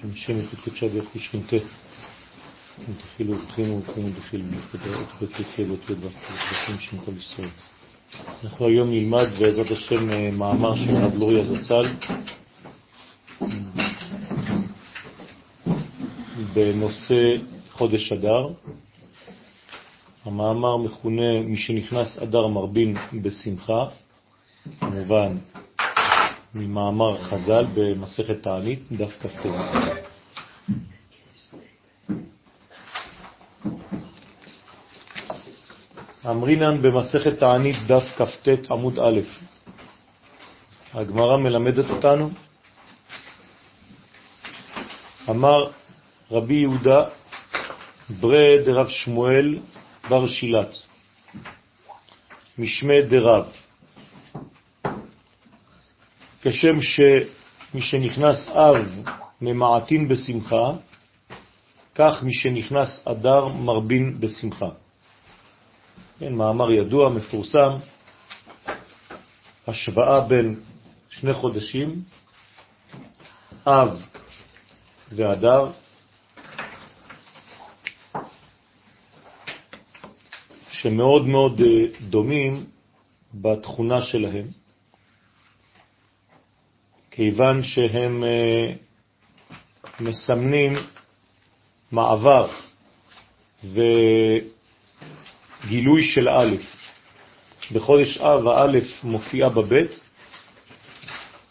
שנשם את קודשה ויחו שכינתה. תחילו ותחימו ותחימו דחיל מלכודה יתיה ואת ידע ותחים שם כל ישראל. אנחנו היום נלמד בעזרת השם מאמר של הרב לוריה זצ"ל בנושא חודש אדר. המאמר מכונה מי שנכנס אדר מרבין בשמחה, כמובן ממאמר חז"ל במסכת תענית, דף כ"ט. אמרינן במסכת תענית דף כ"ט עמוד א', הגמרא מלמדת אותנו, אמר רבי יהודה ברי דרב שמואל בר שילת, משמי דרב, כשם שמי שנכנס אב ממעטין בשמחה, כך מי שנכנס אדר מרבין בשמחה. כן, מאמר ידוע, מפורסם, השוואה בין שני חודשים, אב ואדר, שמאוד מאוד אה, דומים בתכונה שלהם, כיוון שהם אה, מסמנים מעבר וגילוי של א'. בחודש אב האלף מופיע בבית,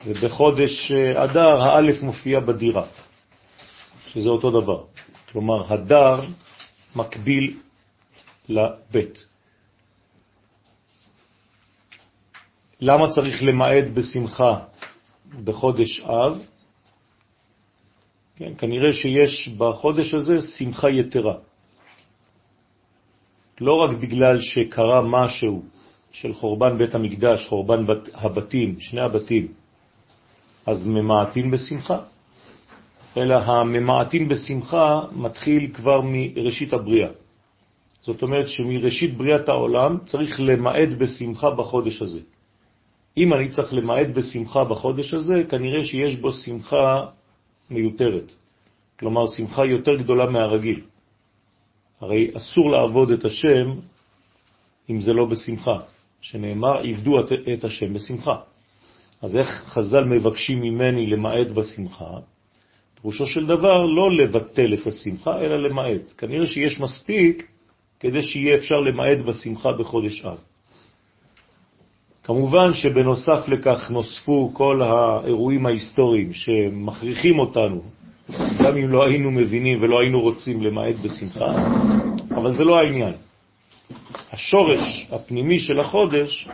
ובחודש אה, אדר האלף מופיע בדירה, שזה אותו דבר. כלומר, הדר מקביל לבית. למה צריך למעט בשמחה בחודש אב? כן, כנראה שיש בחודש הזה שמחה יתרה. לא רק בגלל שקרה משהו של חורבן בית המקדש, חורבן בת, הבתים, שני הבתים, אז ממעטים בשמחה, אלא הממעטים בשמחה מתחיל כבר מראשית הבריאה. זאת אומרת שמראשית בריאת העולם צריך למעט בשמחה בחודש הזה. אם אני צריך למעט בשמחה בחודש הזה, כנראה שיש בו שמחה מיותרת. כלומר, שמחה יותר גדולה מהרגיל. הרי אסור לעבוד את השם אם זה לא בשמחה, שנאמר, עבדו את השם בשמחה. אז איך חז"ל מבקשים ממני למעט בשמחה? פירושו של דבר לא לבטל את השמחה, אלא למעט. כנראה שיש מספיק כדי שיהיה אפשר למעט בשמחה בחודש אב. כמובן שבנוסף לכך נוספו כל האירועים ההיסטוריים שמכריחים אותנו, גם אם לא היינו מבינים ולא היינו רוצים למעט בשמחה, אבל זה לא העניין. השורש הפנימי של החודש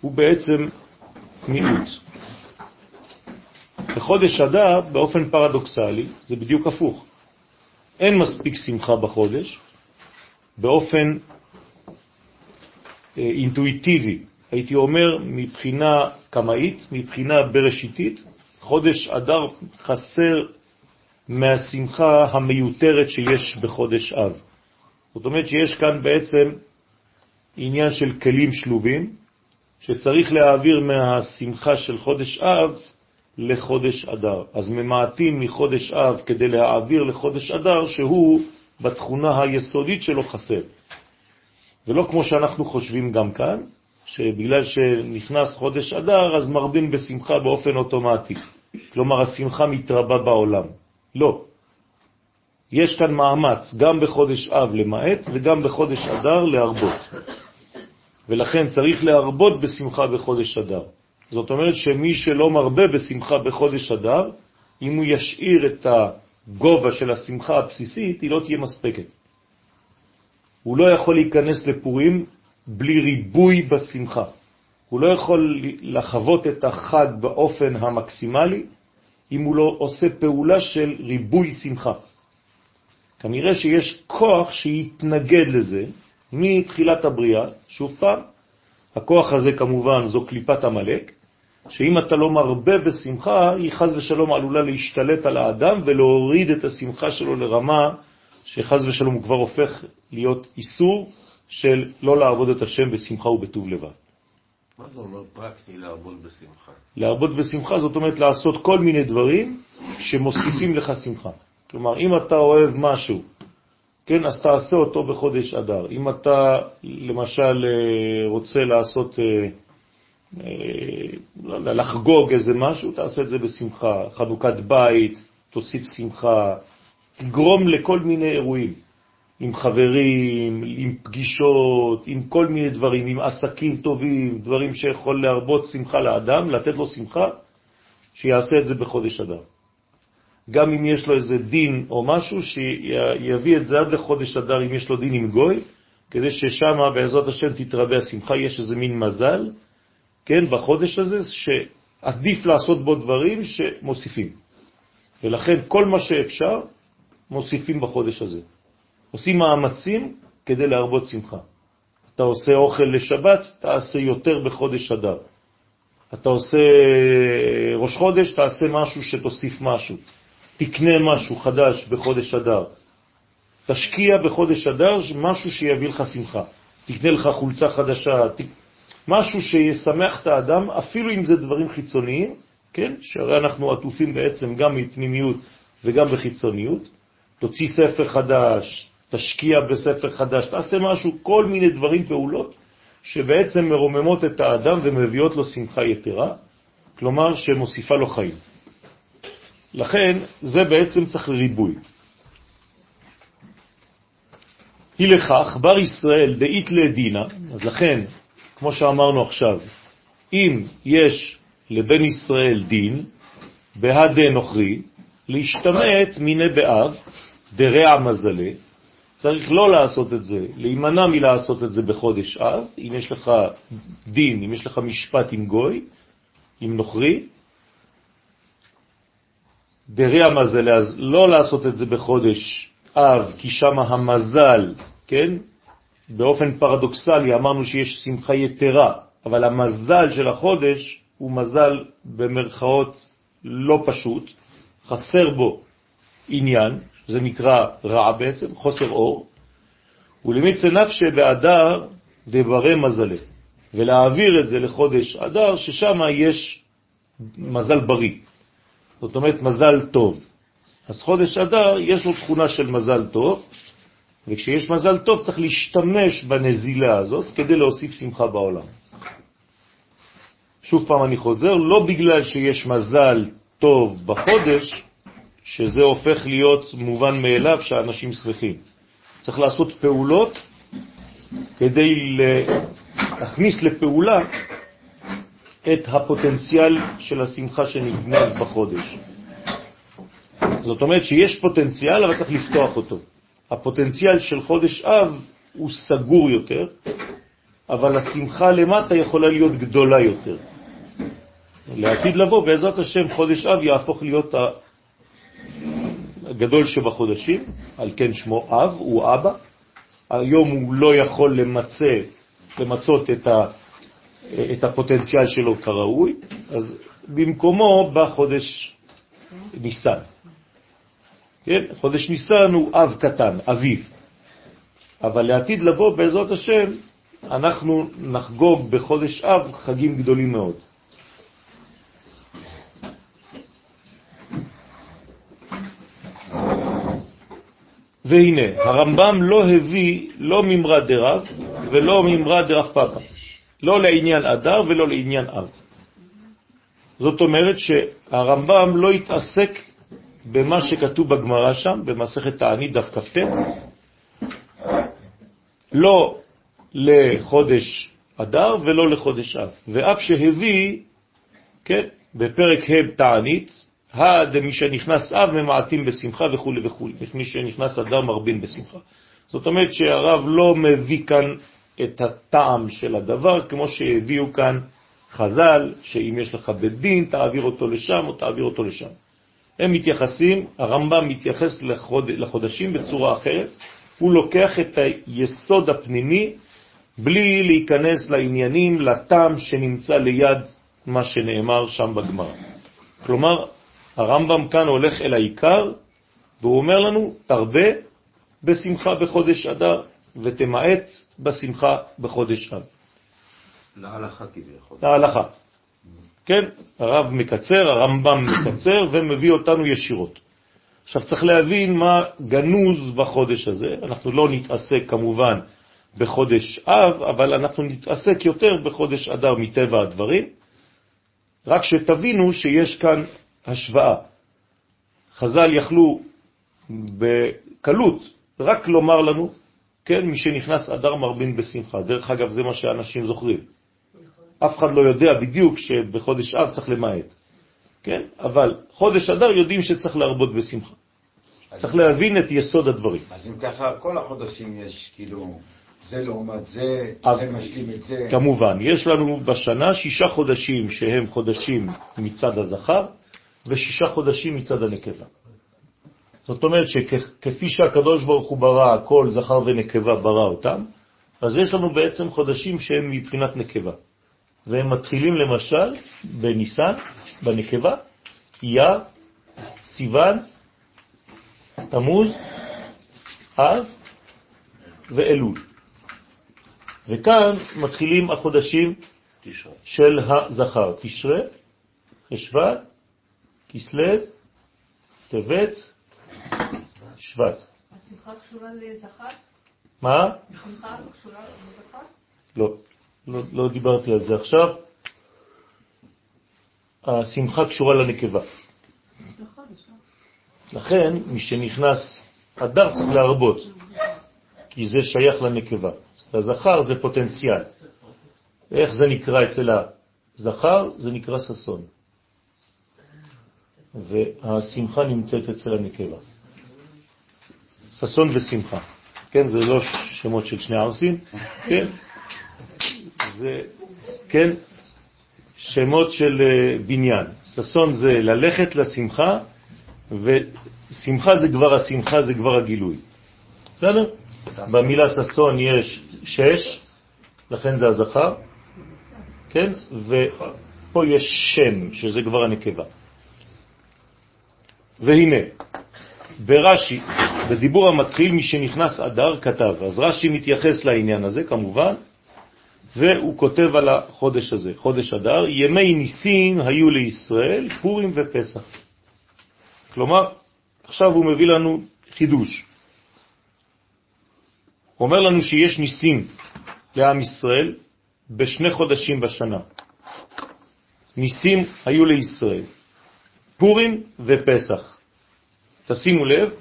הוא בעצם מיעוט. בחודש אדר, באופן פרדוקסלי, זה בדיוק הפוך. אין מספיק שמחה בחודש, באופן אה, אינטואיטיבי, הייתי אומר מבחינה קמאית, מבחינה בראשיתית, חודש אדר חסר מהשמחה המיותרת שיש בחודש אב. זאת אומרת שיש כאן בעצם עניין של כלים שלובים, שצריך להעביר מהשמחה של חודש אב לחודש אדר. אז ממעטים מחודש אב כדי להעביר לחודש אדר, שהוא בתכונה היסודית שלו חסר. ולא כמו שאנחנו חושבים גם כאן, שבגלל שנכנס חודש אדר, אז מרבים בשמחה באופן אוטומטי. כלומר, השמחה מתרבה בעולם. לא. יש כאן מאמץ, גם בחודש אב למעט וגם בחודש אדר להרבות. ולכן צריך להרבות בשמחה בחודש אדר. זאת אומרת שמי שלא מרבה בשמחה בחודש אדר, אם הוא ישאיר את הגובה של השמחה הבסיסית, היא לא תהיה מספקת. הוא לא יכול להיכנס לפורים בלי ריבוי בשמחה. הוא לא יכול לחוות את החג באופן המקסימלי אם הוא לא עושה פעולה של ריבוי שמחה. כנראה שיש כוח שיתנגד לזה מתחילת הבריאה, שוב פעם, הכוח הזה כמובן זו קליפת המלאק, שאם אתה לא מרבה בשמחה, היא חז ושלום עלולה להשתלט על האדם ולהוריד את השמחה שלו לרמה שחז ושלום הוא כבר הופך להיות איסור של לא לעבוד את השם בשמחה ובטוב לבד. מה זה אומר פרקטי לעבוד בשמחה? לעבוד בשמחה זאת אומרת לעשות כל מיני דברים שמוסיפים לך שמחה. כלומר, אם אתה אוהב משהו, כן, אז תעשה אותו בחודש אדר. אם אתה, למשל, אה, רוצה לעשות, אה, לא לחגוג איזה משהו, תעשה את זה בשמחה. חנוכת בית, תוסיף שמחה, תגרום לכל מיני אירועים. עם חברים, עם פגישות, עם כל מיני דברים, עם עסקים טובים, דברים שיכול להרבות שמחה לאדם, לתת לו שמחה, שיעשה את זה בחודש אדר. גם אם יש לו איזה דין או משהו, שיביא את זה עד לחודש אדר אם יש לו דין עם גוי, כדי ששם בעזרת השם תתרבה השמחה, יש איזה מין מזל, כן, בחודש הזה, שעדיף לעשות בו דברים שמוסיפים. ולכן כל מה שאפשר, מוסיפים בחודש הזה. עושים מאמצים כדי להרבות שמחה. אתה עושה אוכל לשבת, תעשה יותר בחודש אדר. אתה עושה ראש חודש, תעשה משהו שתוסיף משהו. תקנה משהו חדש בחודש אדר. תשקיע בחודש אדר משהו שיביא לך שמחה. תקנה לך חולצה חדשה, ת... משהו שישמח את האדם, אפילו אם זה דברים חיצוניים, כן? שהרי אנחנו עטופים בעצם גם מפנימיות וגם בחיצוניות. תוציא ספר חדש, תשקיע בספר חדש, תעשה משהו, כל מיני דברים, פעולות, שבעצם מרוממות את האדם ומביאות לו שמחה יתרה, כלומר שמוסיפה לו חיים. לכן זה בעצם צריך ריבוי. היא לכך, בר ישראל דאית לדינה, אז לכן, כמו שאמרנו עכשיו, אם יש לבן ישראל דין, בהדה נוכרי, להשתמט מיני באב, דרע מזלה, צריך לא לעשות את זה, להימנע מלעשות את זה בחודש אב, אם יש לך דין, אם יש לך משפט עם גוי, עם נוכרי, דרי המזל, אז לא לעשות את זה בחודש אב, כי שם המזל, כן? באופן פרדוקסלי אמרנו שיש שמחה יתרה, אבל המזל של החודש הוא מזל במרכאות לא פשוט, חסר בו עניין, זה נקרא רע בעצם, חוסר אור, ולמיצה נפשי באדר דברי מזלה, ולהעביר את זה לחודש אדר, ששם יש מזל בריא, זאת אומרת מזל טוב. אז חודש אדר יש לו תכונה של מזל טוב, וכשיש מזל טוב צריך להשתמש בנזילה הזאת כדי להוסיף שמחה בעולם. שוב פעם אני חוזר, לא בגלל שיש מזל טוב בחודש, שזה הופך להיות מובן מאליו שאנשים שמחים. צריך לעשות פעולות כדי להכניס לפעולה את הפוטנציאל של השמחה שנגנז בחודש. זאת אומרת שיש פוטנציאל, אבל צריך לפתוח אותו. הפוטנציאל של חודש אב הוא סגור יותר, אבל השמחה למטה יכולה להיות גדולה יותר. לעתיד לבוא, בעזרת השם, חודש אב יהפוך להיות הגדול שבחודשים, על כן שמו אב, הוא אבא. היום הוא לא יכול למצא, למצות את, ה, את הפוטנציאל שלו כראוי, אז במקומו בא חודש ניסן. כן? חודש ניסן הוא אב קטן, אביו. אבל לעתיד לבוא, בעזרת השם, אנחנו נחגוג בחודש אב חגים גדולים מאוד. והנה, הרמב"ם לא הביא לא ממרד דרב ולא ממרד דרב פאפה, לא לעניין אדר ולא לעניין אב. זאת אומרת שהרמב"ם לא התעסק במה שכתוב בגמרא שם, במסכת תענית דף כ"ט, לא לחודש אדר ולא לחודש אב, ואף שהביא, כן, בפרק ה' תענית, מי שנכנס אב ממעטים בשמחה וכו' וכו', מי שנכנס אדר מרבין בשמחה. זאת אומרת שהרב לא מביא כאן את הטעם של הדבר, כמו שהביאו כאן חז"ל, שאם יש לך בית דין, תעביר אותו לשם או תעביר אותו לשם. הם מתייחסים, הרמב"ם מתייחס לחוד, לחודשים בצורה אחרת, הוא לוקח את היסוד הפנימי בלי להיכנס לעניינים, לטעם שנמצא ליד מה שנאמר שם בגמרא. כלומר, הרמב"ם כאן הולך אל העיקר, והוא אומר לנו, תרבה בשמחה בחודש אדר, ותמעט בשמחה בחודש אב. להלכה כביכול. להלכה. כן? הרב מקצר, הרמב"ם מקצר ומביא אותנו ישירות. עכשיו צריך להבין מה גנוז בחודש הזה. אנחנו לא נתעסק כמובן בחודש אב, אבל אנחנו נתעסק יותר בחודש אדר מטבע הדברים. רק שתבינו שיש כאן השוואה. חז"ל יכלו בקלות רק לומר לנו, כן, מי שנכנס אדר מרבין בשמחה. דרך אגב, זה מה שאנשים זוכרים. אף אחד לא יודע בדיוק שבחודש אב צריך למעט. כן? אבל חודש אדר יודעים שצריך להרבות בשמחה. צריך להבין את יסוד הדברים. אז אם ככה, כל החודשים יש כאילו, זה לעומת זה, זה משלים את זה. כמובן, יש לנו בשנה שישה חודשים שהם חודשים מצד הזכר, ושישה חודשים מצד הנקבה. זאת אומרת שכפי שהקדוש ברוך הוא ברא כל זכר ונקבה ברא אותם, אז יש לנו בעצם חודשים שהם מבחינת נקבה. והם מתחילים למשל בניסן, בנקבה, אייר, סיוון, תמוז, אב ואלול. וכאן מתחילים החודשים של הזכר, תשרה, חשבת, כסלו, טבת, שבט. השמחה קשורה לזכר? מה? השמחה קשורה לזכר? לא. לא, לא דיברתי על זה עכשיו. השמחה קשורה לנקבה. לכן, מי שנכנס אדר צריך להרבות, כי זה שייך לנקבה. הזכר זה פוטנציאל. איך זה נקרא אצל הזכר? זה נקרא ססון. והשמחה נמצאת אצל הנקבה. ססון ושמחה. כן, זה לא שמות של שני ערסים, כן? זה, כן, שמות של אה, בניין. ששון זה ללכת לשמחה, ושמחה זה כבר השמחה, זה כבר הגילוי. בסדר? במילה ששון יש שש, לכן זה הזכר, כן? ופה יש שם, שזה כבר הנקבה. והנה, ברש"י, בדיבור המתחיל, מי שנכנס אדר כתב. אז רש"י מתייחס לעניין הזה, כמובן, והוא כותב על החודש הזה, חודש אדר, ימי ניסים היו לישראל, פורים ופסח. כלומר, עכשיו הוא מביא לנו חידוש. הוא אומר לנו שיש ניסים לעם ישראל בשני חודשים בשנה. ניסים היו לישראל, פורים ופסח. תשימו לב,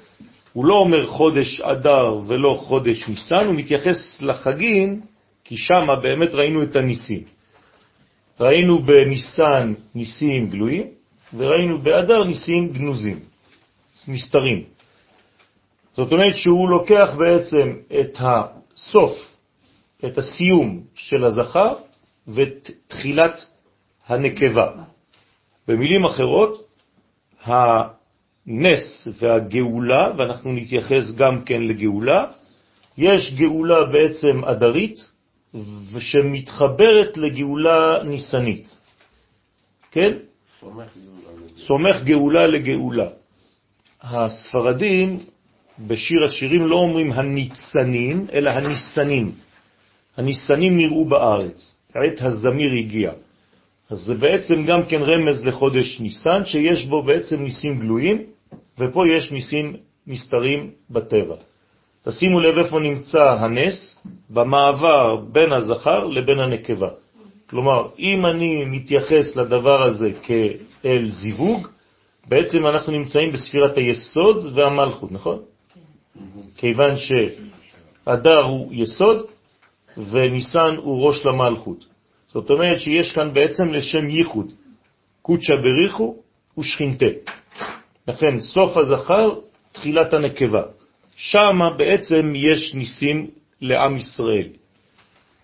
הוא לא אומר חודש אדר ולא חודש ניסן, הוא מתייחס לחגים כי שם באמת ראינו את הניסים. ראינו בניסן ניסים גלויים, וראינו באדר ניסים גנוזים, נסתרים. זאת אומרת שהוא לוקח בעצם את הסוף, את הסיום של הזכר ואת תחילת הנקבה. במילים אחרות, הנס והגאולה, ואנחנו נתייחס גם כן לגאולה, יש גאולה בעצם אדרית, ושמתחברת לגאולה ניסנית. כן? סומך גאולה לגאולה. הספרדים בשיר השירים לא אומרים הניצנים, אלא הניסנים. הניסנים נראו בארץ, עת הזמיר הגיע. אז זה בעצם גם כן רמז לחודש ניסן, שיש בו בעצם ניסים גלויים, ופה יש ניסים מסתרים בטבע. תשימו לב איפה נמצא הנס, במעבר בין הזכר לבין הנקבה. כלומר, אם אני מתייחס לדבר הזה כאל זיווג, בעצם אנחנו נמצאים בספירת היסוד והמלכות, נכון? כיוון שאדר הוא יסוד וניסן הוא ראש למלכות. זאת אומרת שיש כאן בעצם לשם ייחוד, קודשא בריחו ושכינתה. לכן סוף הזכר, תחילת הנקבה. שם בעצם יש ניסים לעם ישראל.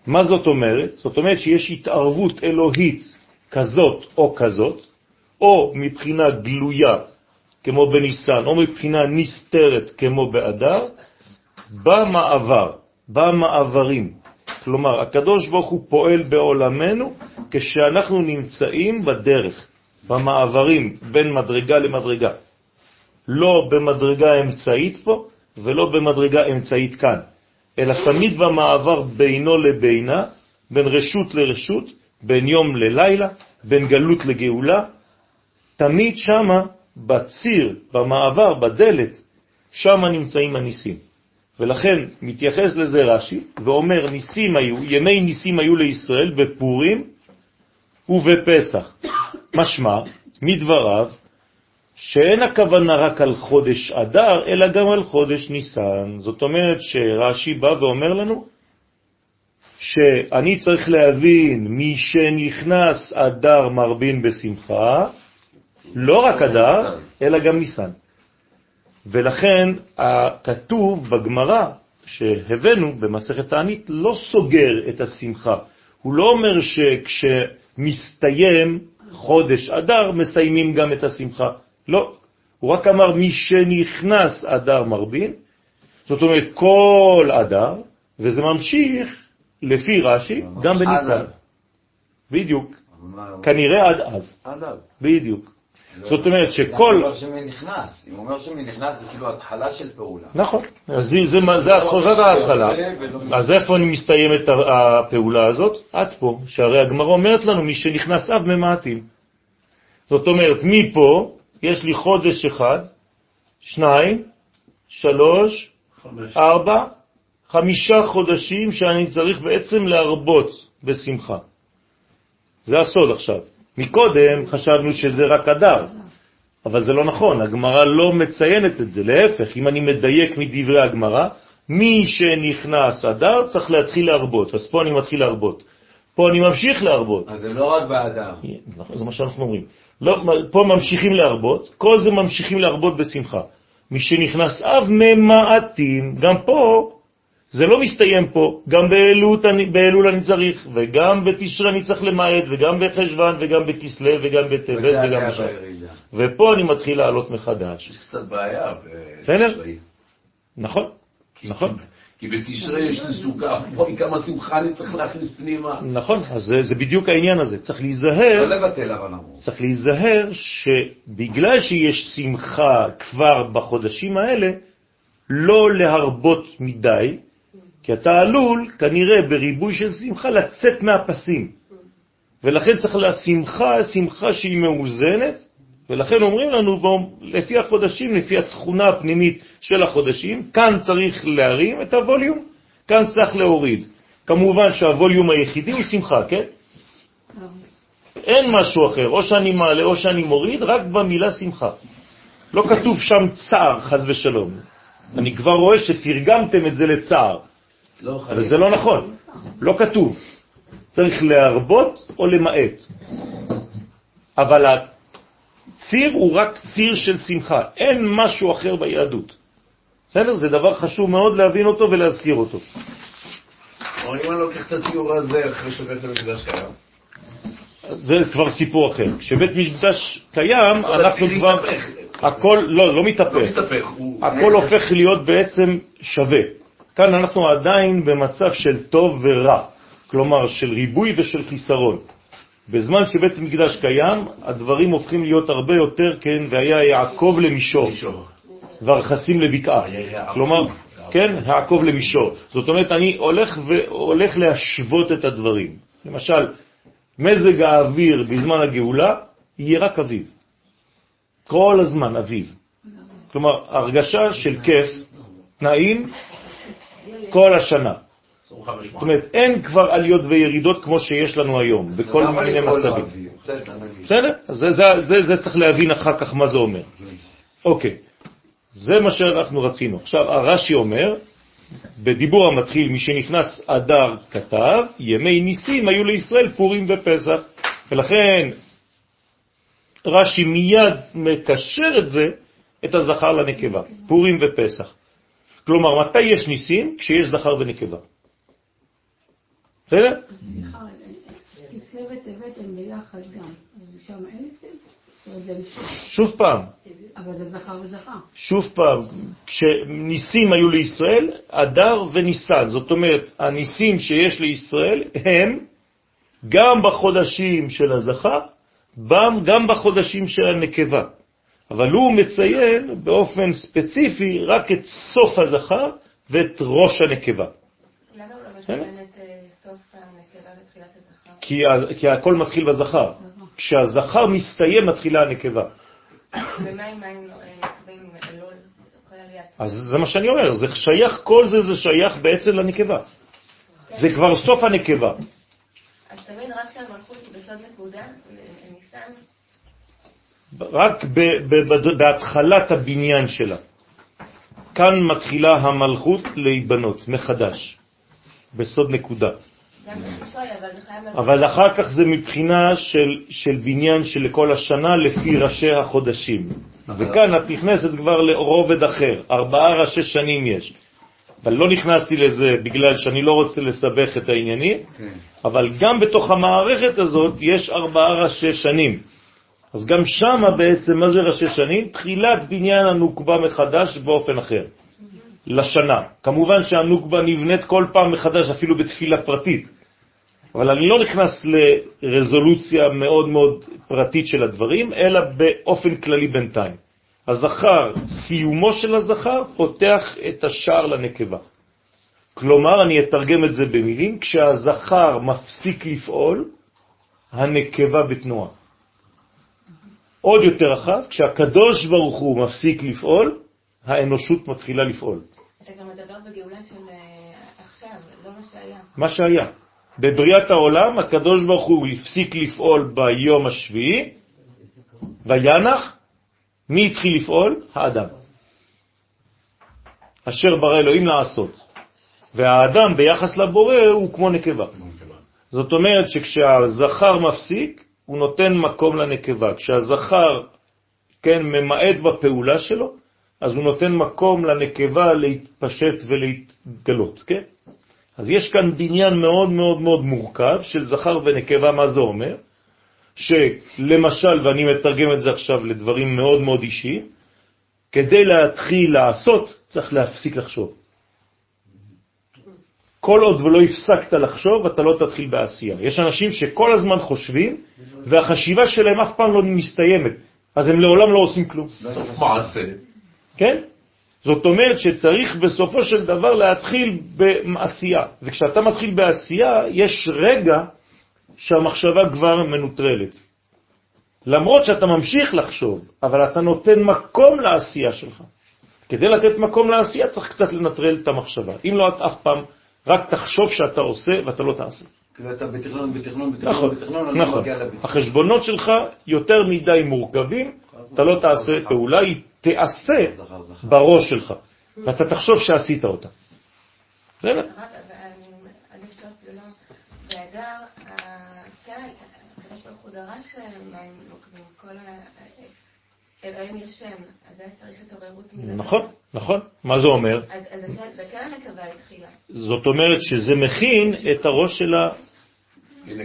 מה זאת אומרת? זאת אומרת שיש התערבות אלוהית כזאת או כזאת, או מבחינה גלויה כמו בניסן, או מבחינה נסתרת כמו באדר, במעבר, במעברים. כלומר, הקדוש ברוך הוא פועל בעולמנו כשאנחנו נמצאים בדרך, במעברים בין מדרגה למדרגה. לא במדרגה אמצעית פה, ולא במדרגה אמצעית כאן, אלא תמיד במעבר בינו לבינה, בין רשות לרשות, בין יום ללילה, בין גלות לגאולה, תמיד שמה, בציר, במעבר, בדלת, שמה נמצאים הניסים. ולכן מתייחס לזה רש"י ואומר ניסים היו, ימי ניסים היו לישראל בפורים ובפסח. משמע, מדבריו, שאין הכוונה רק על חודש אדר, אלא גם על חודש ניסן. זאת אומרת שרש"י בא ואומר לנו שאני צריך להבין מי שנכנס אדר מרבין בשמחה, לא רק אדר, אלא גם ניסן. ולכן הכתוב בגמרא שהבאנו במסכת תענית לא סוגר את השמחה. הוא לא אומר שכשמסתיים חודש אדר מסיימים גם את השמחה. לא. הוא רק אמר מי שנכנס אדר מרבין, זאת אומרת כל אדר, וזה ממשיך לפי רש"י גם בניסן. בדיוק. כנראה עד אז. עד אז. בדיוק. לא. זאת אומרת שכל... הוא אומר שמי נכנס. אם הוא אומר שמי נכנס זה כאילו התחלה של פעולה. נכון, אז זה, זה, זה התחושת ההתחלה. אז איפה אני מסתיימת הפעולה הזאת? עד פה, שהרי הגמרא אומרת לנו, מי שנכנס אב ממעטים. זאת אומרת, מפה יש לי חודש אחד, שניים, שלוש. ארבע, חמישה חודשים שאני צריך בעצם להרבות בשמחה. זה הסוד עכשיו. מקודם חשבנו שזה רק אדר, אבל זה לא נכון, הגמרא לא מציינת את זה, להפך, אם אני מדייק מדברי הגמרא, מי שנכנס אדר צריך להתחיל להרבות, אז פה אני מתחיל להרבות. פה אני ממשיך להרבות. אז זה לא רק באדם. נכון, זה מה שאנחנו אומרים. לא, פה ממשיכים להרבות, כל זה ממשיכים להרבות בשמחה. מי שנכנס אב ממעטים, גם פה, זה לא מסתיים פה, גם באלול, אני- באלול אני צריך, וגם בתשרה אני צריך למעט, וגם בחשבן, וגם בכסלו, וגם בטבת, וגם בשם. ופה אני מתחיל לעלות מחדש. יש קצת בעיה. בתשרי. נכון, נכון. כי בתשרי יש לי סוכה, כמה שמחה אני צריך להכניס פנימה. נכון, אז זה, זה בדיוק העניין הזה. צריך להיזהר לא לבטל אבל אמרו. צריך להיזהר שבגלל שיש שמחה כבר בחודשים האלה, לא להרבות מדי, כי אתה עלול כנראה בריבוי של שמחה לצאת מהפסים. ולכן צריך לשמחה, שמחה שהיא מאוזנת, ולכן אומרים לנו, לפי החודשים, לפי התכונה הפנימית של החודשים, כאן צריך להרים את הווליום, כאן צריך להוריד. כמובן שהווליום היחידי הוא שמחה, כן? אין משהו אחר, או שאני מעלה או שאני מוריד, רק במילה שמחה. לא כתוב שם צער, חז ושלום. אני כבר רואה שתרגמתם את זה לצער, אבל זה לא נכון, לא כתוב. צריך להרבות או למעט. אבל הציר הוא רק ציר של שמחה, אין משהו אחר ביהדות. בסדר? זה דבר חשוב מאוד להבין אותו ולהזכיר אותו. או אם אני לוקח את הציור הזה אחרי שבית המקדש קיים. זה כבר סיפור אחר. כשבית מקדש קיים, אנחנו כבר... הכל, לא, לא לא מתהפך. הוא- הכל הופך להיות בעצם שווה. כאן אנחנו עדיין במצב של טוב ורע, כלומר של ריבוי ושל חיסרון. בזמן שבית מקדש קיים, הדברים הופכים להיות הרבה יותר, כן, והיה יעקב למישור, מישור. והרכסים לבקעה. כלומר, כן, יעקב למישור. זאת אומרת, אני הולך והולך להשוות את הדברים. למשל, מזג האוויר בזמן הגאולה יהיה רק אביב. כל הזמן אביב. כלומר, הרגשה של כיף, נעים, כל השנה. 25 זאת אומרת, אין כבר עליות וירידות כמו שיש לנו היום, בכל מיני מצבים. בסדר, זה צריך להבין אחר כך מה זה אומר. אוקיי, זה מה שאנחנו רצינו. עכשיו, הרש"י אומר, בדיבור המתחיל, מי שנכנס אדר כתב, ימי ניסים היו לישראל פורים ופסח. ולכן רש"י מיד מקשר את זה, את הזכר לנקבה, פורים ופסח. כלומר, מתי יש ניסים? כשיש זכר ונקבה. בסדר? נשאר? שוב פעם, אבל זה זכר וזכר. שוב פעם, כשניסים היו לישראל, אדר וניסן. זאת אומרת, הניסים שיש לישראל הם גם בחודשים של הזכר, גם בחודשים של הנקבה. אבל הוא מציין באופן ספציפי רק את סוף הזכר ואת ראש הנקבה. למה הוא לא. מציין את אה, סוף הנקבה ותחילת הזכר? כי, כי הכל מתחיל בזכר. כשהזכר מסתיים מתחילה הנקבה. ומה עם מים נקבים, אלול, כל עליית? אז זה מה שאני אומר, זה שייך, כל זה זה שייך בעצם לנקבה. זה כבר סוף הנקבה. אז תמיד רק כשהמלכות בסוד נקודה, ניסן, רק ב- ב- ב- בהתחלת הבניין שלה. כאן מתחילה המלכות להיבנות מחדש, בסוד נקודה. אבל אחר כך זה מבחינה של, של בניין של כל השנה לפי ראשי החודשים. וכאן את נכנסת כבר לרובד אחר, ארבעה ראשי שנים יש. אבל לא נכנסתי לזה בגלל שאני לא רוצה לסבך את העניינים, כן. אבל גם בתוך המערכת הזאת יש ארבעה ראשי שנים. אז גם שמה בעצם, מה זה ראשי שנים? תחילת בניין הנוקבה מחדש באופן אחר, לשנה. כמובן שהנוקבה נבנית כל פעם מחדש, אפילו בתפילה פרטית. אבל אני לא נכנס לרזולוציה מאוד מאוד פרטית של הדברים, אלא באופן כללי בינתיים. הזכר, סיומו של הזכר, פותח את השער לנקבה. כלומר, אני אתרגם את זה במילים, כשהזכר מפסיק לפעול, הנקבה בתנועה. עוד יותר רחב, כשהקדוש ברוך הוא מפסיק לפעול, האנושות מתחילה לפעול. אתה גם מדבר בגאולה של אה, עכשיו, לא מה שהיה. מה שהיה. בבריאת העולם, הקדוש ברוך הוא הפסיק לפעול ביום השביעי, וינח, מי התחיל לפעול? האדם. אשר ברא אלוהים לעשות. והאדם ביחס לבורא הוא כמו נקבה. זאת אומרת שכשהזכר מפסיק, הוא נותן מקום לנקבה. כשהזכר, כן, ממעט בפעולה שלו, אז הוא נותן מקום לנקבה להתפשט ולהתגלות, כן? אז יש כאן בניין מאוד מאוד מאוד מורכב של זכר ונקבה, מה זה אומר? שלמשל, ואני מתרגם את זה עכשיו לדברים מאוד מאוד אישיים, כדי להתחיל לעשות, צריך להפסיק לחשוב. כל עוד ולא הפסקת לחשוב, אתה לא תתחיל בעשייה. יש אנשים שכל הזמן חושבים, והחשיבה שלהם אף פעם לא מסתיימת, אז הם לעולם לא עושים כלום. מעשה. כן? זאת אומרת שצריך בסופו של דבר להתחיל בעשייה. וכשאתה מתחיל בעשייה, יש רגע שהמחשבה כבר מנוטרלת. למרות שאתה ממשיך לחשוב, אבל אתה נותן מקום לעשייה שלך. כדי לתת מקום לעשייה צריך קצת לנטרל את המחשבה. אם לא, את אף פעם רק תחשוב שאתה עושה ואתה לא תעשה. כאילו אתה בתכנון, בתכנון, נכון, בתכנון, בתכנון, אני לא נכון. מגיע לביצוע. החשבונות שלך יותר מדי מורכבים, אתה לא תעשה פעולה, היא תעשה. בראש שלך, ואתה תחשוב שעשית אותה. בסדר? כן, הקדוש ברוך הוא דרש מים נוקבים, כל. אלוהים ישן, אז היה צריך התעוררות מלמטה. נכון, נכון. מה זה אומר? אז אז זה כן- זה כן הנקבה התחילה. זאת אומרת שזה מכין את הראש של הנה,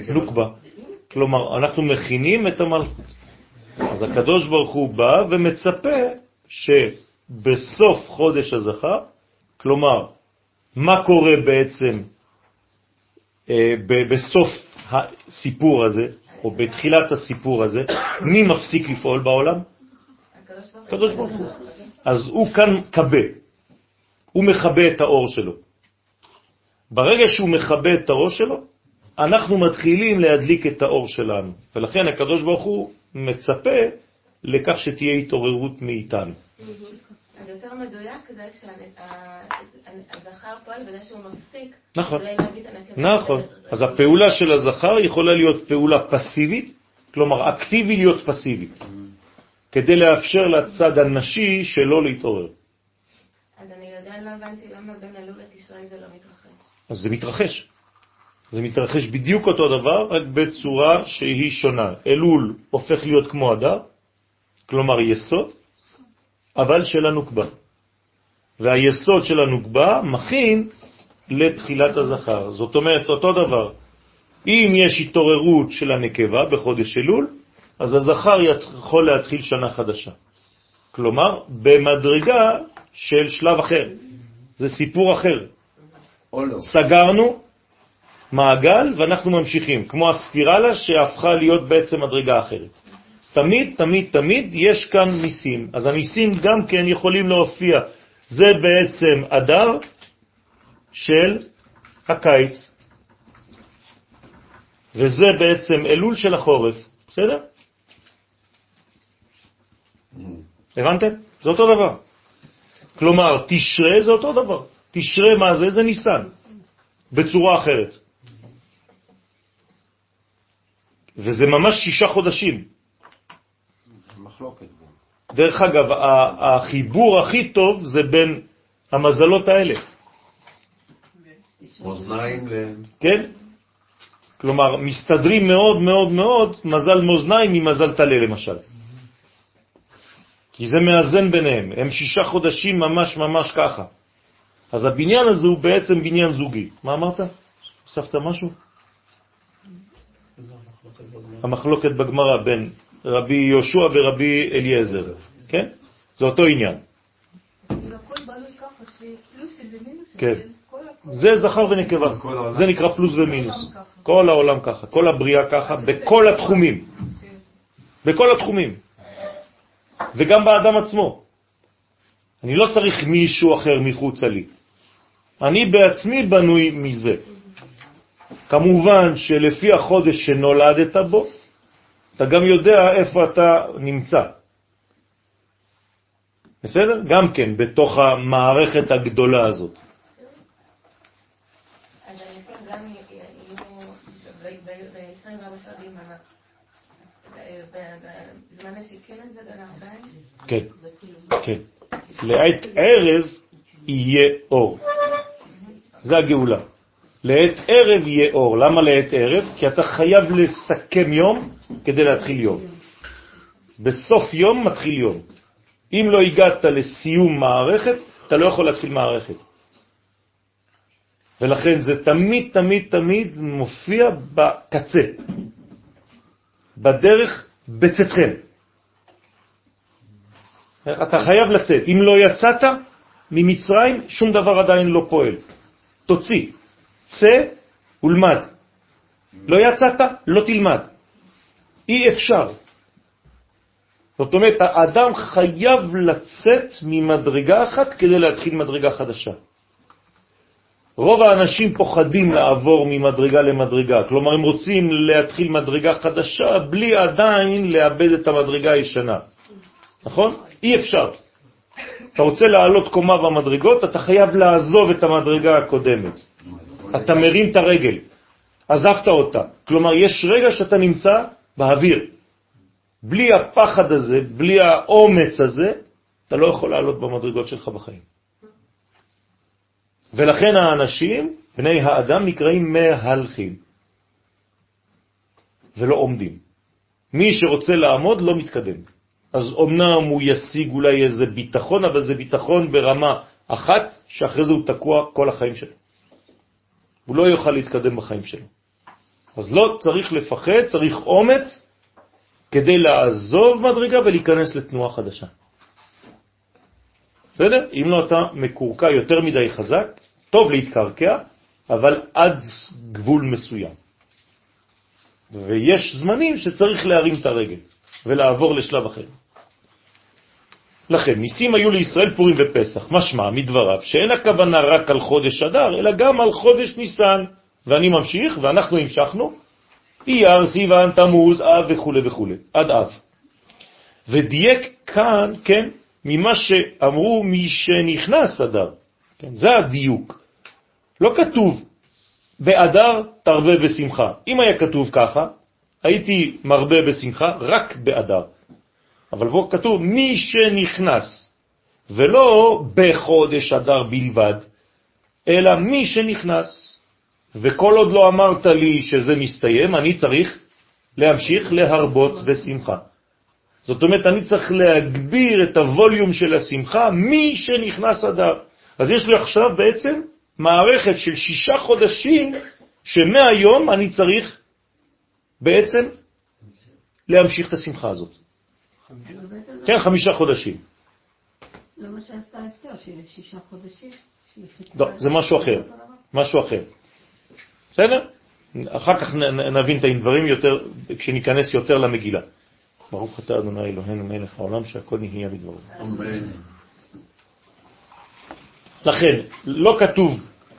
כן. הנוקבה. כלומר, אנחנו מכינים את המלכות. אז הקדוש ברוך הוא בא ומצפה שבסוף חודש הזכר, כלומר, מה קורה בעצם אה, ב- בסוף הסיפור הזה, או בתחילת הסיפור הזה, מי מפסיק לפעול בעולם? הקדוש ברוך הוא. אז הוא כאן קבה, הוא מכבה את האור שלו. ברגע שהוא מכבה את האור שלו, אנחנו מתחילים להדליק את האור שלנו, ולכן הקדוש ברוך הוא מצפה לכך שתהיה התעוררות מאיתנו. אז יותר מדויק זה שהזכר פועל בזה שהוא מפסיק. נכון. נכון. אז הפעולה של הזכר יכולה להיות פעולה פסיבית, כלומר אקטיבי להיות פסיבי, כדי לאפשר לצד הנשי שלא להתעורר. אז אני עדיין לא הבנתי למה בין אלול לתשרי זה לא מתרחש. אז זה מתרחש. זה מתרחש בדיוק אותו דבר, רק בצורה שהיא שונה. אלול הופך להיות כמו אדר, כלומר יסוד, אבל של הנוקבה. והיסוד של הנוקבה מכין לתחילת הזכר. זאת אומרת, אותו דבר. אם יש התעוררות של הנקבה בחודש אלול, אז הזכר יכול להתחיל שנה חדשה. כלומר, במדרגה של שלב אחר. זה סיפור אחר. או לא. סגרנו מעגל ואנחנו ממשיכים, כמו הספירלה שהפכה להיות בעצם מדרגה אחרת. אז תמיד, תמיד, תמיד יש כאן ניסים. אז הניסים גם כן יכולים להופיע. זה בעצם אדר של הקיץ, וזה בעצם אלול של החורף. בסדר? הבנתם? זה אותו דבר. כלומר, תשרה זה אותו דבר. תשרה מה זה? זה ניסן, בצורה אחרת. וזה ממש שישה חודשים. מחלוקת. דרך אגב, החיבור הכי טוב זה בין המזלות האלה. מאזניים ל... כן? כלומר, מסתדרים מאוד מאוד מאוד מזל מאזניים ממזל תלה למשל. כי זה מאזן ביניהם, הם שישה חודשים ממש ממש ככה. אז הבניין הזה הוא בעצם בניין זוגי. מה אמרת? הוספת משהו? המחלוקת בגמרא בין רבי יהושע ורבי אליעזר, כן? זה אותו עניין. כן. זה זכר ונקבה. זה נקרא פלוס ומינוס. כל העולם ככה, כל הבריאה ככה, בכל התחומים. בכל התחומים. וגם באדם עצמו. אני לא צריך מישהו אחר מחוצה לי. אני בעצמי בנוי מזה. כמובן שלפי החודש שנולדת בו, אתה גם יודע איפה אתה נמצא. בסדר? גם כן, בתוך המערכת הגדולה הזאת. אז הניסים גם י- י- יהיו ב-24 שעות ביממה. ב- ב- בזמן השיקין הזה בין הארבעים? כן, כן. לעת ערב יהיה אור. זה הגאולה. לעת ערב יהיה אור. למה לעת ערב? כי אתה חייב לסכם יום כדי להתחיל יום. בסוף יום מתחיל יום. אם לא הגעת לסיום מערכת, אתה לא יכול להתחיל מערכת. ולכן זה תמיד תמיד תמיד מופיע בקצה, בדרך בצאתכם. אתה חייב לצאת. אם לא יצאת ממצרים, שום דבר עדיין לא פועל. תוציא, צא ולמד. לא יצאת, לא תלמד. אי אפשר. זאת אומרת, האדם חייב לצאת ממדרגה אחת כדי להתחיל מדרגה חדשה. רוב האנשים פוחדים לעבור ממדרגה למדרגה, כלומר הם רוצים להתחיל מדרגה חדשה בלי עדיין לאבד את המדרגה הישנה. נכון? אי אפשר. אתה רוצה לעלות קומה במדרגות, אתה חייב לעזוב את המדרגה הקודמת. אתה מרים את הרגל, עזבת אותה. כלומר, יש רגע שאתה נמצא באוויר. בלי הפחד הזה, בלי האומץ הזה, אתה לא יכול לעלות במדרגות שלך בחיים. ולכן האנשים, בני האדם, נקראים מהלכים, ולא עומדים. מי שרוצה לעמוד לא מתקדם. אז אמנם הוא ישיג אולי איזה ביטחון, אבל זה ביטחון ברמה אחת, שאחרי זה הוא תקוע כל החיים שלו. הוא לא יוכל להתקדם בחיים שלו. אז לא צריך לפחד, צריך אומץ כדי לעזוב מדרגה ולהיכנס לתנועה חדשה. בסדר? אם לא אתה מקורקע יותר מדי חזק, טוב להתקרקע, אבל עד גבול מסוים. ויש זמנים שצריך להרים את הרגל ולעבור לשלב אחר. לכן, ניסים היו לישראל פורים ופסח, משמע מדבריו שאין הכוונה רק על חודש אדר, אלא גם על חודש ניסן. ואני ממשיך, ואנחנו המשכנו, אייר, סיוון, תמוז, אב וכו' וכו', עד אב. ודייק כאן, כן, ממה שאמרו מי שנכנס אדר. כן, זה הדיוק. לא כתוב באדר תרבה בשמחה. אם היה כתוב ככה, הייתי מרבה בשמחה רק באדר. אבל פה כתוב מי שנכנס, ולא בחודש אדר בלבד, אלא מי שנכנס. וכל עוד לא אמרת לי שזה מסתיים, אני צריך להמשיך להרבות בשמחה. זאת אומרת, אני צריך להגביר את הווליום של השמחה מי שנכנס אדר. אז יש לי עכשיו בעצם מערכת של שישה חודשים שמהיום אני צריך בעצם להמשיך את השמחה הזאת. כן, חמישה חודשים. לא מה שעשתה אסתר, שהיא שישה חודשים. לא, זה משהו אחר. משהו אחר. בסדר? אחר כך נבין את הדברים יותר, כשניכנס יותר למגילה. ברוך אתה אדוני אלוהינו מלך העולם שהכל נהיה בדברו. לכן, לא כתוב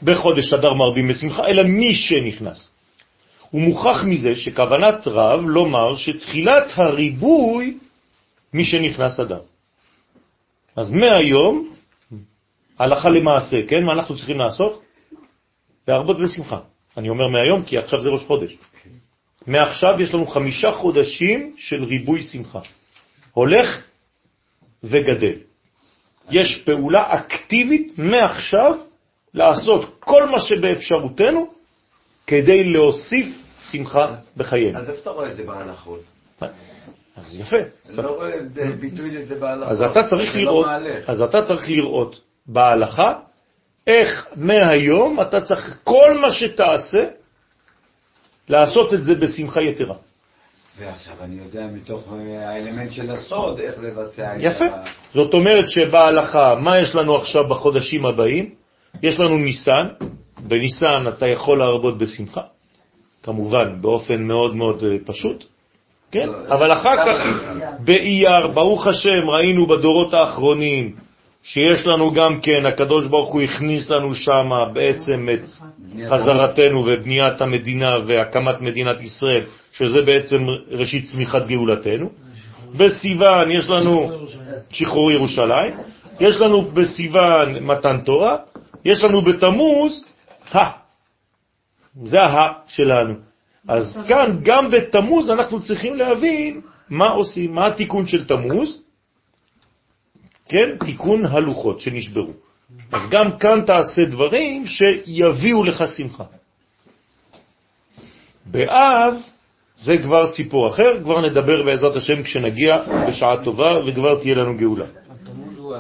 בחודש אדר מרבים בשמחה, אלא מי שנכנס. הוא מוכח מזה שכוונת רב לומר שתחילת הריבוי מי שנכנס אדם. אז מהיום, הלכה למעשה, כן? מה אנחנו צריכים לעשות? להרבות בשמחה. אני אומר מהיום כי עכשיו זה ראש חודש. מעכשיו יש לנו חמישה חודשים של ריבוי שמחה. הולך וגדל. יש פעולה אקטיבית מעכשיו לעשות כל מה שבאפשרותנו כדי להוסיף שמחה בחיינו. אז איפה אתה רואה את זה בהלכות? אז יפה. אני לא רואה ביטוי לזה בהלכות. אז אתה צריך לא לראות. אז אתה צריך לראות בהלכה איך מהיום אתה צריך כל מה שתעשה לעשות את זה בשמחה יתרה. ועכשיו אני יודע מתוך אה, האלמנט של הסוד איך לבצע את יפה. ה... זאת אומרת שבהלכה, מה יש לנו עכשיו בחודשים הבאים? יש לנו ניסן, בניסן אתה יכול להרבות בשמחה, כמובן באופן מאוד מאוד אה, פשוט, כן? לא, אבל אחר כמה כך? באייר, ברוך השם, ראינו בדורות האחרונים שיש לנו גם כן, הקדוש ברוך הוא הכניס לנו שם בעצם את חזרתנו ובניית המדינה והקמת מדינת ישראל, שזה בעצם ראשית צמיחת גאולתנו. בסיוון יש לנו שחרור ירושלים, יש לנו בסיוון מתן תורה, יש לנו בתמוז. זה ה שלנו. אז כאן, גם בתמוז אנחנו צריכים להבין מה עושים, מה התיקון של תמוז, כן? תיקון הלוחות שנשברו. אז גם כאן תעשה דברים שיביאו לך שמחה. באב זה כבר סיפור אחר, כבר נדבר בעזרת השם כשנגיע בשעה טובה וכבר תהיה לנו גאולה. התמוז הוא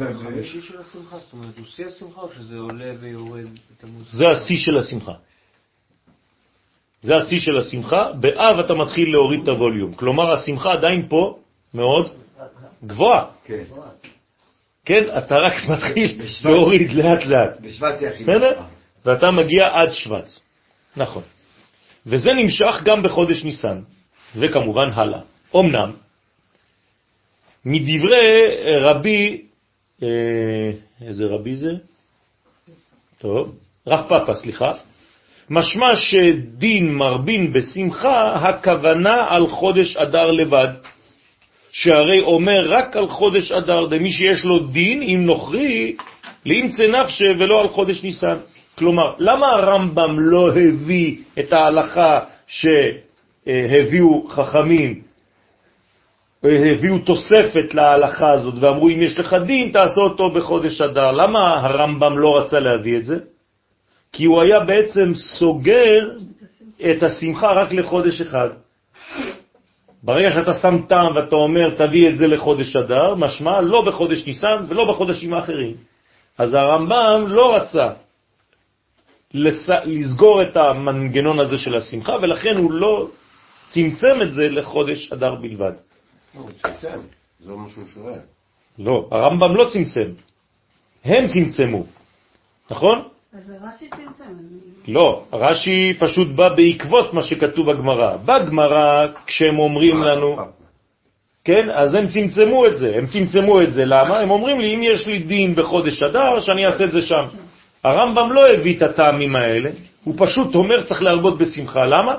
ההילוך החמישי של השמחה? זאת אומרת, הוא שיא השמחה או שזה עולה ויורד בתמוז? זה השיא של השמחה. זה השיא של השמחה. באב אתה מתחיל להוריד את הווליום. כלומר, השמחה עדיין פה מאוד גבוהה. כן. כן, אתה רק מתחיל. להוריד לאט לאט. בשבט. בסדר? ואתה מגיע עד שבט. נכון. וזה נמשך גם בחודש ניסן, וכמובן הלאה. אמנם, מדברי רבי, איזה רבי זה? טוב, רב פאפה, סליחה. משמע שדין מרבין בשמחה, הכוונה על חודש אדר לבד. שהרי אומר רק על חודש אדר, דמי שיש לו דין, אם נוכרי, לאמצא נפשה ולא על חודש ניסן. כלומר, למה הרמב"ם לא הביא את ההלכה שהביאו חכמים, הביאו תוספת להלכה הזאת ואמרו אם יש לך דין תעשה אותו בחודש אדר? למה הרמב"ם לא רצה להביא את זה? כי הוא היה בעצם סוגר את השמחה רק לחודש אחד. ברגע שאתה שם טעם ואתה אומר תביא את זה לחודש אדר, משמע לא בחודש ניסן ולא בחודשים האחרים. אז הרמב"ם לא רצה לס... לסגור את המנגנון הזה של השמחה, ולכן הוא לא צמצם את זה לחודש אדר בלבד. לא, הוא צמצם. זה לא מה שהוא שואל. לא, הרמב"ם לא צמצם, הם צמצמו, נכון? אז רש"י צמצם. לא, רש"י פשוט בא בעקבות מה שכתוב בגמרא. בגמרא, כשהם אומרים לנו, כן, אז הם צמצמו את זה. הם צמצמו את זה, למה? הם אומרים לי, אם יש לי דין בחודש אדר, שאני אעשה את זה שם. הרמב"ם לא הביא את הטעמים האלה, הוא פשוט אומר צריך להרבות בשמחה. למה?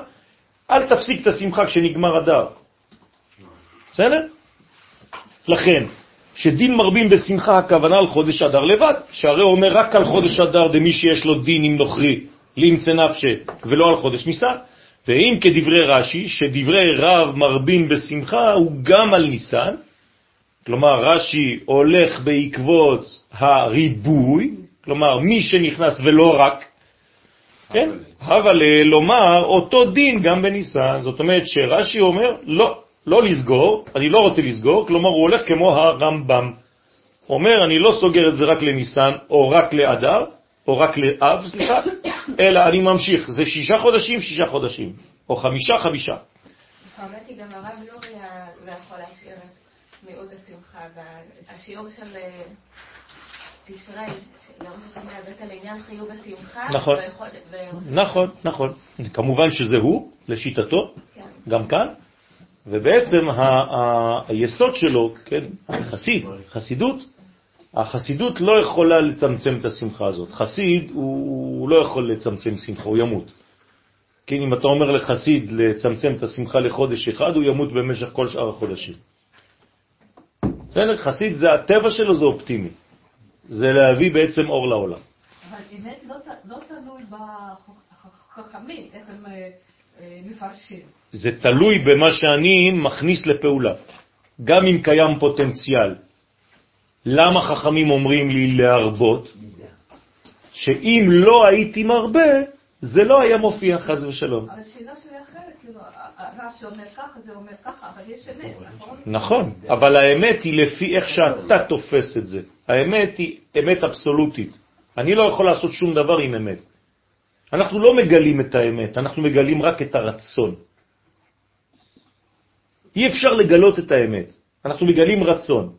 אל תפסיק את השמחה כשנגמר אדר. בסדר? לכן, שדין מרבים בשמחה הכוונה על חודש אדר לבד, שהרי הוא אומר רק על חודש אדר דמי שיש לו דין עם נוכרי, לאמצא נפשה, ולא על חודש ניסן. ואם כדברי רש"י, שדברי רב מרבים בשמחה הוא גם על ניסן, כלומר רש"י הולך בעקבות הריבוי, כלומר מי שנכנס ולא רק, כן? אבל לומר אותו דין גם בניסן, זאת אומרת שרש"י אומר לא, לא לסגור, אני לא רוצה לסגור, כלומר הוא הולך כמו הרמב"ם. אומר אני לא סוגר את זה רק לניסן או רק לאדר, או רק לאב, סליחה, אלא אני ממשיך, זה שישה חודשים, שישה חודשים, או חמישה, חמישה. האמת היא גם הרב לורי ה- לא יכול להשאיר את מיעוט השמחה. והשיעור של אה, תשרי. נכון. נכון, נכון. כמובן שזה הוא, לשיטתו, כן. גם כאן, ובעצם היסוד שלו, כן, החסיד, חסידות, החסידות לא יכולה לצמצם את השמחה הזאת. חסיד הוא לא יכול לצמצם שמחה, הוא ימות. כן, אם אתה אומר לחסיד לצמצם את השמחה לחודש אחד, הוא ימות במשך כל שאר החודשים. בסדר, חסיד זה הטבע שלו, זה אופטימי. זה להביא בעצם אור לעולם. אבל אמת לא לא תלוי בחכמים, איך הם אה, אה, מפרשים. זה תלוי במה שאני מכניס לפעולה. גם אם קיים פוטנציאל. למה חכמים אומרים לי להרבות? שאם לא הייתי מרבה, זה לא היה מופיע חז ושלום. אבל השאלה שלי אחרת, כאילו, הרש"י אומר ככה, זה אומר ככה, אבל יש אמת, נכון? נכון, אבל האמת היא לפי איך שאתה תופס את זה. האמת היא אמת אבסולוטית. אני לא יכול לעשות שום דבר עם אמת. אנחנו לא מגלים את האמת, אנחנו מגלים רק את הרצון. אי אפשר לגלות את האמת, אנחנו מגלים רצון,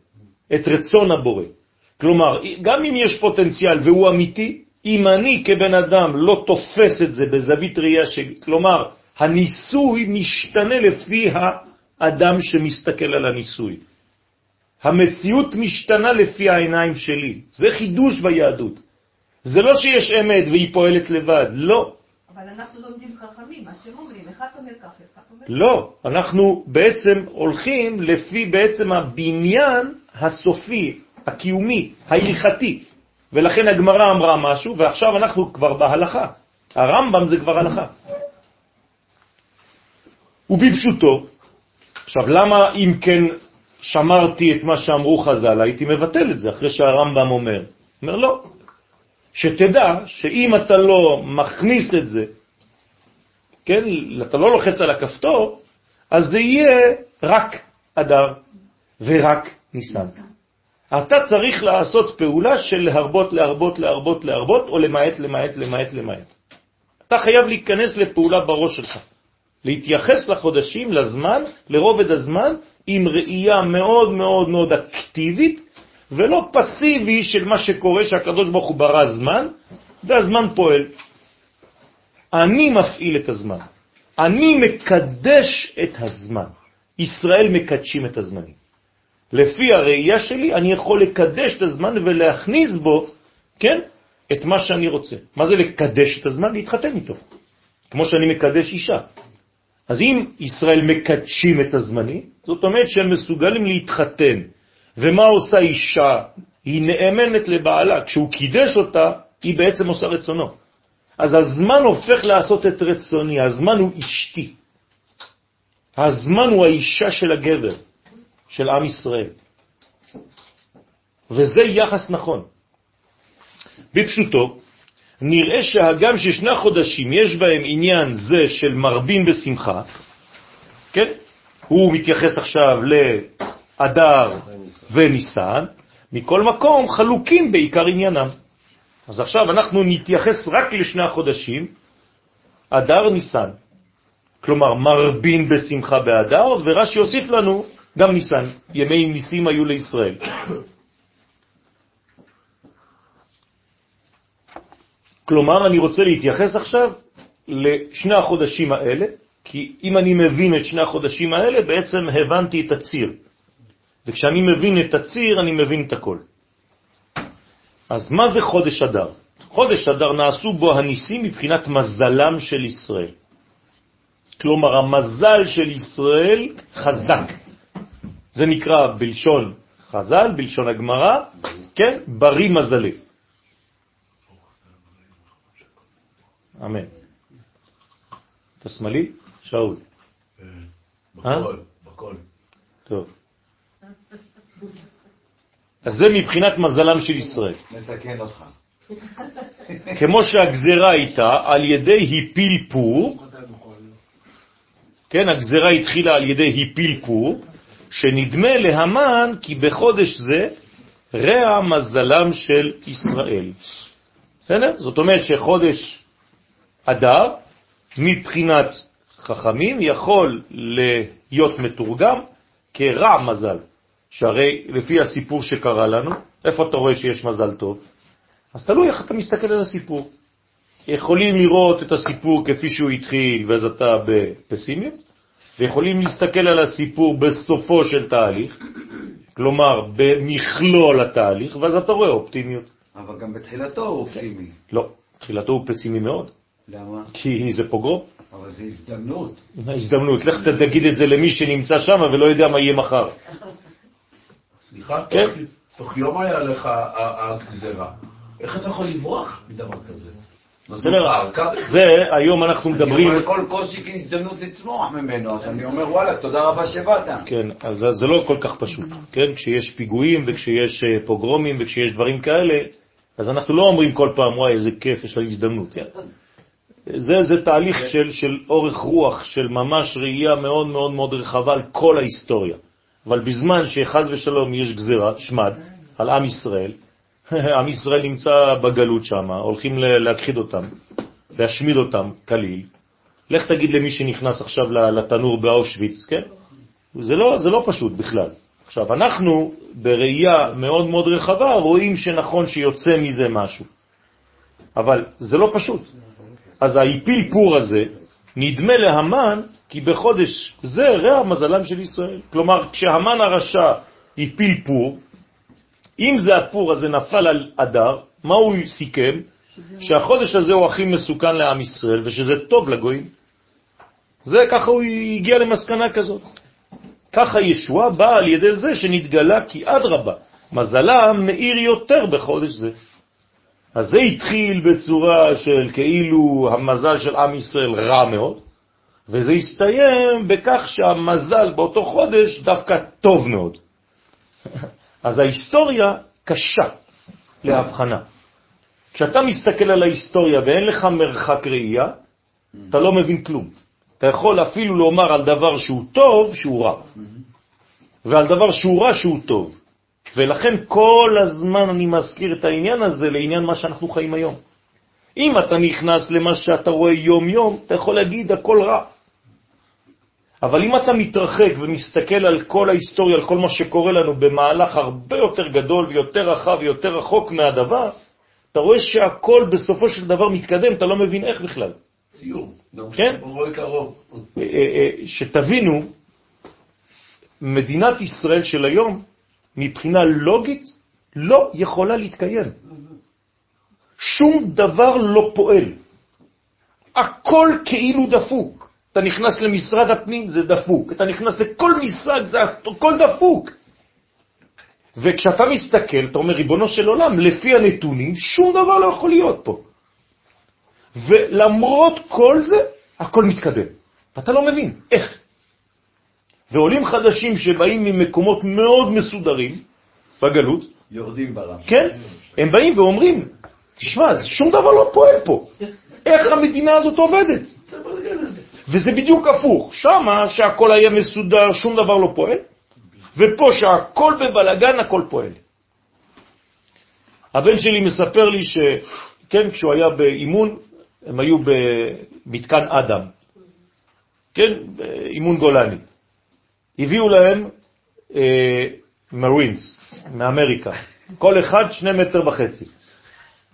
את רצון הבורא. כלומר, גם אם יש פוטנציאל והוא אמיתי, אם אני כבן אדם לא תופס את זה בזווית ראייה שלי, כלומר, הניסוי משתנה לפי האדם שמסתכל על הניסוי. המציאות משתנה לפי העיניים שלי. זה חידוש ביהדות. זה לא שיש אמת והיא פועלת לבד, לא. אבל אנחנו לומדים לא, אנחנו בעצם הולכים לפי בעצם הבניין הסופי, הקיומי, ההלכתי. ולכן הגמרא אמרה משהו, ועכשיו אנחנו כבר בהלכה. הרמב"ם זה כבר הלכה. ובפשוטו, עכשיו למה אם כן שמרתי את מה שאמרו חז"ל, הייתי מבטל את זה אחרי שהרמב"ם אומר. אומר לא, שתדע שאם אתה לא מכניס את זה, כן, אתה לא לוחץ על הכפתור, אז זה יהיה רק אדר ורק ניסן. אתה צריך לעשות פעולה של להרבות, להרבות, להרבות, להרבות, או למעט, למעט, למעט, למעט. אתה חייב להיכנס לפעולה בראש שלך. להתייחס לחודשים, לזמן, לרובד הזמן, עם ראייה מאוד מאוד מאוד אקטיבית, ולא פסיבי של מה שקורה שהקדוש ברוך הוא ברא זמן, והזמן פועל. אני מפעיל את הזמן. אני מקדש את הזמן. ישראל מקדשים את הזמנים. לפי הראייה שלי, אני יכול לקדש את הזמן ולהכניס בו, כן, את מה שאני רוצה. מה זה לקדש את הזמן? להתחתן איתו. כמו שאני מקדש אישה. אז אם ישראל מקדשים את הזמנים, זאת אומרת שהם מסוגלים להתחתן. ומה עושה אישה? היא נאמנת לבעלה. כשהוא קידש אותה, היא בעצם עושה רצונו. אז הזמן הופך לעשות את רצוני, הזמן הוא אשתי. הזמן הוא האישה של הגבר, של עם ישראל. וזה יחס נכון. בפשוטו, נראה שהגם ששני חודשים יש בהם עניין זה של מרבים בשמחה, כן? הוא מתייחס עכשיו לאדר וניסן, מכל מקום חלוקים בעיקר עניינם. אז עכשיו אנחנו נתייחס רק לשני החודשים, אדר ניסן. כלומר, מרבין בשמחה באדר, ורש"י יוסיף לנו גם ניסן. ימי ניסים היו לישראל. כלומר, אני רוצה להתייחס עכשיו לשני החודשים האלה, כי אם אני מבין את שני החודשים האלה, בעצם הבנתי את הציר. וכשאני מבין את הציר, אני מבין את הכל. אז מה זה חודש אדר? חודש אדר נעשו בו הניסים מבחינת מזלם של ישראל. כלומר, המזל של ישראל חזק. זה נקרא בלשון חז"ל, בלשון הגמרא, כן? בריא מזלי. אמן. אתה שמאלי? שאול. בכל, בכל. טוב. אז זה מבחינת מזלם של ישראל. נתקן אותך. כמו שהגזרה הייתה על ידי היפיל פור, כן, הגזרה התחילה על ידי היפיל פור, שנדמה להמן כי בחודש זה רע מזלם של ישראל. בסדר? זאת אומרת שחודש אדר, מבחינת חכמים, יכול להיות מתורגם כרע מזל. שהרי לפי הסיפור שקרה לנו, איפה אתה רואה שיש מזל טוב? אז תלוי איך אתה מסתכל על הסיפור. יכולים לראות את הסיפור כפי שהוא התחיל, ואז אתה בפסימיות, ויכולים להסתכל על הסיפור בסופו של תהליך, כלומר במכלול התהליך, ואז אתה רואה אופטימיות. אבל גם בתחילתו הוא אופטימי. לא, תחילתו הוא פסימי מאוד, למה? כי זה פוגרום. אבל זו הזדמנות. הזדמנות. לך תגיד את זה למי שנמצא שם ולא יודע מה יהיה מחר. סליחה, כן. תוך- יום היה לך הגזרה. איך אתה יכול לברוח מדבר כזה? זה, היום אנחנו אני מדברים, רואה כל קושי כהזדמנות לצמוח ממנו, אז אני אומר, וואלה, תודה רבה שבאת. כן, אז זה- לא כל כך פשוט, כן? כשיש פיגועים וכשיש אה, פוגרומים וכשיש דברים כאלה, אז אנחנו לא אומרים כל פעם, וואי, איזה כיף, יש לנו הזדמנות, כן? זה, זה תהליך של, של אורך רוח, של ממש ראייה מאוד מאוד מאוד רחבה על כל ההיסטוריה. אבל בזמן שחז ושלום יש גזירה, שמד, על עם ישראל, עם ישראל נמצא בגלות שם, הולכים להכחיד אותם, להשמיד אותם כליל. לך תגיד למי שנכנס עכשיו לתנור באושוויץ, כן? זה לא, זה לא פשוט בכלל. עכשיו, אנחנו בראייה מאוד מאוד רחבה רואים שנכון שיוצא מזה משהו. אבל זה לא פשוט. אז ההיפיל פור הזה נדמה להמן כי בחודש זה רע מזלם של ישראל. כלומר, כשהמן הרשע הפיל פור, אם זה הפור הזה נפל על אדר, מה הוא סיכם? שהחודש הזה הוא הכי מסוכן לעם ישראל ושזה טוב לגויים. זה ככה הוא הגיע למסקנה כזאת. ככה ישוע בא על ידי זה שנתגלה כי אדרבה, מזלם מאיר יותר בחודש זה. אז זה התחיל בצורה של כאילו המזל של עם ישראל רע מאוד, וזה הסתיים בכך שהמזל באותו חודש דווקא טוב מאוד. אז ההיסטוריה קשה להבחנה. כשאתה מסתכל על ההיסטוריה ואין לך מרחק ראייה, אתה לא מבין כלום. אתה יכול אפילו לומר על דבר שהוא טוב, שהוא רע, ועל דבר שהוא רע, שהוא טוב. ולכן כל הזמן אני מזכיר את העניין הזה לעניין מה שאנחנו חיים היום. אם אתה נכנס למה שאתה רואה יום-יום, אתה יכול להגיד הכל רע. אבל אם אתה מתרחק ומסתכל על כל ההיסטוריה, על כל מה שקורה לנו במהלך הרבה יותר גדול ויותר רחב ויותר רחוק מהדבר, אתה רואה שהכל בסופו של דבר מתקדם, אתה לא מבין איך בכלל. ציור. כן? כשאתה רואה קרוב. אה, אה, אה, שתבינו, מדינת ישראל של היום, מבחינה לוגית, לא יכולה להתקיים. שום דבר לא פועל. הכל כאילו דפוק. אתה נכנס למשרד הפנים, זה דפוק. אתה נכנס לכל משרד, זה הכל דפוק. וכשאתה מסתכל, אתה אומר, ריבונו של עולם, לפי הנתונים, שום דבר לא יכול להיות פה. ולמרות כל זה, הכל מתקדם. ואתה לא מבין, איך? ועולים חדשים שבאים ממקומות מאוד מסודרים בגלות, יורדים ברם. כן? הם באים ואומרים, תשמע, שום דבר לא פועל פה. איך המדינה הזאת עובדת? וזה בדיוק הפוך. שמה שהכל היה מסודר, שום דבר לא פועל, ופה שהכל בבלגן, הכל פועל. הבן שלי מספר לי שכן, כשהוא היה באימון, הם היו במתקן אדם, כן, באימון גולני. הביאו להם אה, מרינס מאמריקה, כל אחד שני מטר וחצי.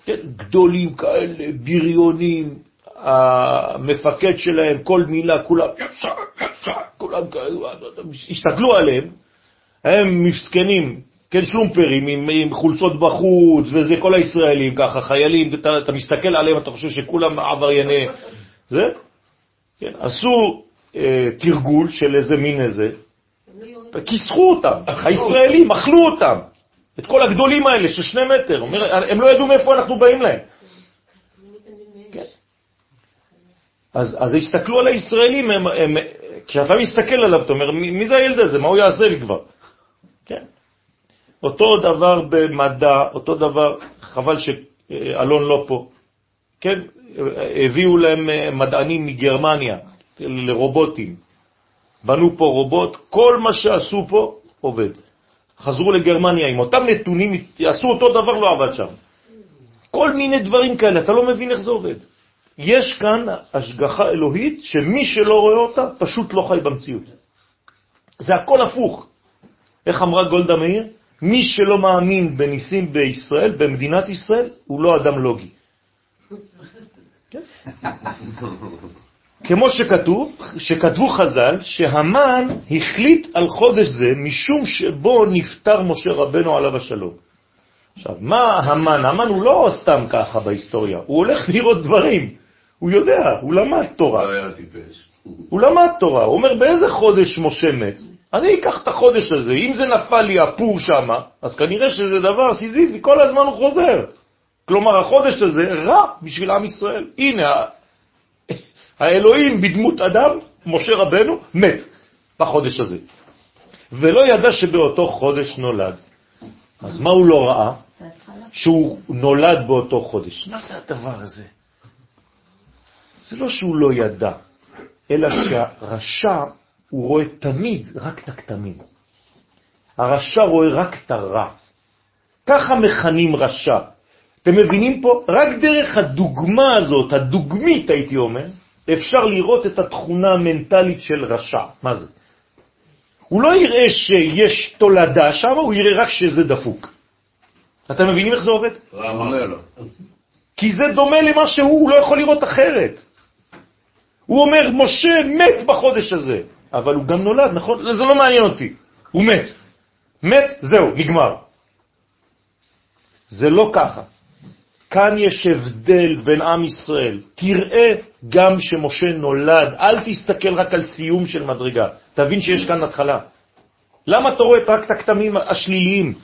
כן, גדולים כאלה, בריונים, המפקד שלהם, כל מילה, כולם, כולם כאלה, השתגלו עליהם, הם מסכנים, כן, שלומפרים עם, עם חולצות בחוץ, וזה כל הישראלים ככה, חיילים, אתה, אתה מסתכל עליהם, אתה חושב שכולם עברייני, זה, כן, עשו אה, תרגול של איזה מין איזה, כיסחו אותם, הישראלים, אכלו אותם, את כל הגדולים האלה של שני מטר, הם לא ידעו מאיפה אנחנו באים להם. כן. אז, אז הסתכלו על הישראלים, הם, הם, כשאתה מסתכל עליו, אתה אומר, מי, מי זה הילד הזה? מה הוא יעשה לי כבר? כן. אותו דבר במדע, אותו דבר, חבל שאלון לא פה, כן, הביאו להם מדענים מגרמניה לרובוטים, בנו פה רובוט, כל מה שעשו פה עובד. חזרו לגרמניה עם אותם נתונים, עשו אותו דבר, לא עבד שם. כל מיני דברים כאלה, אתה לא מבין איך זה עובד. יש כאן השגחה אלוהית שמי שלא רואה אותה פשוט לא חי במציאות. זה הכל הפוך. איך אמרה גולדה מאיר? מי שלא מאמין בניסים בישראל, במדינת ישראל, הוא לא אדם לוגי. כמו שכתוב, שכתבו חז"ל, שהמן החליט על חודש זה משום שבו נפטר משה רבנו עליו השלום. עכשיו, מה המן? המן הוא לא סתם ככה בהיסטוריה, הוא הולך לראות דברים. הוא יודע, הוא למד תורה. לא. הוא למד תורה, הוא אומר, באיזה חודש משה מת? אני אקח את החודש הזה, אם זה נפל לי הפור שם, אז כנראה שזה דבר סיזיפי, כל הזמן הוא חוזר. כלומר, החודש הזה רע בשביל עם ישראל. הנה, האלוהים בדמות אדם, משה רבנו, מת בחודש הזה. ולא ידע שבאותו חודש נולד. אז מה הוא לא ראה? שהוא נולד באותו חודש. מה זה הדבר הזה? זה לא שהוא לא ידע, אלא שהרשע, הוא רואה תמיד רק את הכתמים. הרשע רואה רק את הרע. ככה מכנים רשע. אתם מבינים פה? רק דרך הדוגמה הזאת, הדוגמית הייתי אומר, אפשר לראות את התכונה המנטלית של רשע. מה זה? הוא לא יראה שיש תולדה שם, הוא יראה רק שזה דפוק. אתם מבינים איך זה עובד? כי זה דומה למה שהוא, הוא לא יכול לראות אחרת. הוא אומר, משה מת בחודש הזה, אבל הוא גם נולד, נכון? זה לא מעניין אותי, הוא מת. מת, זהו, נגמר. זה לא ככה. כאן יש הבדל בין עם ישראל. תראה גם שמשה נולד, אל תסתכל רק על סיום של מדרגה. תבין שיש כאן התחלה. למה אתה רואה רק את הכתמים השליליים?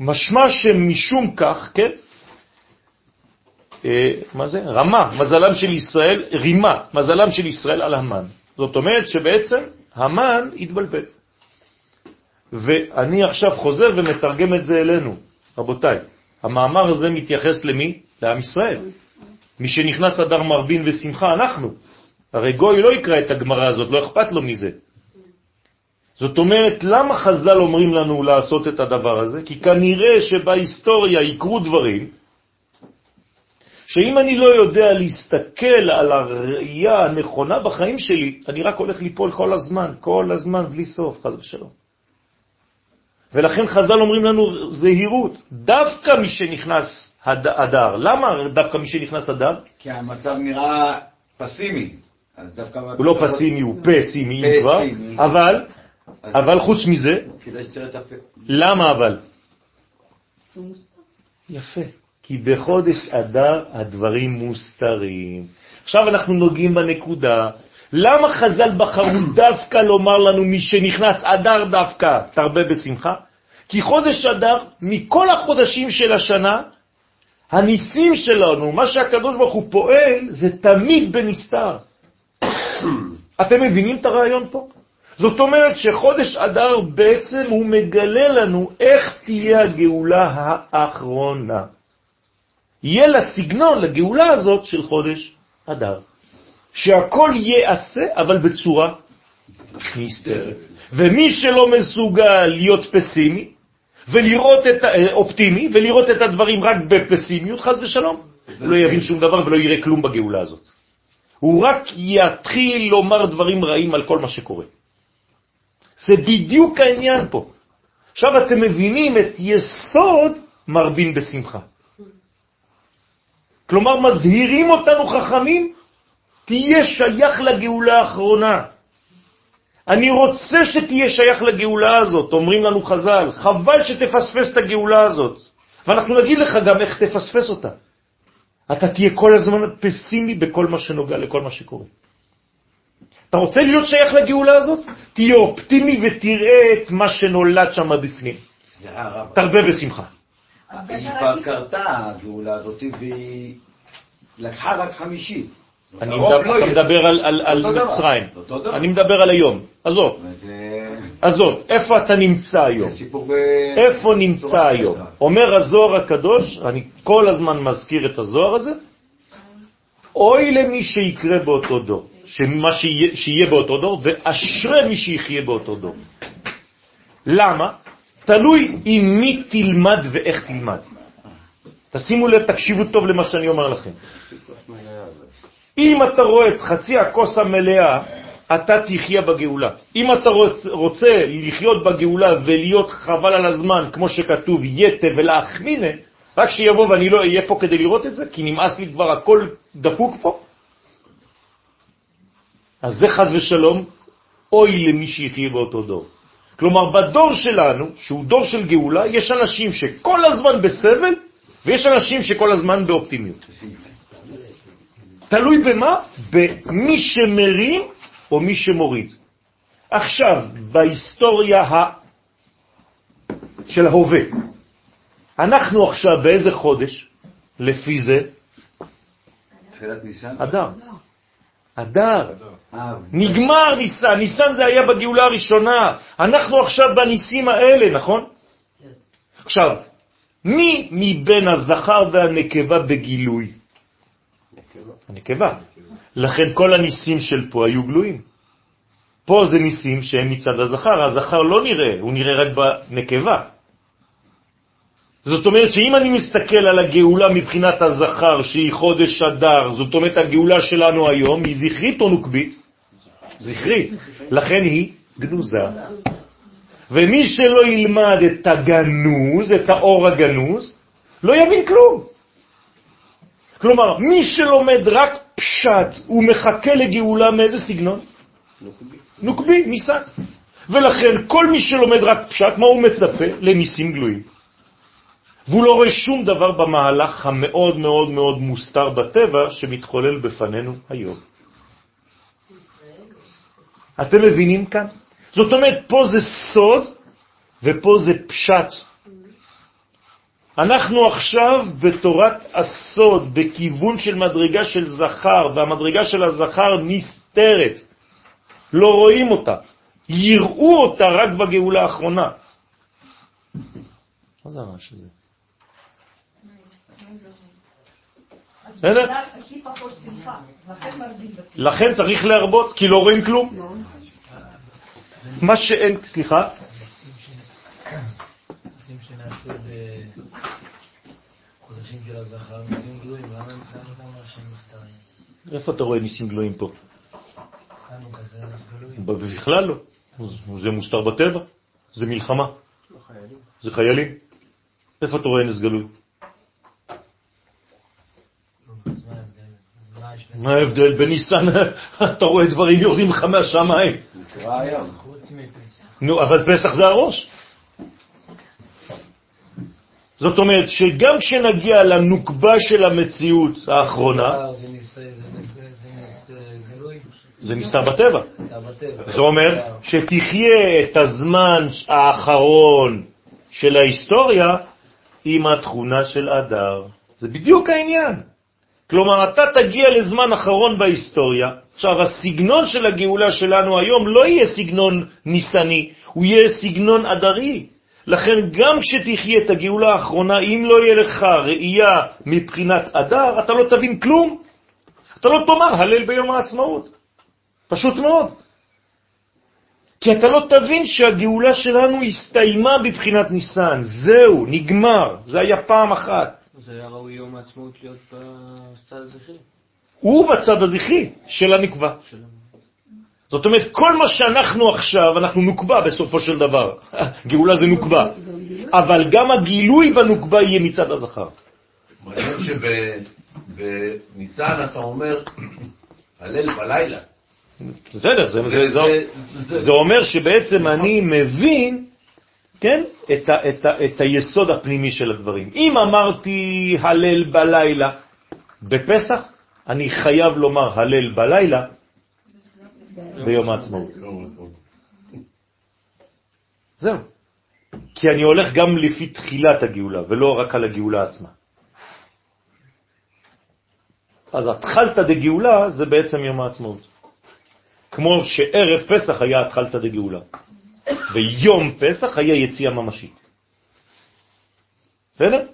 משמע שמשום כך, כן? אה, מה זה? רמה, מזלם של ישראל, רימה, מזלם של ישראל על המן. זאת אומרת שבעצם המן התבלבל. ואני עכשיו חוזר ומתרגם את זה אלינו, רבותיי. המאמר הזה מתייחס למי? לעם ישראל. מי שנכנס אדר מרבין ושמחה, אנחנו. הרי גוי לא יקרא את הגמרא הזאת, לא אכפת לו מזה. זאת אומרת, למה חז"ל אומרים לנו לעשות את הדבר הזה? כי כנראה שבהיסטוריה יקרו דברים, שאם אני לא יודע להסתכל על הראייה הנכונה בחיים שלי, אני רק הולך ליפול כל הזמן, כל הזמן, בלי סוף, חז ושלום. ולכן חז"ל אומרים לנו זהירות, דווקא מי שנכנס אדר. למה דווקא מי שנכנס אדר? כי המצב נראה פסימי. אז דווקא... הוא לא פסימי, הוא פסימי כבר, אבל, אבל חוץ מזה. למה אבל? יפה, כי בחודש אדר הדברים מוסתרים. עכשיו אנחנו נוגעים בנקודה, למה חז"ל בחרו דווקא לומר לנו מי שנכנס אדר דווקא תרבה בשמחה? כי חודש אדר, מכל החודשים של השנה, הניסים שלנו, מה שהקדוש ברוך הוא פועל, זה תמיד בנסתר. אתם מבינים את הרעיון פה? זאת אומרת שחודש אדר בעצם הוא מגלה לנו איך תהיה הגאולה האחרונה. יהיה לה סגנון לגאולה הזאת של חודש אדר. שהכל ייעשה, אבל בצורה נסתרת. ומי שלא מסוגל להיות פסימי, ולראות את, אופטימי, ולראות את הדברים רק בפסימיות, חז ושלום, לא יבין שום דבר ולא יראה כלום בגאולה הזאת. הוא רק יתחיל לומר דברים רעים על כל מה שקורה. זה בדיוק העניין פה. עכשיו אתם מבינים את יסוד מרבין בשמחה. כלומר, מזהירים אותנו חכמים, תהיה שייך לגאולה האחרונה. אני רוצה שתהיה שייך לגאולה הזאת, אומרים לנו חז"ל, חבל שתפספס את הגאולה הזאת. ואנחנו נגיד לך גם איך תפספס אותה. אתה תהיה כל הזמן פסימי בכל מה שנוגע לכל מה שקורה. אתה רוצה להיות שייך לגאולה הזאת? תהיה אופטימי ותראה את מה שנולד שם בפנים. תרבה בשמחה. היא כבר קרתה, הגאולה הזאת, והיא לקחה רק חמישית. אני מדבר, לא. מדבר על. מצרים. אני מדבר על היום. עזוב, עזוב, איפה אתה נמצא היום? איפה נמצא היום? אומר הזוהר הקדוש, אני כל הזמן מזכיר את הזוהר הזה, אוי למי שיקרה באותו דור, שמה שיהיה, שיהיה באותו דור, ואשרי מי שיחיה באותו דור. למה? תלוי עם מי תלמד ואיך תלמד. תשימו לב, תקשיבו טוב למה שאני אומר לכם. אם אתה רואה את חצי הכוס המלאה, אתה תחיה בגאולה. אם אתה רוצ, רוצה לחיות בגאולה ולהיות חבל על הזמן, כמו שכתוב, יתה ולהחמינה, רק שיבוא ואני לא אהיה פה כדי לראות את זה, כי נמאס לי כבר הכל דפוק פה. אז זה חז ושלום, אוי למי שיחיה באותו דור. כלומר, בדור שלנו, שהוא דור של גאולה, יש אנשים שכל הזמן בסבל, ויש אנשים שכל הזמן באופטימיות. תלוי במה? במי שמרים או מי שמוריד. עכשיו, בהיסטוריה ה... של ההווה, אנחנו עכשיו באיזה חודש? לפי זה? תחילת ניסן? אדר. אדר. אב. נגמר ניסן, ניסן זה היה בגאולה הראשונה. אנחנו עכשיו בניסים האלה, נכון? עכשיו, מי מבין הזכר והנקבה בגילוי? הנקבה. לכן כל הניסים של פה היו גלויים. פה זה ניסים שהם מצד הזכר, הזכר לא נראה, הוא נראה רק בנקבה. זאת אומרת שאם אני מסתכל על הגאולה מבחינת הזכר, שהיא חודש אדר, זאת אומרת הגאולה שלנו היום היא זכרית או נוקבית? זכרית. לכן היא גנוזה. ומי שלא ילמד את הגנוז, את האור הגנוז, לא יבין כלום. כלומר, מי שלומד רק פשט, הוא מחכה לגאולה מאיזה סגנון? נוקבי, ניסן. ולכן כל מי שלומד רק פשט, מה הוא מצפה? לניסים גלויים. והוא לא רואה שום דבר במהלך המאוד מאוד מאוד מוסתר בטבע שמתחולל בפנינו היום. אתם מבינים כאן? זאת אומרת, פה זה סוד ופה זה פשט. אנחנו עכשיו בתורת הסוד, בכיוון של מדרגה של זכר, והמדרגה של הזכר נסתרת. לא רואים אותה. יראו אותה רק בגאולה האחרונה. מה זה הרעש הזה? בסדר? לכן צריך להרבות, כי לא רואים כלום. מה שאין, סליחה, ניסים שנעשו בחודשים של הזכר, ניסים גלויים, למה למה אתה אומר שהם מסתרים? איפה אתה רואה ניסים גלויים פה? בכלל לא. זה מוסתר בטבע, זה מלחמה, זה חיילים. איפה אתה רואה נס גלוי? מה ההבדל? בניסן אתה רואה דברים יורדים לך מהשמיים. נו, אבל פסח זה הראש. זאת אומרת שגם כשנגיע לנוקבה של המציאות האחרונה, זה אה, זה נסתר. אתה בטבע. זה אומר שתחיה את הזמן האחרון של ההיסטוריה עם התכונה של אדר. זה בדיוק העניין. כלומר, אתה תגיע לזמן אחרון בהיסטוריה. עכשיו, הסגנון של הגאולה שלנו היום לא יהיה סגנון ניסני, הוא יהיה סגנון אדרי. לכן גם כשתחיה את הגאולה האחרונה, אם לא יהיה לך ראייה מבחינת אדר, אתה לא תבין כלום. אתה לא תאמר הלל ביום העצמאות. פשוט מאוד. כי אתה לא תבין שהגאולה שלנו הסתיימה בבחינת ניסן. זהו, נגמר. זה היה פעם אחת. זה היה ראוי יום העצמאות להיות בצד הזכרי הוא בצד הזכרי של הנקבה. שלנו. זאת אומרת, כל מה שאנחנו עכשיו, אנחנו נוקבה בסופו של דבר. גאולה זה נוקבה. אבל גם הגילוי בנוקבה יהיה מצד הזכר. מעניין שבניסן אתה אומר, הלל בלילה. בסדר, זה, זה, זה, זה- זה אומר שבעצם אני מבין, כן, את, ה, את, ה, את היסוד הפנימי של הדברים. אם אמרתי הלל בלילה בפסח, אני חייב לומר הלל בלילה ביום העצמאות. זהו. כי אני הולך גם לפי תחילת הגאולה, ולא רק על הגאולה עצמה. אז התחלתא דגאולה זה בעצם יום העצמאות. כמו שערב פסח היה התחלתא דגאולה, ויום פסח היה יציאה ממשית. בסדר?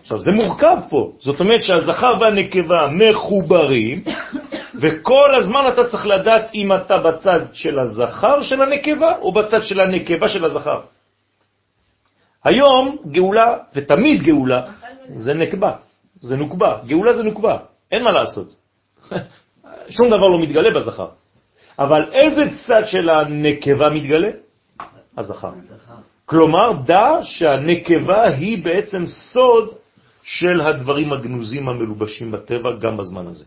עכשיו, זה מורכב פה. זאת אומרת שהזכר והנקבה מחוברים, וכל הזמן אתה צריך לדעת אם אתה בצד של הזכר של הנקבה או בצד של הנקבה של הזכר. היום גאולה, ותמיד גאולה, זה נקבה, זה נוקבה. גאולה זה נוקבה, אין מה לעשות. שום דבר לא מתגלה בזכר. אבל איזה צד של הנקבה מתגלה? הזכר. כלומר, דע שהנקבה היא בעצם סוד של הדברים הגנוזים המלובשים בטבע גם בזמן הזה.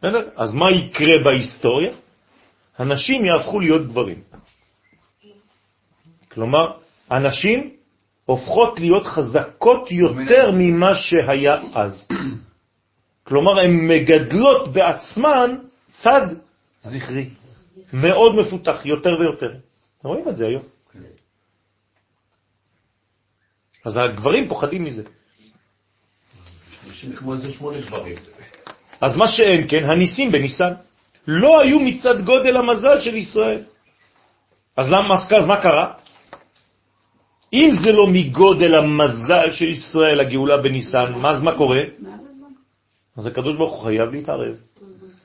בסדר? אז מה יקרה בהיסטוריה? הנשים יהפכו להיות גברים. כלומר, הנשים הופכות להיות חזקות יותר ממה שהיה אז. כלומר, הן מגדלות בעצמן צד זכרי, מאוד מפותח, יותר ויותר. רואים את זה היום. אז הגברים פוחדים מזה. כמו איזה שמונה גברים. אז מה שאין כן, הניסים בניסן, לא היו מצד גודל המזל של ישראל. אז למה, אז מה קרה? אם זה לא מגודל המזל של ישראל, הגאולה בניסן, מה, אז מה קורה? אז הקדוש ברוך הוא חייב להתערב.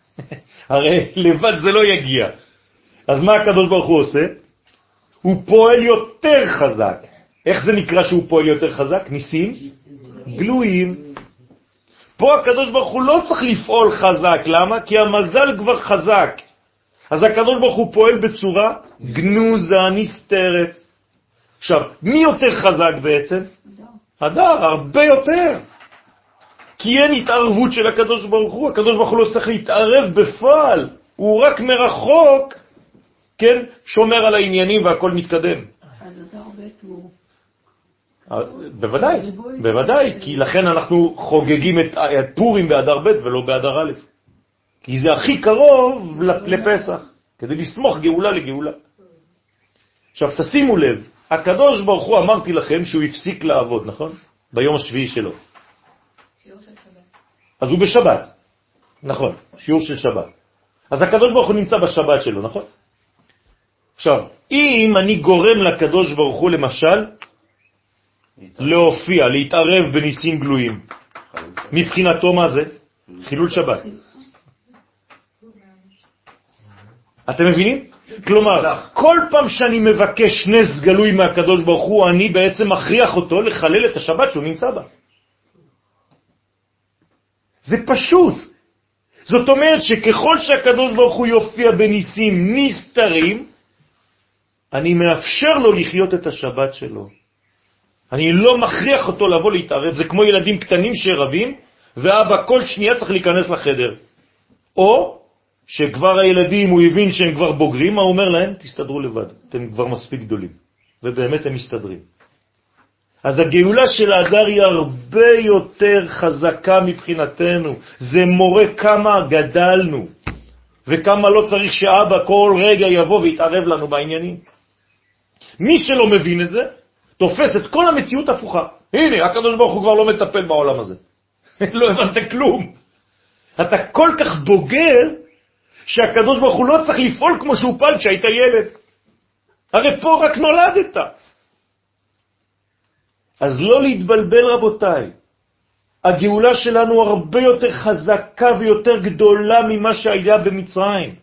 הרי לבד זה לא יגיע. אז מה הקדוש ברוך הוא עושה? הוא פועל יותר חזק. איך זה נקרא שהוא פועל יותר חזק? ניסים גלויים. פה הקדוש ברוך הוא לא צריך לפעול חזק, למה? כי המזל כבר חזק. אז הקדוש ברוך הוא פועל בצורה גנוזה, נסתרת. עכשיו, מי יותר חזק בעצם? הדר, הרבה יותר. כי אין התערבות של הקדוש ברוך הוא, הקדוש ברוך הוא לא צריך להתערב בפועל, הוא רק מרחוק, כן, שומר על העניינים והכל מתקדם. אז אתה הרבה תמור. אה, בוודאי, בוודאי, כי לכן אנחנו חוגגים את פורים באדר ב' ולא באדר א', כי זה הכי קרוב לפסח, כדי לסמוך גאולה לגאולה. עכשיו תשימו לב, הקדוש ברוך הוא אמרתי לכם שהוא הפסיק לעבוד, נכון? ביום השביעי שלו. אז הוא בשבת, נכון, שיעור של שבת. אז הקדוש ברוך הוא נמצא בשבת שלו, נכון? עכשיו, אם אני גורם לקדוש ברוך הוא למשל להופיע, להתערב בניסים גלויים, מבחינתו מה זה? חילול שבת. אתם מבינים? כלומר, כל פעם שאני מבקש נס גלוי מהקדוש ברוך הוא, אני בעצם מכריח אותו לחלל את השבת שהוא נמצא בה. זה פשוט. זאת אומרת שככל שהקדוש ברוך הוא יופיע בניסים נסתרים, אני מאפשר לו לחיות את השבת שלו. אני לא מכריח אותו לבוא להתערב, זה כמו ילדים קטנים שרבים, ואבא כל שנייה צריך להיכנס לחדר. או שכבר הילדים, הוא הבין שהם כבר בוגרים, מה הוא אומר להם? תסתדרו לבד, אתם כבר מספיק גדולים. ובאמת הם מסתדרים. אז הגאולה של האדר היא הרבה יותר חזקה מבחינתנו. זה מורה כמה גדלנו, וכמה לא צריך שאבא כל רגע יבוא ויתערב לנו בעניינים. מי שלא מבין את זה, תופס את כל המציאות הפוכה. הנה, הקדוש ברוך הוא כבר לא מטפל בעולם הזה. לא הבנת כלום. אתה כל כך בוגר, שהקדוש ברוך הוא לא צריך לפעול כמו שהוא פעל כשהיית ילד. הרי פה רק נולדת. אז לא להתבלבל רבותיי. הגאולה שלנו הרבה יותר חזקה ויותר גדולה ממה שהיה במצרים.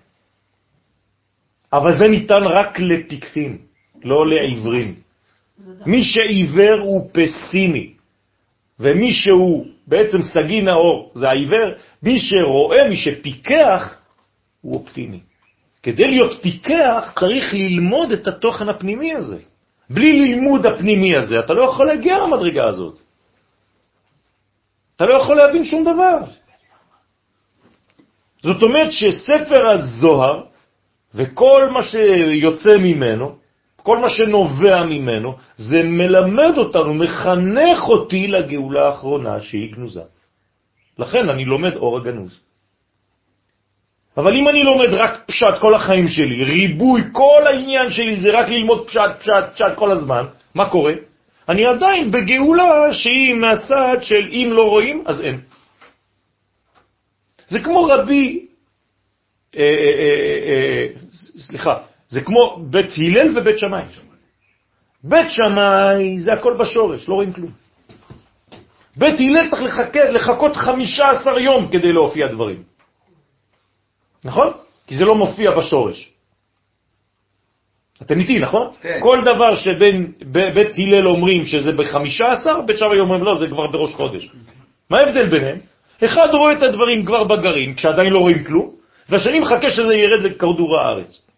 אבל זה ניתן רק לפיקחים, לא לעברים. מי שעיוור הוא פסימי, ומי שהוא בעצם סגי נאור זה העיוור, מי שרואה, מי שפיקח, הוא אופטימי. כדי להיות פיקח צריך ללמוד את התוכן הפנימי הזה. בלי לימוד הפנימי הזה, אתה לא יכול להגיע למדרגה הזאת. אתה לא יכול להבין שום דבר. זאת אומרת שספר הזוהר וכל מה שיוצא ממנו, כל מה שנובע ממנו, זה מלמד אותנו, מחנך אותי לגאולה האחרונה שהיא גנוזה. לכן אני לומד אור הגנוז. אבל אם אני לומד רק פשט כל החיים שלי, ריבוי, כל העניין שלי זה רק ללמוד פשט, פשט, פשט כל הזמן, מה קורה? אני עדיין בגאולה שהיא מהצד של אם לא רואים, אז אין. זה כמו רבי, אה, אה, אה, אה, סליחה, זה כמו בית הלל ובית שמאי. בית שמאי זה הכל בשורש, לא רואים כלום. בית הלל צריך לחכות, לחכות 15 יום כדי להופיע דברים. נכון? כי זה לא מופיע בשורש. אתם איתי, נכון? כן. כל דבר שבין בית הלל אומרים שזה ב-15, בית שמאי אומרים לא, זה כבר בראש חודש. מה ההבדל ביניהם? אחד רואה את הדברים כבר בגרעין, כשעדיין לא רואים כלום, והשני מחכה שזה ירד לכדור הארץ.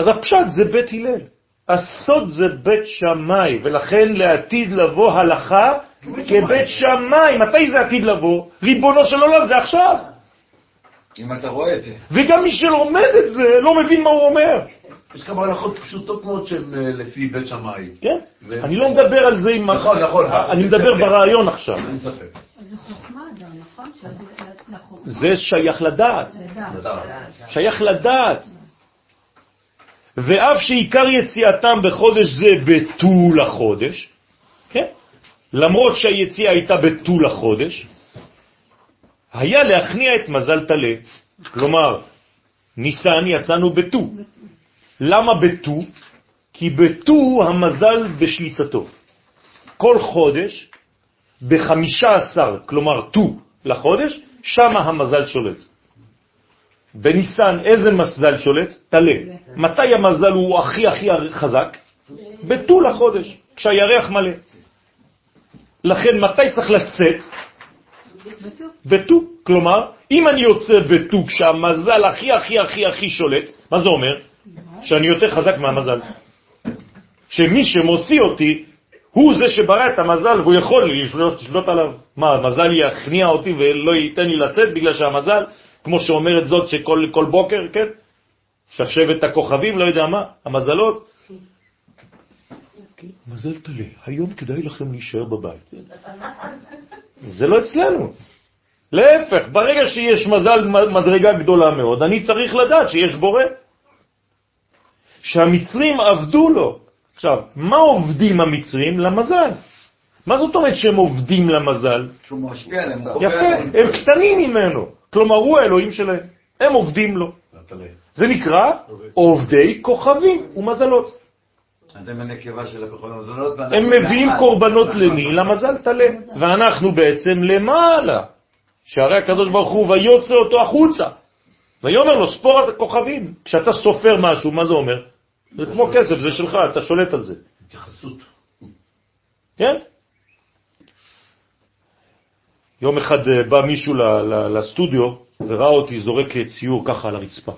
אז הפשט זה בית הלל, הסוד זה בית שמאי, ולכן לעתיד לבוא הלכה כבית שמאי. מתי זה עתיד לבוא? ריבונו של עולם, זה עכשיו. אם אתה רואה את זה. וגם מי שלומד את זה לא מבין מה הוא אומר. יש כמה הלכות פשוטות מאוד שהן אה, לפי בית שמאי. כן, אני לא מדבר על זה עם... נכון, נכון. אני מדבר ברעיון עכשיו. אין ספק. זה חוכמה גם, נכון? זה שייך לדעת. לדעת. שייך לדעת. ואף שעיקר יציאתם בחודש זה בטול החודש, כן? למרות שהיציאה הייתה בטול החודש, היה להכניע את מזל תלה. כלומר, ניסן יצאנו בטו. למה בטו? כי בטו המזל בשליטתו. כל חודש, בחמישה עשר, כלומר טו לחודש, שם המזל שולט. בניסן איזה מזל שולט? תלה. מתי המזל הוא הכי הכי חזק? בטו לחודש, כשהירח מלא. לכן מתי צריך לצאת? בטו. כלומר, אם אני יוצא בטו כשהמזל הכי הכי הכי הכי שולט, מה זה אומר? שאני יותר חזק מהמזל. שמי שמוציא אותי הוא זה שברא את המזל והוא יכול לשלוט עליו. מה, המזל יכניע אותי ולא ייתן לי לצאת בגלל שהמזל, כמו שאומרת זאת שכל כל בוקר, כן? שחשבת הכוכבים, לא יודע מה, המזלות. כן, מזל תלה, היום כדאי לכם להישאר בבית. זה לא אצלנו. להפך, ברגע שיש מזל מדרגה גדולה מאוד, אני צריך לדעת שיש בורא. שהמצרים עבדו לו. עכשיו, מה עובדים המצרים? למזל. מה זאת אומרת שהם עובדים למזל? שהוא משפיע עליהם. יפה, הם קטנים ממנו. כלומר, הוא האלוהים שלהם. הם עובדים לו. זה נקרא עובדי כוכבים ומזלות. אז הם הנקבה של הכוכבים ומזלות. הם מביאים קורבנות למי? למזל תלה. ואנחנו בעצם למעלה. שהרי הקדוש ברוך הוא ויוצא אותו החוצה. ויאמר לו, ספור את הכוכבים. כשאתה סופר משהו, מה זה אומר? זה כמו כסף, זה שלך, אתה שולט על זה. התייחסות. כן? יום אחד אה, בא מישהו לסטודיו וראה אותי זורק ציור ככה על הרצפה.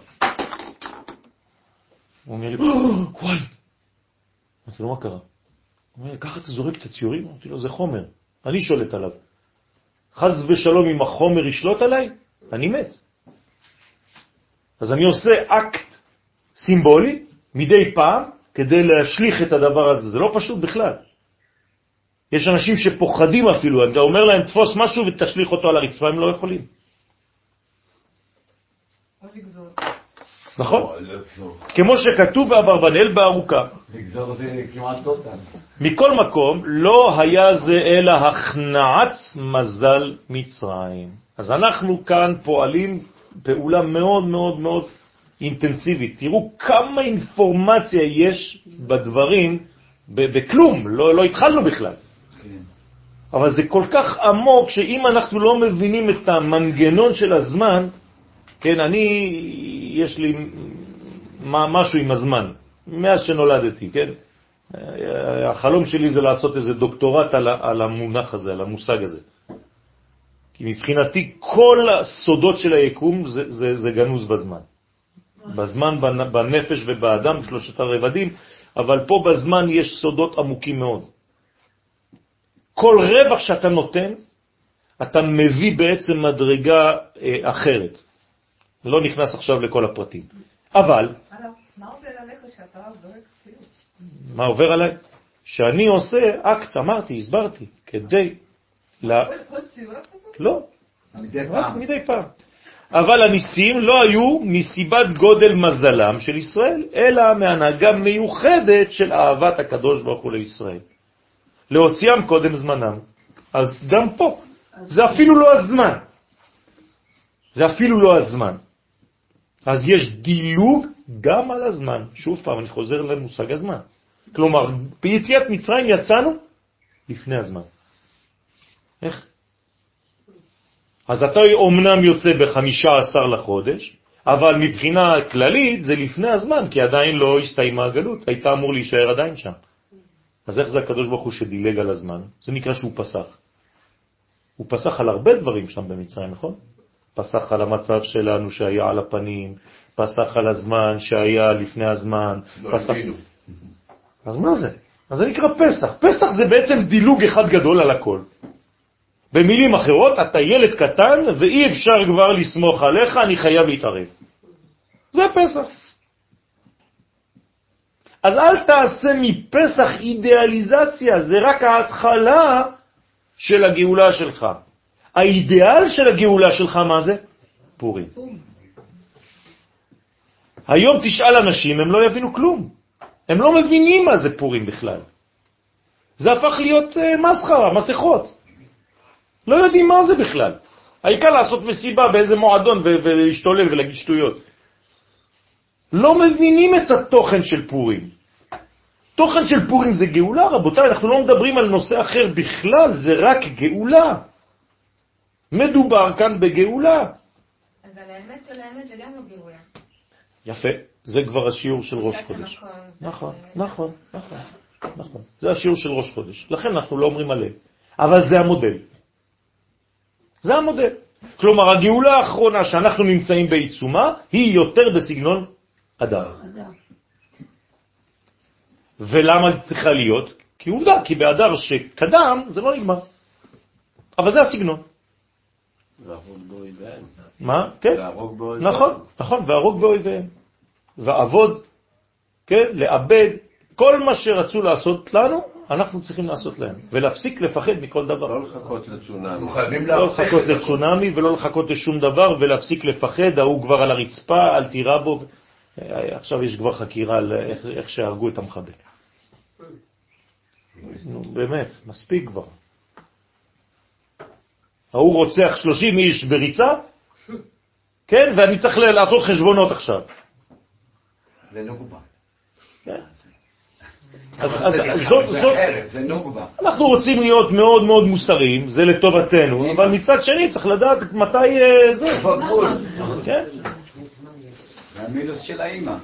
הוא אומר לי, וואי! אמרתי לו, מה קרה? הוא אומר לי, ככה אתה זורק את הציורים? אמרתי לו, זה חומר, אני שולט עליו. חז ושלום אם החומר ישלוט עליי, אני מת. אז אני עושה אקט סימבולי מדי פעם כדי להשליך את הדבר הזה. זה לא פשוט בכלל. יש אנשים שפוחדים אפילו, אתה אומר להם תפוס משהו ותשליך אותו על הרצפה, הם לא יכולים. נכון? כמו שכתוב באברבנאל בארוכה. לגזור זה כמעט לא כאן. מכל מקום, לא היה זה אלא הכנעת מזל מצרים. אז אנחנו כאן פועלים פעולה מאוד מאוד מאוד אינטנסיבית. תראו כמה אינפורמציה יש בדברים, בכלום, לא, לא התחלנו בכלל. כן. אבל זה כל כך עמוק, שאם אנחנו לא מבינים את המנגנון של הזמן, כן, אני, יש לי משהו עם הזמן, מאז שנולדתי, כן? החלום שלי זה לעשות איזה דוקטורט על, על המונח הזה, על המושג הזה. כי מבחינתי כל הסודות של היקום זה, זה, זה גנוז בזמן. בזמן, בנפש ובאדם, בשלושת הרבדים, אבל פה בזמן יש סודות עמוקים מאוד. כל רווח שאתה נותן, אתה מביא בעצם מדרגה אה, אחרת. לא נכנס עכשיו לכל הפרטים. אבל... מה עובר עליך שאתה זורק ציור? מה עובר עליי? שאני עושה אקט, אמרתי, הסברתי, כדי... כל ציור כזאת? לא, מדי רק פעם. מדי פעם. אבל הניסים לא היו מסיבת גודל מזלם של ישראל, אלא מהנהגה מיוחדת של אהבת הקדוש ברוך הוא לישראל. להוציאם קודם זמנם. אז גם פה, זה אפילו לא הזמן. זה אפילו לא הזמן. אז יש דילוג גם על הזמן. שוב פעם, אני חוזר למושג הזמן. כלומר, ביציאת מצרים יצאנו לפני הזמן. איך? אז אתה אומנם יוצא בחמישה עשר לחודש, אבל מבחינה כללית זה לפני הזמן, כי עדיין לא הסתיימה הגלות, היית אמור להישאר עדיין שם. אז איך זה הקדוש ברוך הוא שדילג על הזמן? זה נקרא שהוא פסח. הוא פסח על הרבה דברים שם במצרים, נכון? פסח על המצב שלנו שהיה על הפנים, פסח על הזמן שהיה לפני הזמן. לא פסח... אז מה זה? אז זה נקרא פסח. פסח זה בעצם דילוג אחד גדול על הכל. במילים אחרות, אתה ילד קטן ואי אפשר כבר לסמוך עליך, אני חייב להתערב. זה פסח. אז אל תעשה מפסח אידיאליזציה, זה רק ההתחלה של הגאולה שלך. האידיאל של הגאולה שלך מה זה? פורים. היום תשאל אנשים, הם לא יבינו כלום. הם לא מבינים מה זה פורים בכלל. זה הפך להיות uh, מסחרה, מסכות. לא יודעים מה זה בכלל. העיקר לעשות מסיבה באיזה מועדון ולהשתולל ולהגיד שטויות. לא מבינים את התוכן של פורים. תוכן של פורים זה גאולה, רבותיי, אנחנו לא מדברים על נושא אחר בכלל, זה רק גאולה. מדובר כאן בגאולה. אבל האמת של האמת זה גם לא גאולה. יפה, זה כבר השיעור של ראש חודש. נכון, נכון, נכון, נכון. זה השיעור של ראש חודש. לכן אנחנו לא אומרים עליהם. אבל זה המודל. זה המודל. כלומר, הגאולה האחרונה שאנחנו נמצאים בעיצומה היא יותר בסגנון אדם. ולמה צריכה להיות? כי עובדה, כי באדר שקדם זה לא נגמר. אבל זה הסגנון. מה? כן. נכון, נכון, והרוג באויביהם. ועבוד, כן, לאבד, כל מה שרצו לעשות לנו, אנחנו צריכים לעשות להם, ולהפסיק לפחד מכל דבר. לא לחכות לצונאמי. לא לחכות לצונאמי ולא לחכות לשום דבר, ולהפסיק לפחד, ההוא כבר על הרצפה, אל תירה בו. עכשיו יש כבר חקירה על איך, איך שהרגו את המחבל. נו, באמת, מספיק כבר. ההוא רוצח 30 איש בריצה, כן, ואני צריך לעשות חשבונות עכשיו. זה נוגבה. כן. אז, אז זאת, זאת, אנחנו רוצים להיות מאוד מאוד מוסריים, זה לטובתנו, אבל מצד שני צריך לדעת מתי אה, זה. כן. זה המינוס של האימא.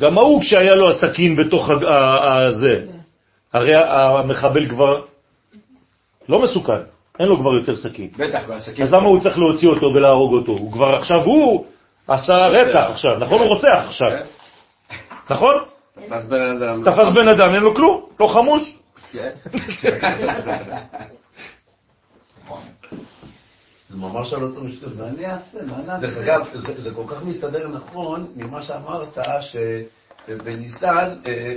גם ההוא כשהיה לו הסכין בתוך הזה, הרי המחבל כבר לא מסוכן, אין לו כבר יותר סכין. בטח, והסכין... אז למה הוא צריך להוציא אותו ולהרוג אותו? הוא כבר עכשיו, הוא עשה רצח עכשיו, נכון? הוא רוצח עכשיו. כן. נכון? תפס בן אדם. תפס בן אדם, אין לו כלום, לא חמוש. כן. זה ממש על אותו משתתף. מה אני אעשה? מה נעשה? דרך אגב, זה, כל כך מסתדר נכון ממה שאמרת, שבניסן, אה,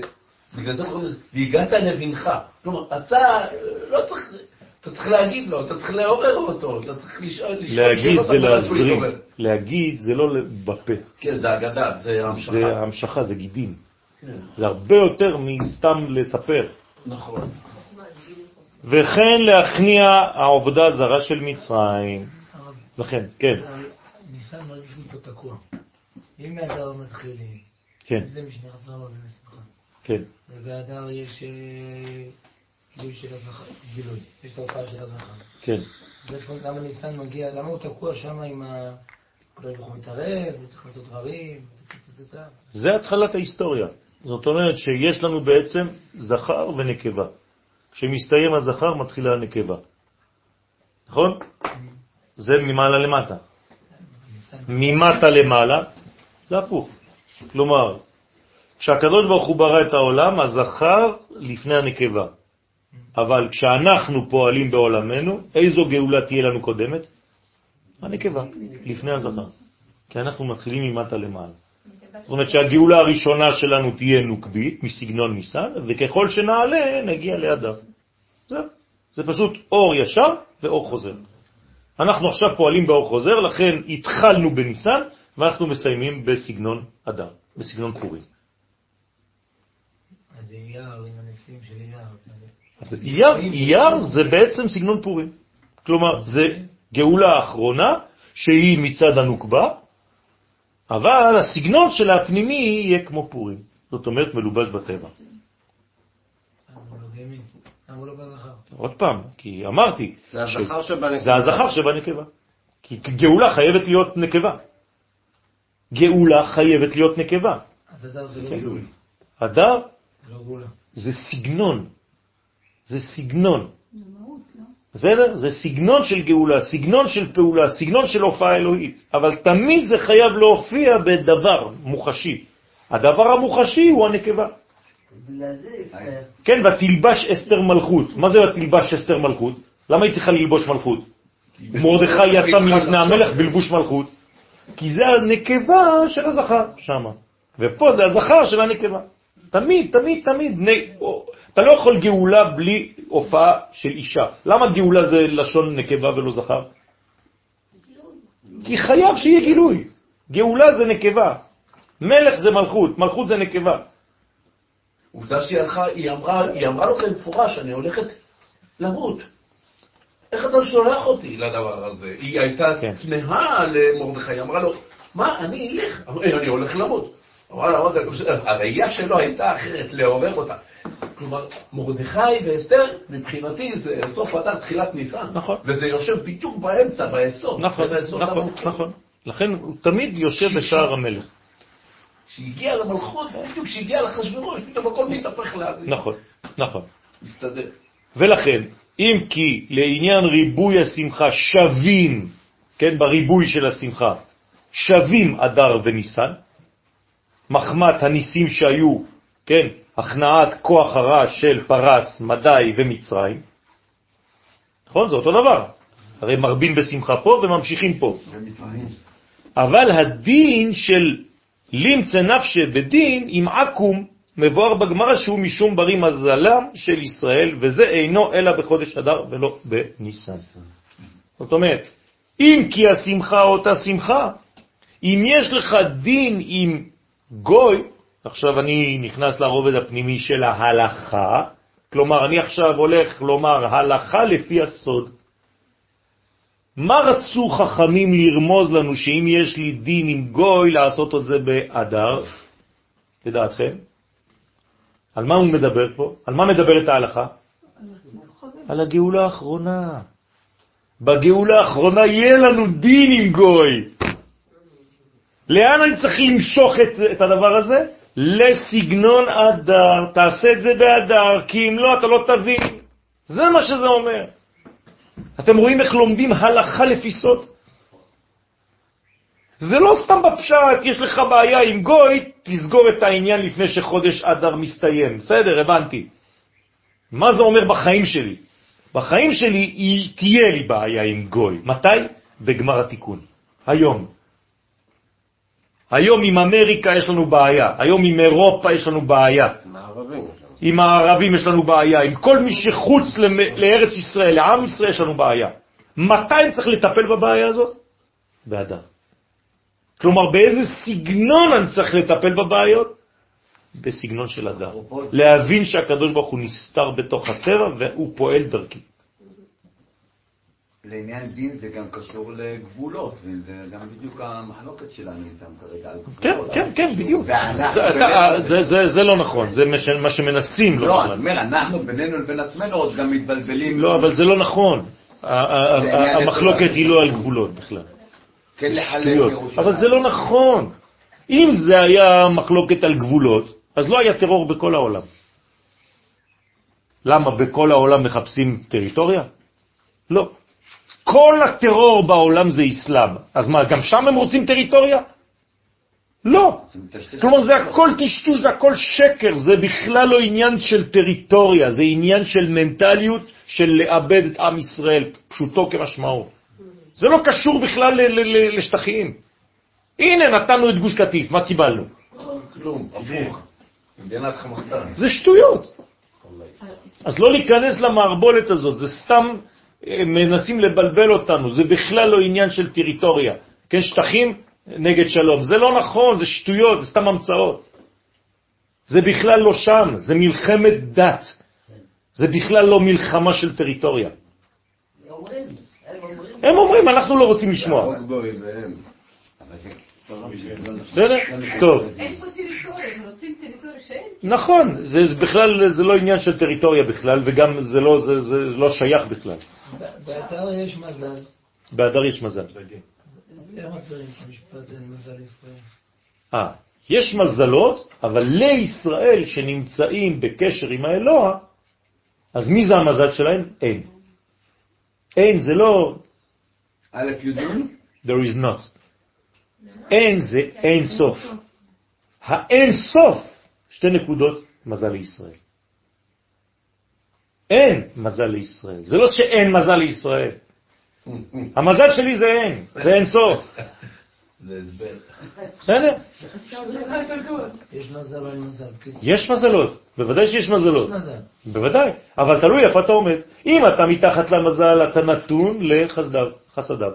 בגלל זה קוראים לזה, והגעת לבנך. כלומר, אתה לא צריך, אתה צריך להגיד לו, אתה צריך לעורר אותו, אתה צריך לשאול, לשאול להגיד זה להזרים. להגיד זה לא בפה, כן, זה אגדה, זה המשכה. זה המשכה, זה גידים. כן, זה הרבה יותר מסתם לספר. נכון. וכן להכניע העובדה הזרה של מצרים. לכן, כן, ניסן מרגיש לי פה תקוע. אם באדר מתחילים, כן, זה משנה חסר לו ומסמכה. כן. ובאדר יש אה, גילוי של הזנחה, גילוי, יש את ההופעה של הזנחה. כן. למה ניסן מגיע, למה הוא תקוע שם עם ה... הקדוש ברוך הוא מתערב, הוא צריך לעשות דברים. זה התחלת ההיסטוריה. זאת אומרת שיש לנו בעצם זכר ונקבה. כשמסתיים הזכר מתחילה הנקבה. נכון? זה ממעלה למטה. ממטה למעלה זה הפוך. כלומר, כשהקדוש ברוך הוא ברא את העולם, הזכר לפני הנקבה. אבל כשאנחנו פועלים בעולמנו, איזו גאולה תהיה לנו קודמת? הנקבה, לפני הזכר. כי אנחנו מתחילים ממטה למעלה. זאת אומרת שהגאולה הראשונה שלנו תהיה נוקבית, מסגנון ניסן, וככל שנעלה נגיע לאדם. זהו. זה פשוט אור ישר ואור חוזר. אנחנו עכשיו פועלים באור חוזר, לכן התחלנו בניסן, ואנחנו מסיימים בסגנון אדם, בסגנון פורים. אז אייר עם הניסים של אייר. אז אייר, אייר זה בעצם סגנון פורים. כלומר, זה גאולה האחרונה, שהיא מצד הנוקבה, אבל הסגנון שלה הפנימי יהיה כמו פורים. זאת אומרת, מלובש בטבע. לא לא? עוד פעם, כי אמרתי, זה הזכר שבנקבה. זה הזכר שבנקבה. כי גאולה חייבת להיות נקבה. גאולה חייבת להיות נקבה. אז אדר זה לא כן. הדר לא גאולה. זה סגנון. זה סגנון. לא? בסדר? זה סגנון של גאולה, סגנון של פעולה, סגנון של הופעה אלוהית. אבל תמיד זה חייב להופיע בדבר מוחשי. הדבר המוחשי הוא הנקבה. כן, ותלבש אסתר מלכות. מה זה ותלבש אסתר מלכות? למה היא צריכה ללבוש מלכות? מרדכי יצא מלפני המלך בלבוש מלכות. כי זה הנקבה של הזכר שם. ופה זה הזכר של הנקבה. תמיד, תמיד, תמיד. אתה לא יכול גאולה בלי הופעה של אישה. למה גאולה זה לשון נקבה ולא זכר? כי חייב שיהיה גילוי. גאולה זה נקבה, מלך זה מלכות, מלכות זה נקבה. עובדה שהיא הלכה, היא אמרה, היא אמרה לו במפורש, אני הולכת למות. איך אתה שולח אותי לדבר הזה? היא הייתה כן. תמהה למרדכי, היא אמרה לו, מה, אני אלך? אמר, "אין, אני הולך למות. אמרה "אמרת, הראייה שלו הייתה אחרת, לעורר אותה. כלומר, מרדכי ואסתר, מבחינתי זה סוף אדר, תחילת ניסן. נכון. וזה יושב בדיוק באמצע, ביסוד. נכון, נכון. נכון. לכן הוא תמיד יושב. בשער המלך. כשהגיע למלכות, בדיוק כשהגיע לאחשוורוש, פתאום הכל מתהפך לאבי. נכון, נכון. מסתדר. ולכן, אם כי לעניין ריבוי השמחה שווים, כן, בריבוי של השמחה, שווים אדר וניסן, מחמת הניסים שהיו, כן, הכנעת כוח הרע של פרס, מדי ומצרים, נכון? זה אותו דבר. הרי מרבים בשמחה פה וממשיכים פה. אבל הדין של לימצא נפשי בדין עם עקום מבואר בגמרא שהוא משום ברי מזלם של ישראל, וזה אינו אלא בחודש אדר ולא בניסן. זאת אומרת, אם כי השמחה אותה שמחה, אם יש לך דין עם גוי, עכשיו אני נכנס לרובד הפנימי של ההלכה, כלומר אני עכשיו הולך לומר הלכה לפי הסוד. מה רצו חכמים לרמוז לנו שאם יש לי דין עם גוי לעשות את זה באדר? לדעתכם? על מה הוא מדבר פה? על מה מדברת ההלכה? על הגאולה האחרונה. בגאולה האחרונה יהיה לנו דין עם גוי. לאן אני צריך למשוך את, את הדבר הזה? לסגנון אדר. תעשה את זה באדר, כי אם לא, אתה לא תבין. זה מה שזה אומר. אתם רואים איך לומדים הלכה לפי סוד? זה לא סתם בפשט, יש לך בעיה עם גוי, תסגור את העניין לפני שחודש אדר מסתיים. בסדר, הבנתי. מה זה אומר בחיים שלי? בחיים שלי תהיה לי בעיה עם גוי. מתי? בגמר התיקון. היום. היום עם אמריקה יש לנו בעיה, היום עם אירופה יש לנו בעיה. עם הערבים יש לנו בעיה, עם כל מי שחוץ לארץ ישראל, לעם ישראל יש לנו בעיה. מתי צריך לטפל בבעיה הזאת? באדר. כלומר, באיזה סגנון אני צריך לטפל בבעיות? בסגנון של אדר. להבין שהקדוש ברוך הוא נסתר בתוך הטבע והוא פועל דרכי. לעניין דין זה גם קשור לגבולות, וזה גם בדיוק המחלוקת שלנו איתם כרגע. כן. כן, כן, בדיוק. זה- בינינו- אתה- זה- לא נכון, זה מה ש- מה שמנסים לא, לומר אני. אומר, אנחנו בינינו לבין עצמנו עוד גם מתבלבלים. לא, אבל זה לא נכון. המחלוקת היא לא על גבולות בכלל. כן לחלק. ירושלים. אבל זה לא נכון. אם זה היה מחלוקת על גבולות, אז לא היה טרור בכל העולם. למה בכל העולם מחפשים טריטוריה? לא. כל הטרור בעולם זה אסלאם. אז מה, גם שם הם רוצים טריטוריה? לא. כלומר, זה הכל טשטוש, זה הכל שקר, זה בכלל לא עניין של טריטוריה, זה עניין של מנטליות של לאבד את עם ישראל, פשוטו כמשמעו. זה לא קשור בכלל לשטחים. הנה, נתנו את גוש קטיף, מה קיבלנו? כלום, הפוך. מדינת חמאסטן. זה שטויות. אז לא להיכנס למערבולת הזאת, זה סתם מנסים לבלבל אותנו, זה בכלל לא עניין של טריטוריה. כן, שטחים נגד שלום. זה לא נכון, זה שטויות, זה סתם המצאות. זה בכלל לא שם, זה מלחמת דת. זה בכלל לא מלחמה של טריטוריה. אומרים, הם אומרים. הם אומרים, אנחנו לא רוצים לשמוע. בסדר? טוב. אין פה טריטוריה, הם רוצים טריטוריה שאין. נכון, זה זה בכלל, זה לא עניין של טריטוריה בכלל, וגם זה לא, זה, זה לא שייך בכלל. באתר יש מזל. באדר יש מזל. אה, יש מזלות, אבל לישראל שנמצאים בקשר עם האלוה, אז מי זה המזל שלהם? אין. אין זה לא א' י"ן? there is not. אין זה אין סוף. האין סוף, שתי נקודות, מזל לישראל. אין מזל לישראל. זה לא שאין מזל לישראל. המזל שלי זה אין, זה אין סוף. בסדר? יש? בקיצור, יש מזלות, בוודאי שיש יש מזלות. מזל. בוודאי, אבל תלוי איפה אתה עומד. אם אתה מתחת למזל, אתה נתון לחסדיו.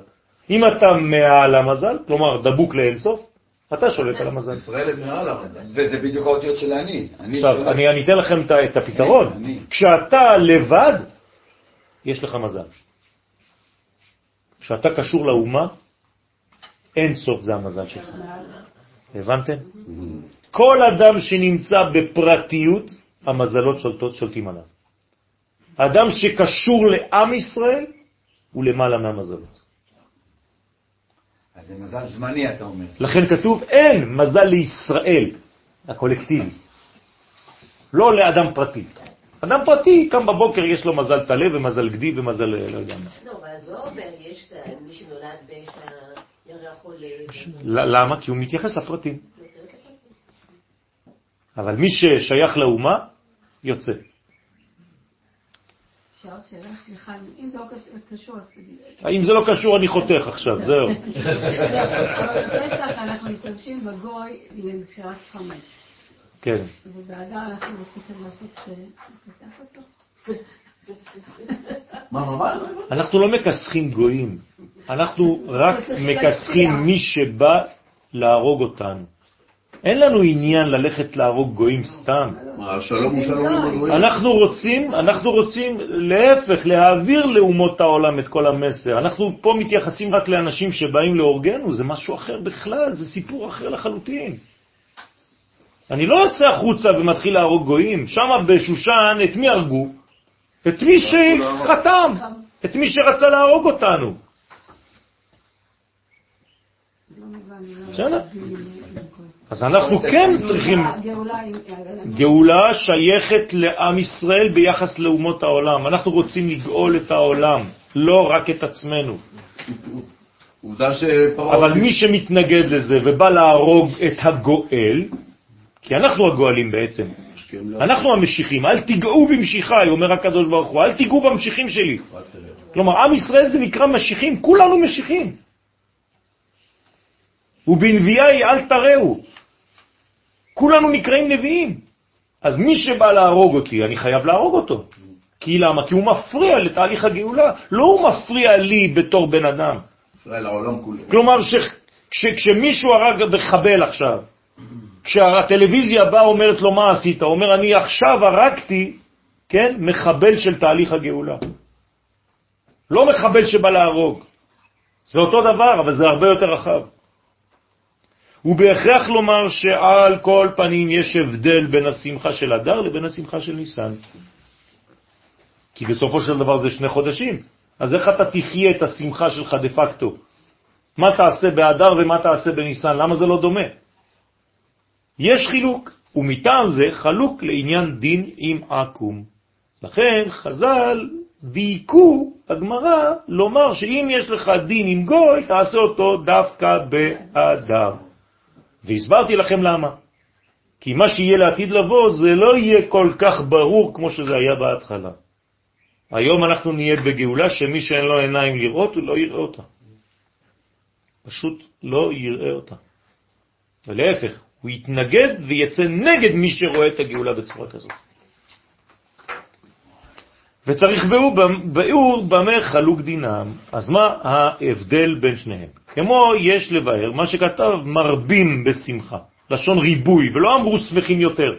אם אתה מעל המזל, כלומר דבוק לאינסוף, אתה שולט על המזל. ישראל הם מעל המזל. וזה בדיוק האותיות של אני. אני עכשיו. אני אתן לכם את הפתרון. כשאתה לבד, יש לך מזל. כשאתה קשור לאומה, אין סוף זה המזל שלך. הבנתם? כל אדם שנמצא בפרטיות, המזלות שולטות, שולטים עליו. אדם שקשור לעם ישראל, הוא למעלה מהמזלות. אז זה מזל זמני, אתה אומר. לכן כתוב, אין מזל לישראל, הקולקטיבי. לא לאדם פרטי. אדם פרטי, קם בבוקר, יש לו מזל טלה ומזל גדי ומזל לא יודע מה. לא, אבל אז לא אומר, יש מי שנולד בעת הירח עולה. ל- למה? כי הוא מתייחס לפרטים. אבל מי ששייך לאומה, יוצא. אפשר שאלה, סליחה, אם זה לא קש- קשור, אז תגיד. אם זה לא קשור, אני חותך עכשיו, זהו. אבל בפסח אנחנו משתמשים בגוי למכירת חמץ. כן. ובאדר אנחנו רוצים לעשות, אה, לפתח אותו. מה, מה, מה? אנחנו לא מכסחים גויים, אנחנו רק מכסחים מי שבא להרוג אותנו. אין לנו עניין ללכת להרוג גויים סתם. מה, השלום הוא שלום? אנחנו רוצים, אנחנו רוצים להפך, להעביר לאומות העולם את כל המסר. אנחנו פה מתייחסים רק לאנשים שבאים להורגנו, זה משהו אחר בכלל, זה סיפור אחר לחלוטין. אני לא יוצא החוצה ומתחיל להרוג גויים, שם בשושן את מי הרגו? את מי שחתם, את מי שרצה להרוג אותנו. לא לא בסדר. להבדיל עם- עם כל- אז אנחנו כן צריכים... גאולה שייכת לעם ישראל ביחס לאומות העולם. אנחנו רוצים לגאול את העולם, לא רק את עצמנו. אבל מי שמתנגד לזה ובא להרוג את הגואל, כי אנחנו הגואלים בעצם, אנחנו המשיחים, אל תיגעו במשיחיי, אומר הקדוש ברוך הוא, אל תיגעו במשיחים שלי. כלומר, עם ישראל זה נקרא משיחים, כולנו משיחים. ובנביאי אל תראו. כולנו נקראים נביאים. אז מי שבא להרוג אותי, אני חייב להרוג אותו. כי למה? כי הוא מפריע לתהליך הגאולה, לא הוא מפריע לי בתור בן אדם. ישראל, העולם כולו. כלומר, כשמישהו הרג מחבל עכשיו, כשהטלוויזיה באה אומרת לו מה עשית, הוא אומר אני עכשיו הרגתי, כן, מחבל של תהליך הגאולה. לא מחבל שבא להרוג. זה אותו דבר, אבל זה הרבה יותר רחב. ובהכרח לומר שעל כל פנים יש הבדל בין השמחה של אדר לבין השמחה של ניסן. כי בסופו של דבר זה שני חודשים. אז איך אתה תחיה את השמחה שלך דה פקטו? מה תעשה באדר ומה תעשה בניסן? למה זה לא דומה? יש חילוק, ומטעם זה חלוק לעניין דין עם עקום. לכן חז"ל דייקו הגמרא לומר שאם יש לך דין עם גוי, תעשה אותו דווקא באדר. והסברתי לכם למה. כי מה שיהיה לעתיד לבוא זה לא יהיה כל כך ברור כמו שזה היה בהתחלה. היום אנחנו נהיה בגאולה שמי שאין לו עיניים לראות, הוא לא יראה אותה. פשוט לא יראה אותה. ולהפך, הוא יתנגד ויצא נגד מי שרואה את הגאולה בצורה כזאת. וצריך ביאור במה חלוק דינם. אז מה ההבדל בין שניהם? כמו יש לבאר, מה שכתב מרבים בשמחה, לשון ריבוי, ולא אמרו שמחים יותר.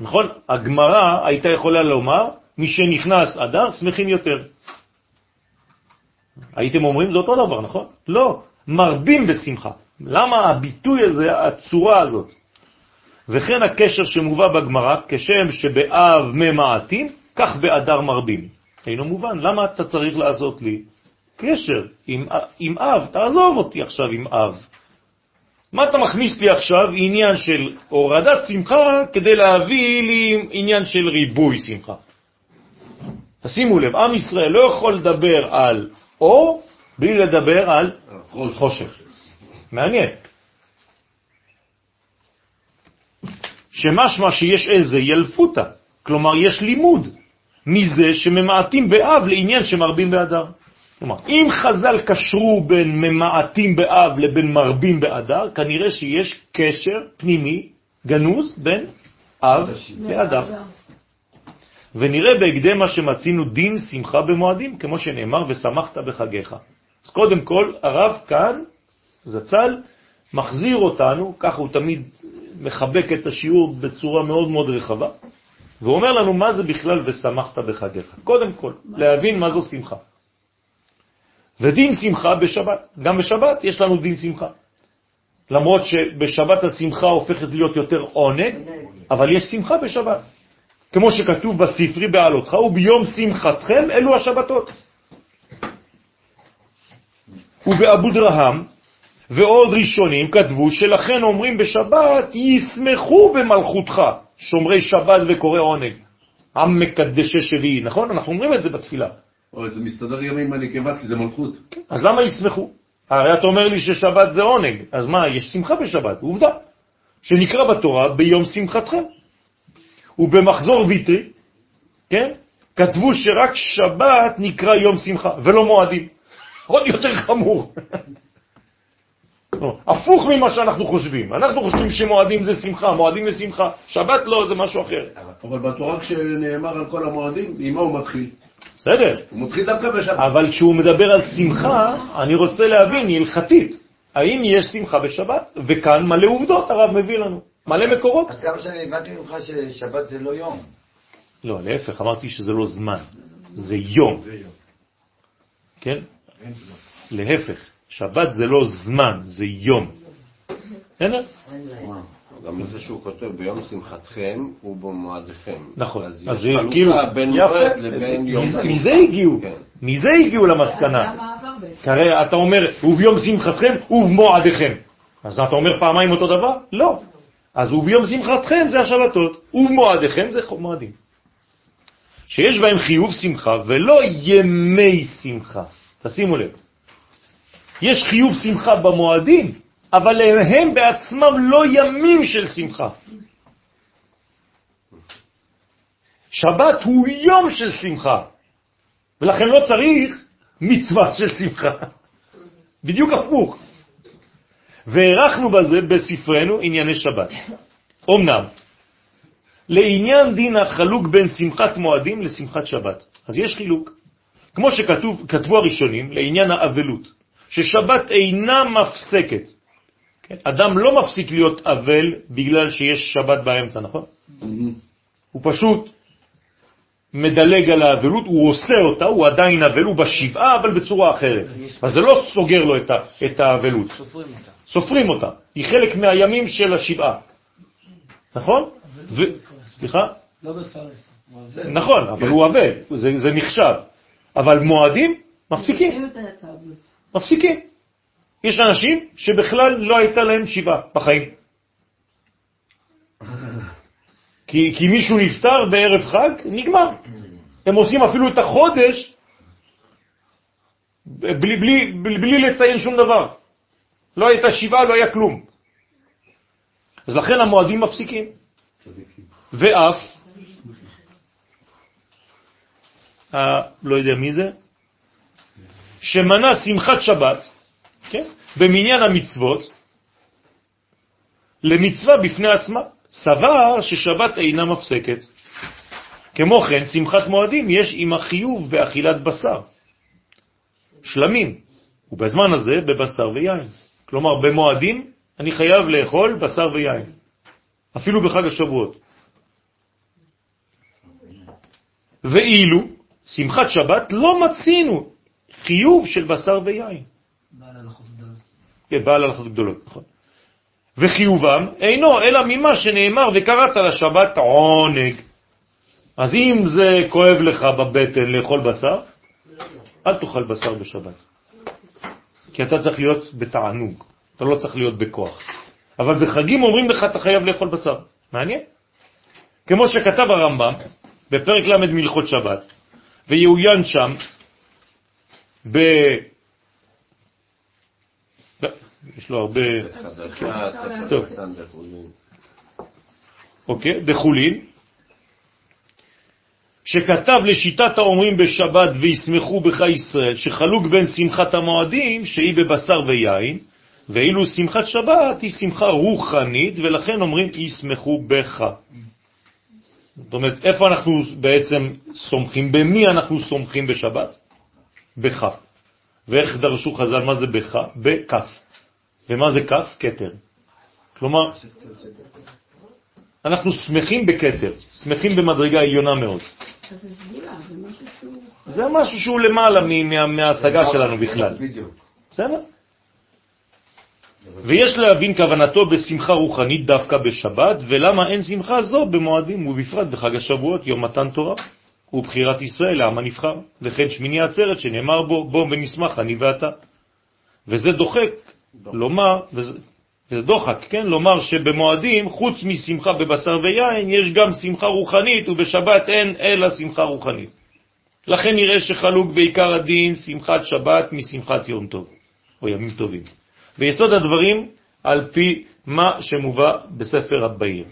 נכון? הגמרא הייתה יכולה לומר, מי שנכנס אדר, שמחים יותר. הייתם אומרים זה אותו דבר, נכון? לא, מרבים בשמחה. למה הביטוי הזה, הצורה הזאת? וכן הקשר שמובא בגמרא, כשם שבאב ממעטים, כך באדר מרבים. אינו מובן, למה אתה צריך לעשות לי קשר עם, עם אב? תעזוב אותי עכשיו עם אב. מה אתה מכניס לי עכשיו עניין של הורדת שמחה כדי להביא לי עניין של ריבוי שמחה? תשימו לב, עם ישראל לא יכול לדבר על אור בלי לדבר על חושך. מעניין. שמשמע שיש איזה ילפותה, כלומר יש לימוד מזה שממעטים באב לעניין שמרבים באדר. כלומר, אם חז"ל קשרו בין ממעטים באב לבין מרבים באדר, כנראה שיש קשר פנימי גנוז בין אב לאדר. ונראה בהקדם מה שמצינו דין שמחה במועדים, כמו שנאמר, ושמחת בחגיך. אז קודם כל, הרב כאן, זצ"ל, מחזיר אותנו, ככה הוא תמיד מחבק את השיעור בצורה מאוד מאוד רחבה, ואומר לנו מה זה בכלל ושמחת בחגיך. קודם כל, להבין מה זו שמחה. ודין שמחה בשבת. גם בשבת יש לנו דין שמחה. למרות שבשבת השמחה הופכת להיות יותר עונג, אבל יש שמחה בשבת. כמו שכתוב בספרי בעלותך, וביום שמחתכם אלו השבתות. ובאבו דרהם ועוד ראשונים כתבו שלכן אומרים בשבת, ישמחו במלכותך, שומרי שבת וקורא עונג. עם מקדשי שביעי, נכון? אנחנו אומרים את זה בתפילה. או זה מסתדר גם עם הנקבה, כי זה מלכות. אז למה ישמחו? הרי אתה אומר לי ששבת זה עונג, אז מה, יש שמחה בשבת, עובדה, שנקרא בתורה ביום שמחתכם. ובמחזור ויטרי, כן, כתבו שרק שבת נקרא יום שמחה, ולא מועדים. עוד יותר חמור. הפוך ממה שאנחנו חושבים. אנחנו חושבים שמועדים זה שמחה, מועדים זה שמחה, שבת לא, זה משהו אחר. אבל בתורה כשנאמר על כל המועדים, עם מה הוא מתחיל? בסדר. הוא מתחיל דווקא בשבת. אבל כשהוא מדבר על שמחה, אני רוצה להבין הלכתית, האם יש שמחה בשבת? וכאן מלא עובדות הרב מביא לנו, מלא מקורות. אז כמה שאני הבנתי ממך ששבת זה לא יום. לא, להפך, אמרתי שזה לא זמן, זה יום. כן? להפך, שבת זה לא זמן, זה יום. בסדר? גם לזה שהוא כותב ביום שמחתכם ובמועדיכם. נכון. אז אז יש זה חלוקה כאילו, בין יפה. מועד לבין יום מזה- שמחה. מזה הגיעו, כן. מזה הגיעו למסקנה. זה הרי אתה אומר, וביום שמחתכם ובמועדיכם. אז אתה אומר פעמיים אותו דבר? לא. אז וביום שמחתכם זה השבתות, ובמועדיכם זה מועדים. שיש בהם חיוב שמחה ולא ימי שמחה. תשימו לב. יש חיוב שמחה במועדים, אבל הם בעצמם לא ימים של שמחה. שבת הוא יום של שמחה, ולכן לא צריך מצווה של שמחה. בדיוק הפוך. והערכנו בזה בספרנו ענייני שבת. אמנם, לעניין דין החלוק בין שמחת מועדים לשמחת שבת. אז יש חילוק. כמו שכתבו הראשונים, לעניין האבלות, ששבת אינה מפסקת. כן? אדם לא מפסיק להיות אבל בגלל שיש שבת באמצע, נכון? הוא פשוט מדלג על האבלות, הוא עושה אותה, הוא עדיין אבל, הוא בשבעה, אבל בצורה אחרת. אז זה לא סוגר לו את ה- את האבלות. סופרים אותה. סופרים אותה. היא חלק מהימים של השבעה. נכון? ו... סליחה? לא בפרס. נכון, אבל הוא אבל, זה, זה נחשב. אבל מועדים, מפסיקים. מפסיקים. יש אנשים שבכלל לא הייתה להם שבעה בחיים. כי, כי מישהו נפטר בערב חג, נגמר. הם עושים אפילו את החודש בלי, בלי, בלי, בלי לציין שום דבר. לא הייתה שבעה, לא היה כלום. אז לכן המועדים מפסיקים. ואף, אה, לא יודע מי זה, שמנה שמחת שבת, כן? במניין המצוות, למצווה בפני עצמה, סבר ששבת אינה מפסקת. כמו כן, שמחת מועדים יש עם החיוב באכילת בשר, שלמים, ובזמן הזה בבשר ויין. כלומר, במועדים אני חייב לאכול בשר ויין, אפילו בחג השבועות. ואילו שמחת שבת לא מצינו חיוב של בשר ויין. כן, בעל הלכות גדולות, נכון. וחיובם אינו אלא ממה שנאמר וקראת לשבת עונג. אז אם זה כואב לך בבטן לאכול בשר, אל תאכל בשר בשבת. כי אתה צריך להיות בתענוג, אתה לא צריך להיות בכוח. אבל בחגים אומרים לך אתה חייב לאכול בשר. מעניין. כמו שכתב הרמב"ם בפרק ל' מלכות שבת, ויעוין שם ב... יש לו הרבה... טוב. אוקיי, דחולין, שכתב לשיטת האומרים בשבת וישמחו בך ישראל, שחלוק בין שמחת המועדים שהיא בבשר ויין, ואילו שמחת שבת היא שמחה רוחנית, ולכן אומרים ישמחו בך. זאת אומרת, איפה אנחנו בעצם סומכים? במי אנחנו סומכים בשבת? בך. ואיך דרשו חז"ל, מה זה בך? בכף. ומה זה כף? כתר. כלומר, אנחנו שמחים בכתר, שמחים במדרגה עליונה מאוד. זה משהו שהוא... למעלה מההשגה שלנו בכלל. בסדר? ויש להבין כוונתו בשמחה רוחנית דווקא בשבת, ולמה אין שמחה זו במועדים, ובפרט בחג השבועות, יום מתן תורה, ובחירת ישראל לעם הנבחר, וכן שמיני עצרת שנאמר בו, בוא ונשמח אני ואתה. וזה דוחק, לומר, וזה, וזה דוחק, כן? לומר שבמועדים, חוץ משמחה בבשר ויין, יש גם שמחה רוחנית, ובשבת אין אלא שמחה רוחנית. לכן נראה שחלוק בעיקר הדין שמחת שבת משמחת יום טוב, או ימים טובים. ויסוד הדברים על פי מה שמובא בספר הבאיר.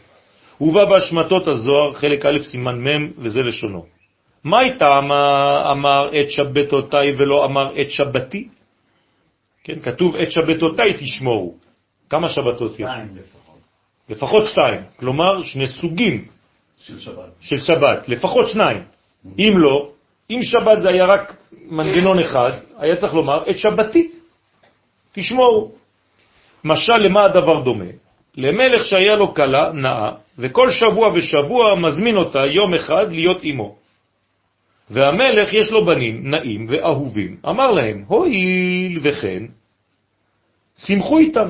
הובא בהשמטות הזוהר, חלק א' סימן מ', וזה לשונו. מה הייתה אמר, אמר את שבתותיי ולא אמר את שבתי? כן, כתוב את שבתותיי תשמורו. כמה שבתות יש? שתיים לפחות. לפחות שתיים, כלומר שני סוגים של שבת. של שבת, לפחות שניים. אם לא, אם שבת זה היה רק מנגנון אחד, היה צריך לומר את שבתי, תשמורו. משל למה הדבר דומה? למלך שהיה לו כלה נאה, וכל שבוע ושבוע מזמין אותה יום אחד להיות אמו. והמלך יש לו בנים נאים ואהובים, אמר להם, הואיל וכן, שמחו איתם.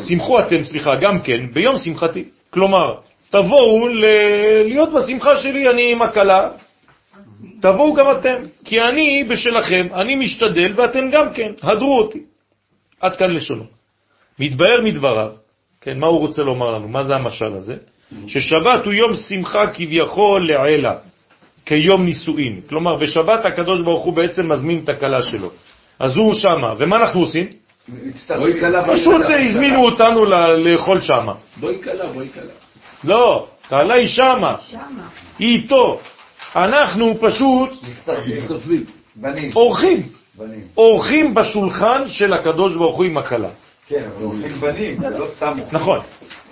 שמחו אתם, סליחה, גם כן, ביום שמחתי. כלומר, תבואו ל- להיות בשמחה שלי, אני עם הכלה, תבואו גם אתם, כי אני בשלכם, אני משתדל ואתם גם כן, הדרו אותי. עד כאן לשונו. מתבהר מדבריו, כן, מה הוא רוצה לומר לנו? מה זה המשל הזה? ששבת הוא יום שמחה כביכול לעילה, כיום נישואין. כלומר, בשבת הקדוש ברוך הוא בעצם מזמין את הכלה שלו. אז הוא שמה, ומה אנחנו עושים? קלה, פשוט קלה. הזמינו אותנו ל- לאכול שמה. בואי קלה, בואי קלה. לא, כלה היא שמה, שמה. היא איתו. אנחנו פשוט. אורחים, בנים. אורחים בשולחן של הקדוש ברוך הוא עם הכלה. כן, אבל הולכים בנים, זה לא סתם אורחים. נכון.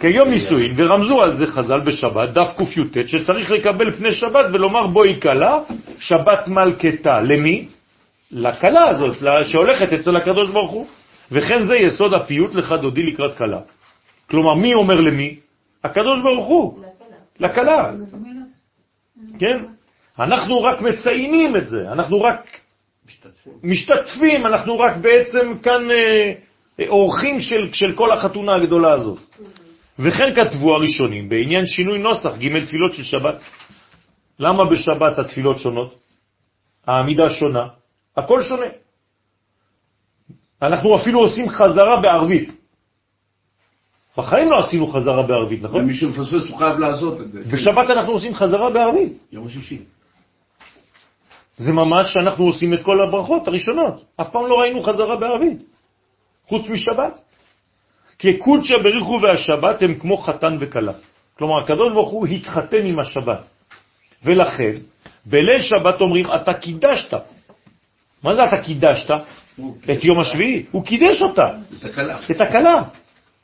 כיום נישואין, ורמזו על זה חז"ל בשבת, דף קי"ט, שצריך לקבל פני שבת ולומר בואי כלה, שבת מלכתה. למי? לכלה הזאת, שהולכת אצל הקדוש ברוך הוא. וכן זה יסוד הפיוט לך דודי לקראת כלה. כלומר, מי אומר למי? הקדוש ברוך הוא, לכלה. כן? אנחנו רק מציינים את זה, אנחנו רק משתתפים, אנחנו רק בעצם כאן אה, אה, אורחים של, של כל החתונה הגדולה הזאת. וכן כתבו הראשונים בעניין שינוי נוסח, ג' תפילות של שבת. למה בשבת התפילות שונות? העמידה שונה, הכל שונה. אנחנו אפילו עושים חזרה בערבית. בחיים לא עשינו חזרה בערבית, נכון? ומי שמפספס הוא חייב לעשות את זה. בשבת אנחנו עושים חזרה בערבית. יום השישי. זה ממש שאנחנו עושים את כל הברכות הראשונות. אף פעם לא ראינו חזרה בערבית, חוץ משבת. כי קודשא בריחו והשבת הם כמו חתן וכלה. כלומר, הקדוש ברוך הוא התחתן עם השבת. ולכן, בליל שבת אומרים, אתה קידשת. מה זה אתה קידשת? את יום השביעי. הוא קידש אותה, את הכלה.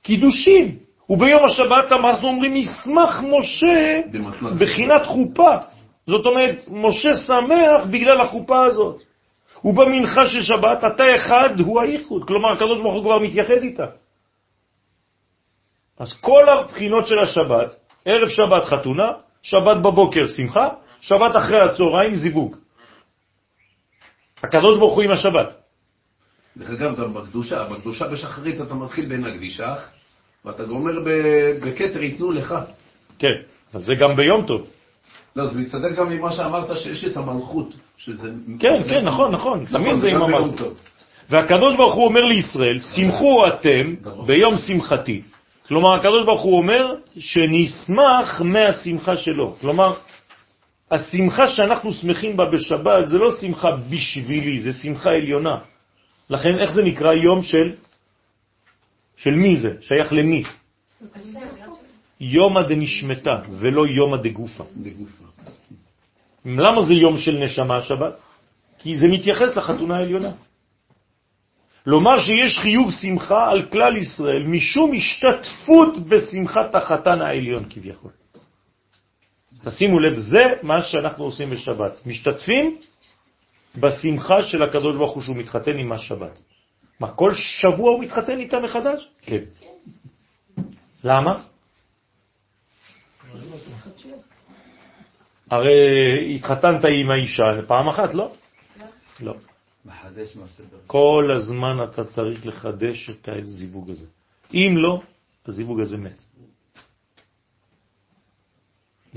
קידושים. וביום השבת אנחנו אומרים, ישמח משה. בחינת חופה. זאת אומרת, משה שמח בגלל החופה הזאת. ובמנחה של שבת, אתה אחד הוא הייחוד. כלומר, הקדוש ברוך הוא כבר מתייחד איתה. אז כל הבחינות של השבת, ערב שבת חתונה, שבת בבוקר שמחה, שבת אחרי הצהריים זיווג. הקדוש ברוך הוא עם השבת. דרך אגב, גם בקדושה, בקדושה בשחרית אתה מתחיל בין הקדישה, ואתה גומר בכתר ייתנו לך. כן, אבל זה גם ביום טוב. לא, זה מסתדר גם עם מה שאמרת שיש את המלכות, שזה... כן, כן, נכון, נכון, תמיד זה עם המלכות. והקדוש ברוך הוא אומר לישראל, שמחו אתם ביום שמחתי. כלומר, הקדוש ברוך הוא אומר שנשמח מהשמחה שלו. כלומר, השמחה שאנחנו שמחים בה בשבת זה לא שמחה בשבילי, זה שמחה עליונה. לכן, איך זה נקרא יום של... של מי זה? שייך למי? יומא דנשמתה ולא יומא דגופה. למה זה יום של נשמה השבת? כי זה מתייחס לחתונה העליונה. לומר שיש חיוב שמחה על כלל ישראל משום השתתפות בשמחת החתן העליון כביכול. תשימו לב, זה מה שאנחנו עושים בשבת. משתתפים בשמחה של הקדוש ברוך הוא שהוא מתחתן עם השבת. מה, כל שבוע הוא מתחתן איתה מחדש? כן. למה? הרי התחתנת עם האישה פעם אחת, לא? לא. כל הזמן אתה צריך לחדש את הזיווג הזה. אם לא, הזיווג הזה מת.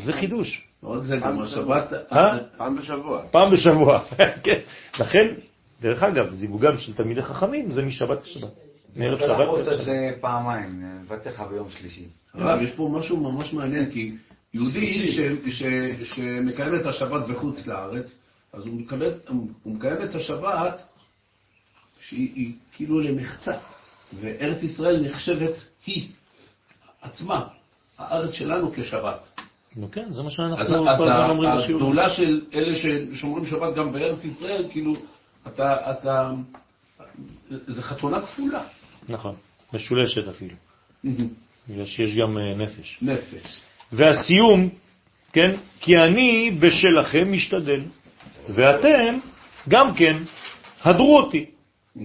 זה חידוש. לא רק זה, גם השבת... אה? פעם בשבוע. פעם בשבוע, כן. לכן, דרך אגב, זיווגם של תלמידי חכמים זה משבת לשבת. מערב שבת על שבת. זה פעמיים, נבטח ביום שלישי. הרב, יש פה משהו ממש מעניין, כי יהודי שמקיים את השבת בחוץ לארץ, אז הוא מקיים את השבת שהיא היא כאילו למחצה, וארץ ישראל נחשבת היא עצמה, הארץ שלנו כשבת. נו כן, זה מה אז שאנחנו אז כל הזמן אומרים בשיעור. הגדולה של אלה ששומרים שבת גם בארץ ישראל, כאילו, אתה, אתה, זה חתונה כפולה. נכון, משולשת אפילו. בגלל שיש גם אה, נפש. נפש. והסיום, כן, כי אני בשלכם משתדל, ואתם גם כן, הדרו אותי.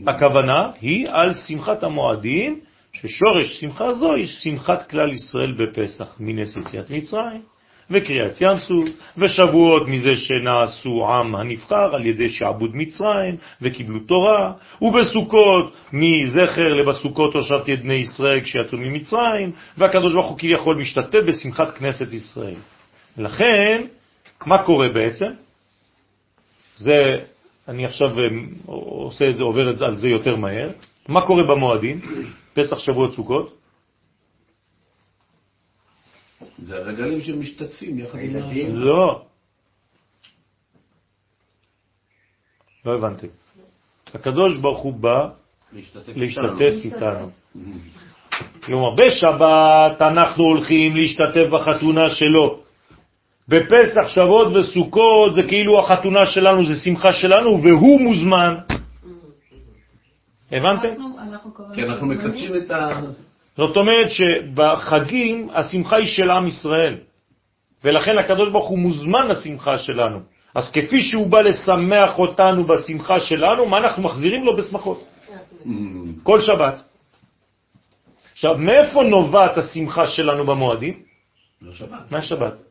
הכוונה היא על שמחת המועדים, ששורש שמחה זו היא שמחת כלל ישראל בפסח, מנס יציאת מצרים, וקריאת ים סוף, ושבועות מזה שנעשו עם הנבחר על ידי שעבוד מצרים, וקיבלו תורה, ובסוכות מזכר לבסוכות הושבתי את בני ישראל כשיצאו ממצרים, והקדוש ברוך הוא כביכול משתתף בשמחת כנסת ישראל. לכן, מה קורה בעצם? זה, אני עכשיו אה, עושה את זה, עובר את זה, על זה יותר מהר. מה קורה במועדים? פסח, שבועות, סוכות? זה הרגלים שמשתתפים יחד עם הילדים? לא. לא הבנתם. הקדוש ברוך הוא בא להשתתף איתנו. כלומר, בשבת אנחנו הולכים להשתתף בחתונה שלו. בפסח, שבועות וסוכות זה כאילו החתונה שלנו, זה שמחה שלנו, והוא מוזמן. הבנתם? אנחנו- אנחנו כמובן כי אנחנו. מקדשים את ה... זאת אומרת שבחגים השמחה היא של עם ישראל, ולכן הקדוש ברוך הוא מוזמן לשמחה שלנו. אז כפי שהוא בא לשמח אותנו בשמחה שלנו, מה אנחנו מחזירים לו בשמחות? כל שבת. עכשיו, מאיפה נובעת השמחה שלנו במועדים? השבת. מהשבת.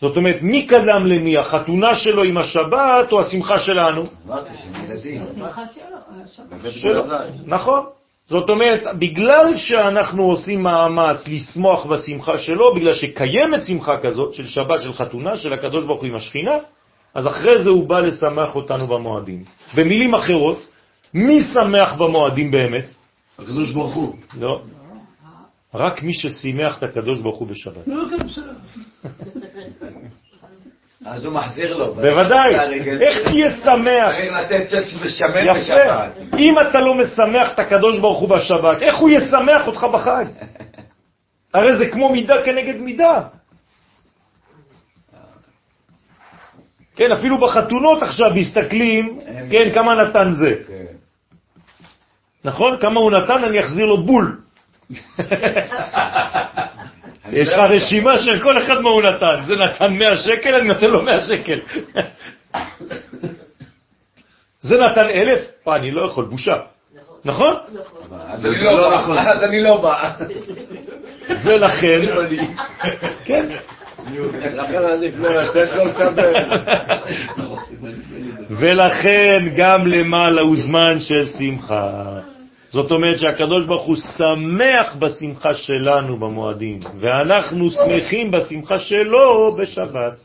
זאת אומרת, מי קדם למי, החתונה שלו עם השבת או השמחה שלנו? אמרתי שהם ילדים. השמחה שלו, השבת. שלו. נכון. זאת אומרת, בגלל שאנחנו עושים מאמץ לשמוח בשמחה שלו, בגלל שקיימת שמחה כזאת של שבת, של חתונה, של הקדוש ברוך הוא עם השכינה, אז אחרי זה הוא בא לשמח אותנו במועדים. במילים אחרות, מי שמח במועדים באמת? הקדוש ברוך הוא. לא. רק מי ששימח את הקדוש ברוך הוא בשבת. אז הוא מחזיר לו. בוודאי. איך תהיה שמח? צריך לתת יפה. בשבת. אם אתה לא משמח את הקדוש ברוך הוא בשבת, איך הוא ישמח אותך בחג? הרי זה כמו מידה כנגד מידה. כן, אפילו בחתונות עכשיו מסתכלים, כן, כמה נתן זה. כן. נכון? כמה הוא נתן, אני אחזיר לו בול. יש לך רשימה של כל אחד מה הוא נתן. זה נתן 100 שקל, אני נותן לו 100 שקל. זה נתן אלף? אה, אני לא יכול, בושה. נכון? לא בא. אז אני לא בא. ולכן, כן, לכן עדיף לא לתת לו לקבל. ולכן גם למעלה הוא זמן של שמחה. זאת אומרת שהקדוש ברוך הוא שמח בשמחה שלנו במועדים, ואנחנו שמחים בשמחה שלו בשבת.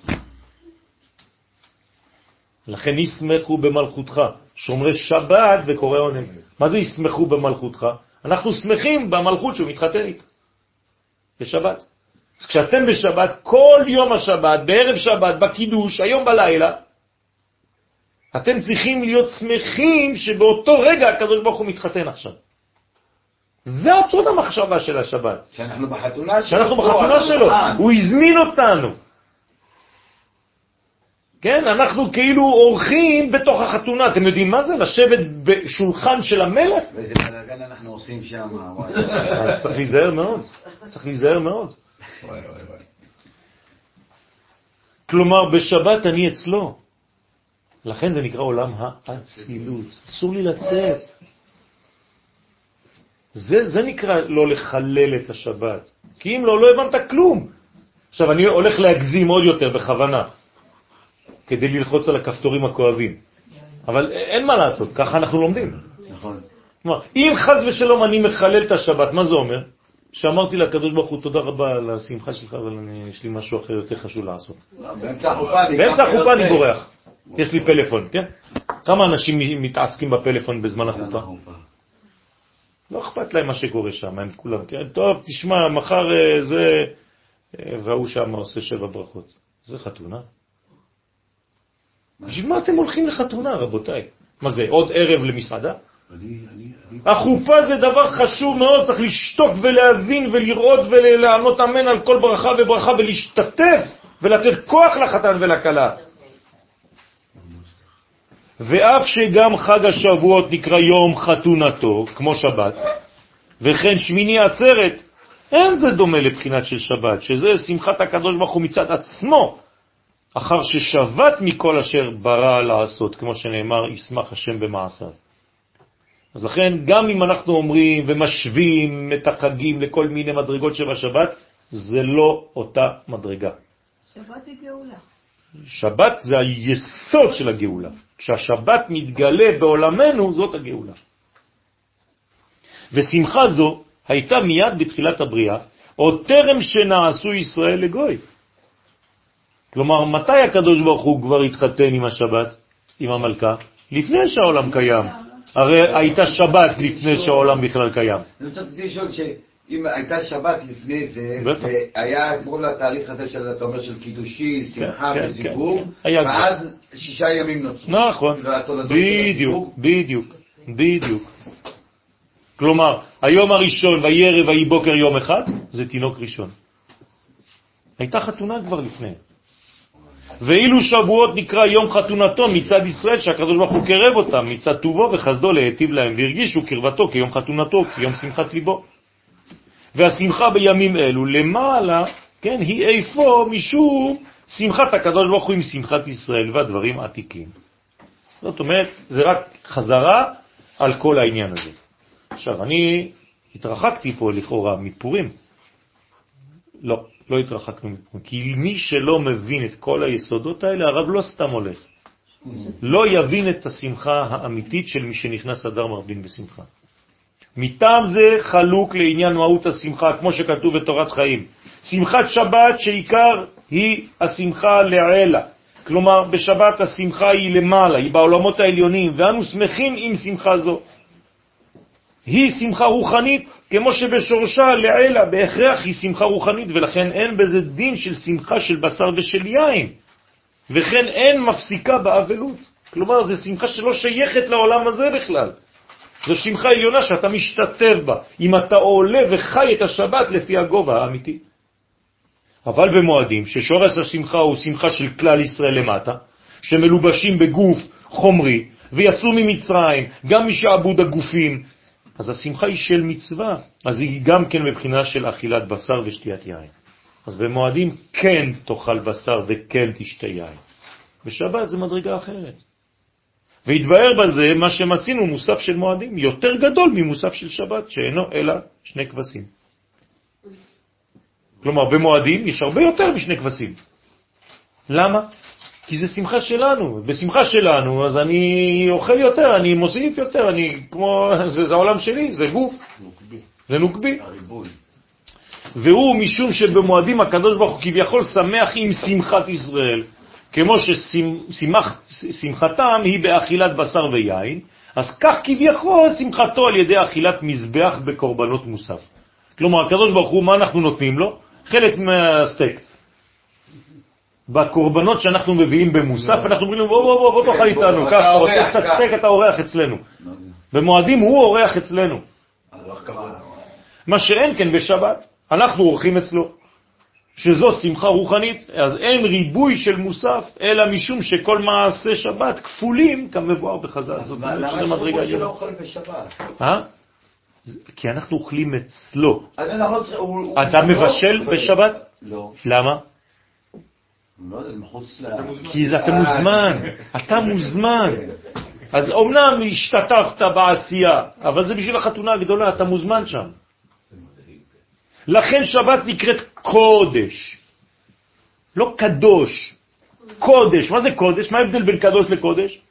לכן ישמחו במלכותך, שומרי שבת וקורא עונג. מה זה ישמחו במלכותך? אנחנו שמחים במלכות שהוא מתחתן איתה, בשבת. אז כשאתם בשבת, כל יום השבת, בערב שבת, בקידוש, היום בלילה, אתם צריכים להיות שמחים שבאותו רגע הקדוש ברוך הוא מתחתן עכשיו. זה עצות המחשבה של השבת. שאנחנו בחתונה שלו. שאנחנו בחתונה שלו. הוא הזמין אותנו. כן, אנחנו כאילו אורחים בתוך החתונה. אתם יודעים מה זה? לשבת בשולחן של המלך? ואיזה בלאגן אנחנו עושים שם. אז צריך להיזהר מאוד. צריך להיזהר מאוד. וואי, וואי, וואי. כלומר, בשבת אני אצלו. לכן זה נקרא עולם האצילות. אסור לי לצאת. זה, זה נקרא לא לחלל את השבת. כי אם לא, לא הבנת כלום. עכשיו, אני הולך להגזים עוד יותר בכוונה, כדי ללחוץ על הכפתורים הכואבים. אבל אין מה לעשות, ככה אנחנו לומדים. נכון. כלומר, אם חז ושלום אני מחלל את השבת, מה זה אומר? שאמרתי לקדוש ברוך הוא תודה רבה על השמחה שלך, אבל יש לי משהו אחר יותר חשוב לעשות. באמצע החופה אני... באמצע החופה אני. בורח. יש לי פלאפון, כן? כמה אנשים מתעסקים בפלאפון בזמן החופה? לא אכפת להם מה שקורה שם, הם כולם, כן? טוב, תשמע, מחר אה, זה... אה, והוא שם עושה שבע ברכות. זה חתונה? בשביל מה אתם הולכים לחתונה, רבותיי? מה זה, עוד ערב למסעדה? החופה זה דבר חשוב מאוד, צריך לשתוק ולהבין ולראות ולענות אמן על כל ברכה וברכה ולהשתתף ולתת כוח לחתן ולכלה. ואף שגם חג השבועות נקרא יום חתונתו, כמו שבת, וכן שמיני עצרת, אין זה דומה לבחינת של שבת, שזה שמחת הקדוש ברוך הוא מצד עצמו, אחר ששבת מכל אשר ברא לעשות, כמו שנאמר, ישמח השם במעשיו. אז לכן, גם אם אנחנו אומרים ומשווים את החגים לכל מיני מדרגות שבשבת, זה לא אותה מדרגה. שבת היא גאולה. שבת זה היסוד של הגאולה. כשהשבת מתגלה בעולמנו, זאת הגאולה. ושמחה זו הייתה מיד בתחילת הבריאה, עוד טרם שנעשו ישראל לגוי. כלומר, מתי הקדוש ברוך הוא כבר התחתן עם השבת, עם המלכה? לפני שהעולם קיים. הרי הייתה שבת לפני שהעולם בכלל קיים. אני רוצה לשאול שאם הייתה שבת לפני זה, בטח. והיה כל התהליך הזה של, אתה אומר, של קידושי, שמחה כן, וזיווג, כן, כן. היה ואז שישה ימים נוצרו. נכון, כאילו, בדיוק. בדיוק, בדיוק. כלומר, היום הראשון וירא ויהי בוקר יום אחד, זה תינוק ראשון. הייתה חתונה כבר לפני. ואילו שבועות נקרא יום חתונתו מצד ישראל, שהקדוש ברוך הוא קרב אותם מצד טובו וחסדו להיטיב להם, והרגישו קרבתו כיום חתונתו, כיום שמחת ליבו. והשמחה בימים אלו למעלה, כן, היא איפה משום שמחת הקדוש ברוך הוא עם שמחת ישראל והדברים עתיקים. זאת אומרת, זה רק חזרה על כל העניין הזה. עכשיו, אני התרחקתי פה לכאורה מפורים. לא, לא התרחקנו מפורים. כי מי שלא מבין את כל היסודות האלה, הרב לא סתם הולך. לא יבין את השמחה האמיתית של מי שנכנס אדר מרבין בשמחה. מטעם זה חלוק לעניין מהות השמחה, כמו שכתוב בתורת חיים. שמחת שבת שעיקר היא השמחה לעילה. כלומר, בשבת השמחה היא למעלה, היא בעולמות העליונים, ואנו שמחים עם שמחה זו. היא שמחה רוחנית, כמו שבשורשה לעילה, בהכרח היא שמחה רוחנית, ולכן אין בזה דין של שמחה של בשר ושל יין. וכן אין מפסיקה באבלות. כלומר, זו שמחה שלא שייכת לעולם הזה בכלל. זו שמחה עליונה שאתה משתתף בה, אם אתה עולה וחי את השבת לפי הגובה האמיתי. אבל במועדים, ששורש השמחה הוא שמחה של כלל ישראל למטה, שמלובשים בגוף חומרי, ויצאו ממצרים, גם משעבוד הגופים, אז השמחה היא של מצווה, אז היא גם כן מבחינה של אכילת בשר ושתיית יין. אז במועדים כן תאכל בשר וכן תשתה יין. בשבת זה מדרגה אחרת. והתבהר בזה מה שמצינו מוסף של מועדים, יותר גדול ממוסף של שבת, שאינו אלא שני כבשים. כלומר, במועדים יש הרבה יותר משני כבשים. למה? כי זה שמחה שלנו. בשמחה שלנו, אז אני אוכל יותר, אני מוסיף יותר, אני כמו, זה, זה העולם שלי, זה גוף, זה נוקבי. והוא משום שבמועדים הקדוש ברוך הוא כביכול שמח עם שמחת ישראל, כמו ששמחתם היא באכילת בשר ויין, אז כך כביכול שמחתו על ידי אכילת מזבח בקורבנות מוסף. כלומר, הקדוש ברוך הוא, מה אנחנו נותנים לו? חלק מהסטייק. בקורבנות שאנחנו מביאים במוסף, אנחנו אומרים לו, בוא, בוא, בוא, בוא תאכל איתנו, אתה ככה, אורח, רוצה קצת. סטייק, אתה אורח אצלנו. במועדים הוא אורח אצלנו. מה שאין כן בשבת, אנחנו אורחים אצלו. שזו שמחה רוחנית, אז אין ריבוי של מוסף, אלא משום שכל מעשה שבת כפולים כמבואר בחז"ל. זאת אומרת שזה מדרגה למה שלא. אוכל בשבת? אה? כי אנחנו אוכלים אצלו. אתה מבשל. בשבת? לא. למה? לא. כי זה- אתה מוזמן, אתה מוזמן. אז אומנם השתתפת בעשייה, אבל זה בשביל החתונה הגדולה, אתה מוזמן שם. לכן שבת נקראת קודש, לא קדוש, קודש. מה זה קודש? מה ההבדל בין קדוש לקודש?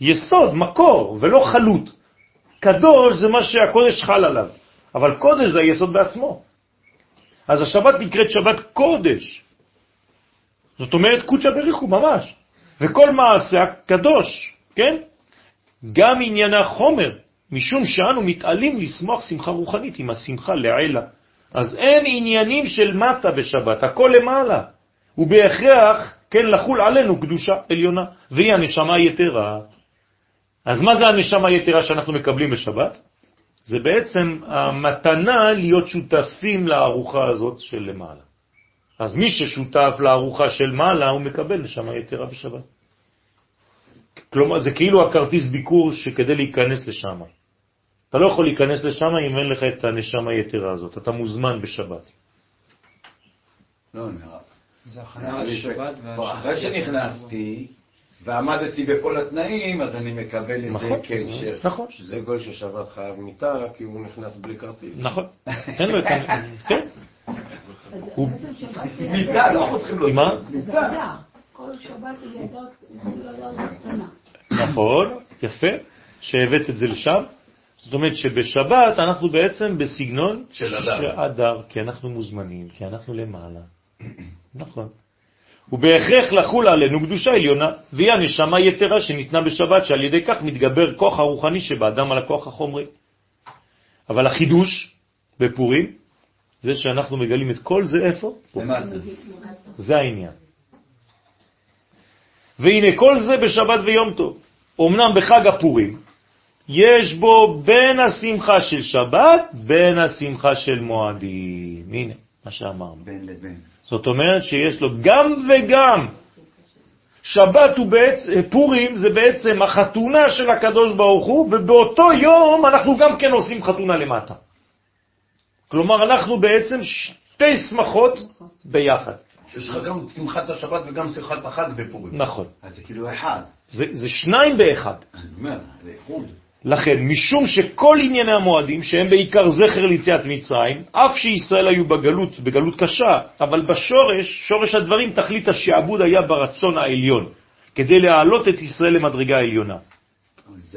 יסוד, מקור, ולא חלות. קדוש זה מה שהקודש חל עליו, אבל קודש זה היסוד בעצמו. אז השבת נקראת שבת קודש. זאת אומרת קודשא בריחו ממש. וכל מעשה קדוש, כן? גם עניינה חומר, משום שאנו מתעלים לשמוח שמחה רוחנית עם השמחה לעילה. אז אין עניינים של מטה בשבת, הכל למעלה. ובהכרח, כן, לחול עלינו קדושה עליונה, והיא הנשמה היתרה. אז מה זה הנשמה היתרה שאנחנו מקבלים בשבת? זה בעצם המתנה להיות שותפים לארוחה הזאת של למעלה. אז מי ששותף לארוחה של מעלה, הוא מקבל נשמה יתרה בשבת. כלומר, זה כאילו הכרטיס ביקור שכדי להיכנס לשם. אתה לא יכול להיכנס לשם אם אין לך את הנשמה היתרה הזאת. אתה מוזמן בשבת. לא, נראה. זה הכנה לשבת אחרי. שנכנסתי ועמדתי בכל התנאים, אז אני מקבל את זה נכון, כהמשך. נכון, שזה גוי ששבת חייב מיטה, כי הוא נכנס בלי כרטיס. נכון. אין לו את ה... כן, מיטה, לא חוסכים לו. עם מה? אדר. כל שבת היא אדר קטנה. נכון, יפה, שהבאת את זה לשם. זאת אומרת שבשבת אנחנו בעצם בסגנון של אדר. כי אנחנו מוזמנים, כי אנחנו למעלה. נכון. ובהכרח לחול עלינו קדושה עליונה, והיא הנשמה יתרה שניתנה בשבת, שעל ידי כך מתגבר כוח הרוחני שבאדם על הכוח החומרי. אבל החידוש בפורים, זה שאנחנו מגלים את כל זה איפה? זה העניין. והנה כל זה בשבת ויום טוב. אמנם בחג הפורים, יש בו בין השמחה של שבת, בין השמחה של מועדים. הנה, מה שאמרנו. בין לבין. זאת אומרת שיש לו גם וגם. שבת הוא בעצם, פורים זה בעצם החתונה של הקדוש ברוך הוא, ובאותו יום אנחנו גם כן עושים חתונה למטה. כלומר, אנחנו בעצם שתי שמחות ביחד. יש לך גם שמחת השבת וגם שמחת החג בפורים. נכון. אז זה כאילו אחד. זה, זה שניים באחד. אני אומר, זה איחוד. לכן, משום שכל ענייני המועדים, שהם בעיקר זכר ליציאת מצרים, אף שישראל היו בגלות, בגלות קשה, אבל בשורש, שורש הדברים, תכלית השעבוד היה ברצון העליון, כדי להעלות את ישראל למדרגה העליונה.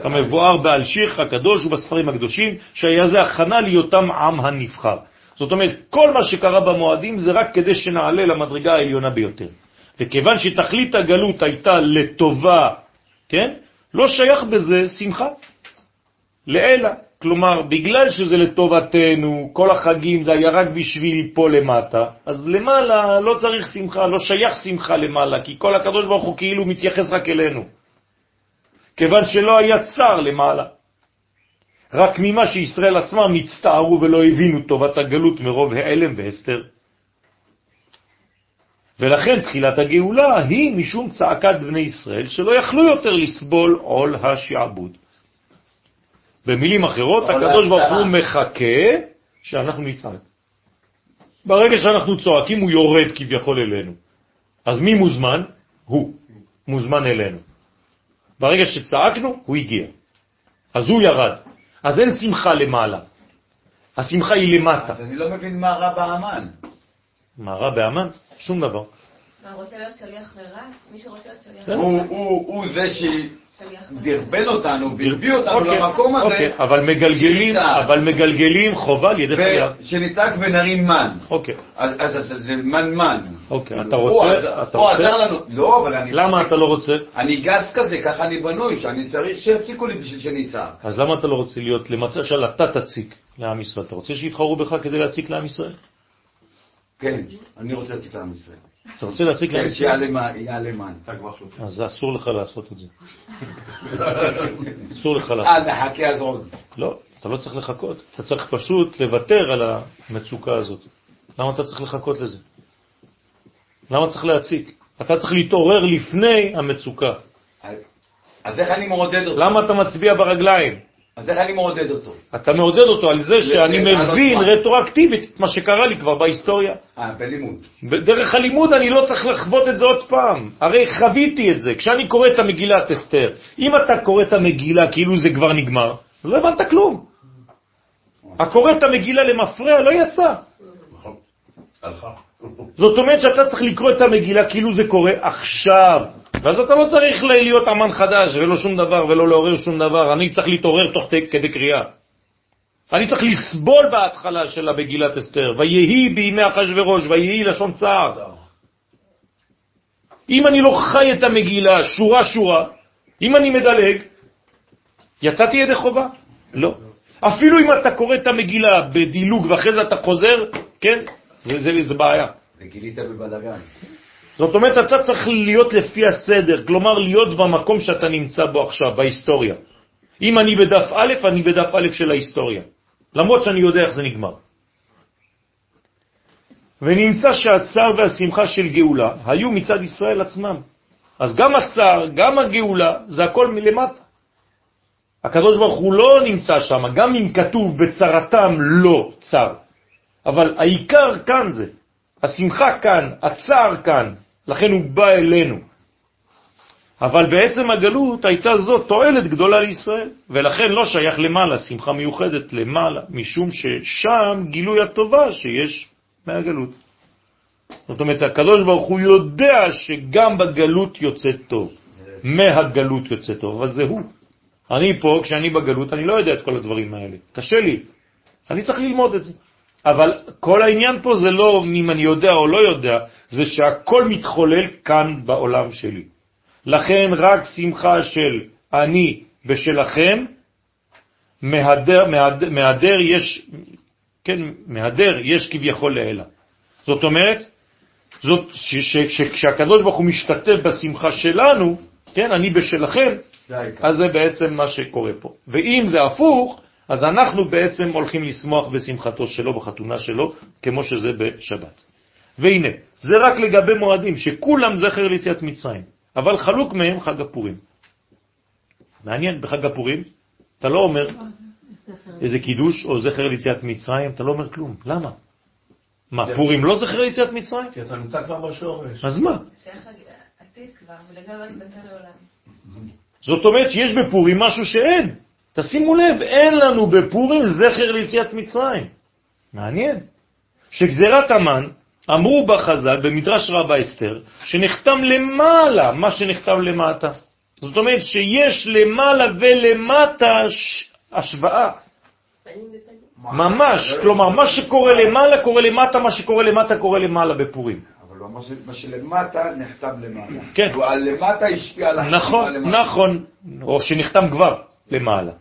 כמבואר בעל שיר הקדוש ובספרים הקדושים, שהיה זה הכנה להיותם עם הנבחר. זאת אומרת, כל מה שקרה במועדים זה רק כדי שנעלה למדרגה העליונה ביותר. וכיוון שתכלית הגלות הייתה לטובה, כן? לא שייך בזה שמחה. לאלה. כלומר, בגלל שזה לטובתנו, כל החגים זה היה רק בשביל פה למטה, אז למעלה לא צריך שמחה, לא שייך שמחה למעלה, כי כל הקדוש ברוך הוא כאילו מתייחס רק אלינו. כיוון שלא היה צר למעלה. רק ממה שישראל עצמם הצטערו ולא הבינו טובת הגלות מרוב העלם והסתר. ולכן תחילת הגאולה היא משום צעקת בני ישראל שלא יכלו יותר לסבול עול השעבוד. במילים אחרות, הקדוש ברוך. הוא מחכה שאנחנו נצעק. ברגע שאנחנו צועקים הוא יורד כביכול אלינו. אז מי מוזמן? הוא. מוזמן אלינו. ברגע שצעקנו, הוא הגיע. אז הוא ירד. אז אין שמחה למעלה. השמחה היא למטה. אז אני לא מבין מה רע באמן. מה רע באמן? שום דבר. מה, רוצה להיות שליח לרע? מי שרוצה להיות שליח בסדר. הוא- הוא הוא זה שדרבן אותנו והביא אותנו אוקיי, למקום הזה. אוקיי, אבל מגלגלים, שנצעק. אבל מגלגלים חובה על ידי חייו. ושנצעק ונרים מן. אוקיי, אז אז- אז זה מן מן. אוקיי, אתה רוצה? הוא? עזר לנו. לא, אבל אני... למה אתה לא רוצה? אני גס כזה, ככה אני בנוי, שאני צריך שיפסיקו לי בשביל שנצעק. אז למה אתה לא רוצה להיות, למשל אתה תציק לעם ישראל? אתה רוצה שיבחרו בך כדי להציק לעם ישראל? כן, אני רוצה להציק לעם ישראל. אתה רוצה להציק לעם כן, ישראל? שיעלה מן, יעלה מן. אז אסור לך לעשות את זה. אסור לך אה, לעשות. נחכה אז עוד. לא, אתה לא צריך לחכות. אתה צריך פשוט לוותר על המצוקה הזאת. למה אתה צריך לחכות לזה? למה צריך להציק? אתה צריך להתעורר לפני המצוקה. אז איך אני מעודד אותו? למה אתה מצביע ברגליים? אז איך אני מעודד אותו? אתה מעודד אותו על זה שאני מבין? רטרואקטיבית את מה שקרה לי כבר בהיסטוריה. אה, בלימוד. בדרך הלימוד אני לא צריך לחוות את זה עוד פעם. הרי חוויתי את זה. כשאני קורא את המגילת אסתר, אם אתה קורא את המגילה כאילו זה כבר נגמר, לא הבנת כלום. הקורא את המגילה למפרע לא יצא. הלכה. זאת אומרת שאתה צריך לקרוא את המגילה כאילו זה קורה עכשיו. ואז אתה לא צריך להיות אמן חדש ולא שום דבר ולא לעורר שום דבר. אני צריך להתעורר תוך כדי קריאה. אני צריך לסבול בהתחלה של המגילת אסתר. ויהי בימי אחשוורוש, ויהי לשון צער. אם אני לא חי את המגילה שורה שורה, אם אני מדלג, יצאתי ידי חובה? לא. אפילו אם אתה קורא את המגילה בדילוג ואחרי זה אתה חוזר, כן, זה, זה, זה בעיה. וגילית בבלגן. זאת אומרת, אתה צריך להיות לפי הסדר, כלומר להיות במקום שאתה נמצא בו עכשיו, בהיסטוריה. אם אני בדף א', אני בדף א' של ההיסטוריה, למרות שאני יודע איך זה נגמר. ונמצא שהצער והשמחה של גאולה היו מצד ישראל עצמם. אז גם הצער, גם הגאולה, זה הכל מלמטה. הקדוש ברוך הוא לא נמצא שם, גם אם כתוב בצרתם לא צר. אבל העיקר כאן זה, השמחה כאן, הצער כאן, לכן הוא בא אלינו. אבל בעצם הגלות הייתה זאת תועלת גדולה לישראל, ולכן לא שייך למעלה, שמחה מיוחדת למעלה, משום ששם גילוי הטובה שיש מהגלות. זאת אומרת, הקדוש ברוך הוא יודע שגם בגלות יוצא טוב, מהגלות יוצא טוב, אבל זה הוא. אני פה, כשאני בגלות, אני לא יודע את כל הדברים האלה. קשה לי. אני צריך ללמוד את זה. אבל כל העניין פה זה לא אם אני יודע או לא יודע, זה שהכל מתחולל כאן בעולם שלי. לכן רק שמחה של אני בשלכם, מהדר, מהדר, מהדר יש, כן, מהדר יש כביכול לאלה. זאת אומרת, זאת, כשהקדוש ברוך הוא משתתף בשמחה שלנו, כן, אני בשלכם, אז זה בעצם מה שקורה פה. ואם זה הפוך, אז אנחנו בעצם הולכים לשמוח בשמחתו שלו, בחתונה שלו, כמו שזה בשבת. והנה, זה רק לגבי מועדים, שכולם זכר ליציאת מצרים, אבל חלוק מהם חג הפורים. מעניין, בחג הפורים, אתה לא אומר איזה קידוש או זכר ליציאת מצרים, אתה לא אומר כלום. למה? מה, פורים לא זכר ליציאת מצרים? כי אתה נמצא כבר בשורש. אז מה? זאת אומרת שיש בפורים משהו שאין. תשימו לב, אין לנו בפורים זכר ליציאת מצרים. מעניין. שגזירת המן, אמרו בחז"ל, במדרש רבה אסתר, שנחתם למעלה מה שנחתם למטה. זאת אומרת שיש למעלה ולמטה השוואה. ממש, כלומר, מה שקורה למעלה קורה למטה, מה שקורה למטה קורה למעלה בפורים. אבל שמה שלמטה נחתם למעלה. כן. הלמטה השפיע על נכון, נכון, או שנחתם כבר למעלה.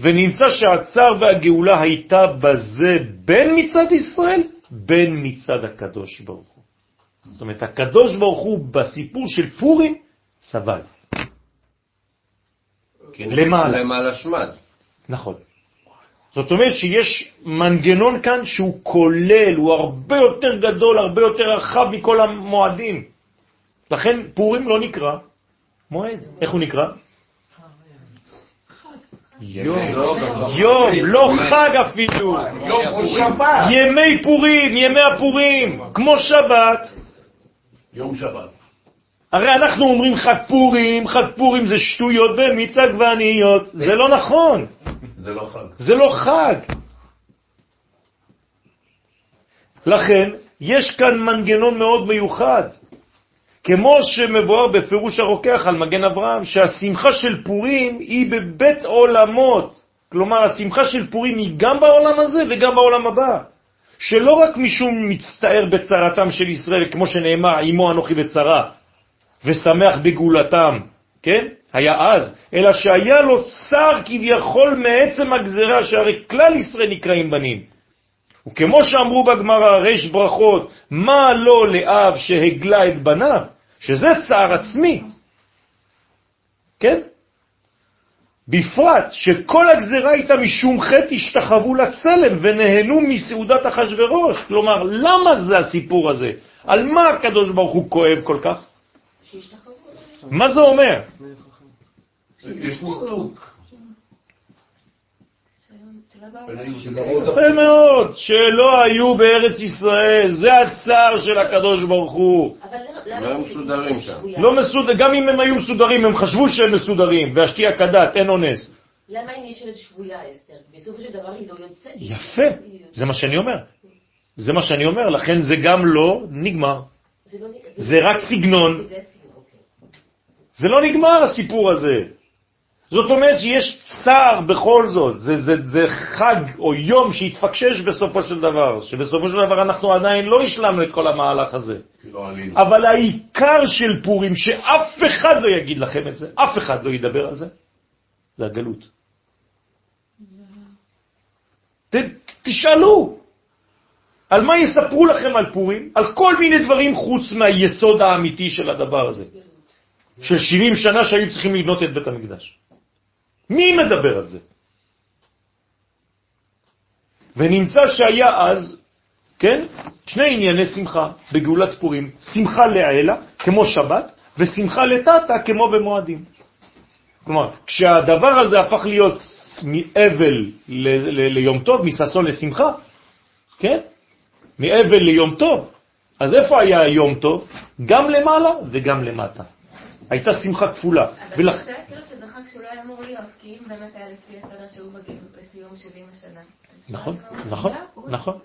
ונמצא שהצער והגאולה הייתה בזה בין מצד ישראל, בין מצד הקדוש ברוך הוא. זאת אומרת, הקדוש ברוך הוא בסיפור של פורים סבל. למעלה. למעלה שמד. נכון. זאת אומרת שיש מנגנון כאן שהוא כולל, הוא הרבה יותר גדול, הרבה יותר רחב מכל המועדים. לכן פורים לא נקרא מועד. איך הוא נקרא? יום, יום, לא חג אפילו. ימי פורים, ימי הפורים, כמו שבת. יום שבת. הרי אנחנו אומרים חג פורים, חג פורים זה שטויות במיץ עגבניות, זה לא נכון. זה לא חג. זה לא חג. לכן, יש כאן מנגנון מאוד מיוחד. כמו שמבואר בפירוש הרוקח על מגן אברהם, שהשמחה של פורים היא בבית עולמות. כלומר, השמחה של פורים היא גם בעולם הזה וגם בעולם הבא. שלא רק משום מצטער בצרתם של ישראל, כמו שנאמר, עמו אנוכי בצרה, ושמח בגאולתם, כן? היה אז, אלא שהיה לו צר כביכול מעצם הגזרה, שהרי כלל ישראל נקראים בנים. וכמו שאמרו בגמרא, רש ברכות, מה לא לאב שהגלה את בניו, שזה צער עצמי. כן? בפרט שכל הגזרה הייתה משום חטא השתחוו לצלם ונהנו מסעודת אחשורוש. כלומר, למה זה הסיפור הזה? על מה הקדוש ברוך הוא כואב כל כך? מה זה אומר? יש ניתוק. שלא באו ולא לארץ. היו זכאים. יפה מאוד, שלא היו בארץ ישראל, זה הצער של הקדוש ברוך הוא. אבל למה לא היו הם מסודרים הרגישו שם. לא מסודר, גם אם הם היו מסודרים, הם חשבו שהם מסודרים, והשתייה כדת, אין אונס. למה היא נשארת שבויה, אסתר? בסופו של דבר היא לא יוצאת. יפה, זה מה שאני אומר. זה מה שאני אומר, לכן זה גם לא נגמר. זה לא- רק סגנון, אוקיי. זה לא נגמר הסיפור הזה. זאת אומרת שיש צער בכל זאת, זה, זה, זה חג או יום שהתפקשש בסופו של דבר, שבסופו של דבר אנחנו עדיין לא השלמנו את כל המהלך הזה. לא. אבל העיקר של פורים, שאף אחד לא יגיד לכם את זה, אף אחד לא ידבר על זה, זה הגלות. ת, תשאלו, על מה יספרו לכם על פורים? על כל מיני דברים חוץ מהיסוד האמיתי של הדבר הזה. של 70 שנה שהיו צריכים לבנות את בית המקדש. מי מדבר על זה? ונמצא שהיה אז, כן, שני ענייני שמחה בגאולת פורים, שמחה לעילה, כמו שבת, ושמחה לטאטה, כמו במועדים. כלומר, כשהדבר הזה הפך להיות מאבל ליום טוב, מששון לשמחה, כן? מאבל ליום טוב, אז איפה היה יום טוב? גם למעלה וגם למטה. הייתה שמחה כפולה. אבל. זה כאילו שזה חג שהוא לא היה אמור להיות, כי אם באמת היה לפי הסדר שהוא מגיע לסיום 70 השנה. נכון, לא- נכון, לא, נכון.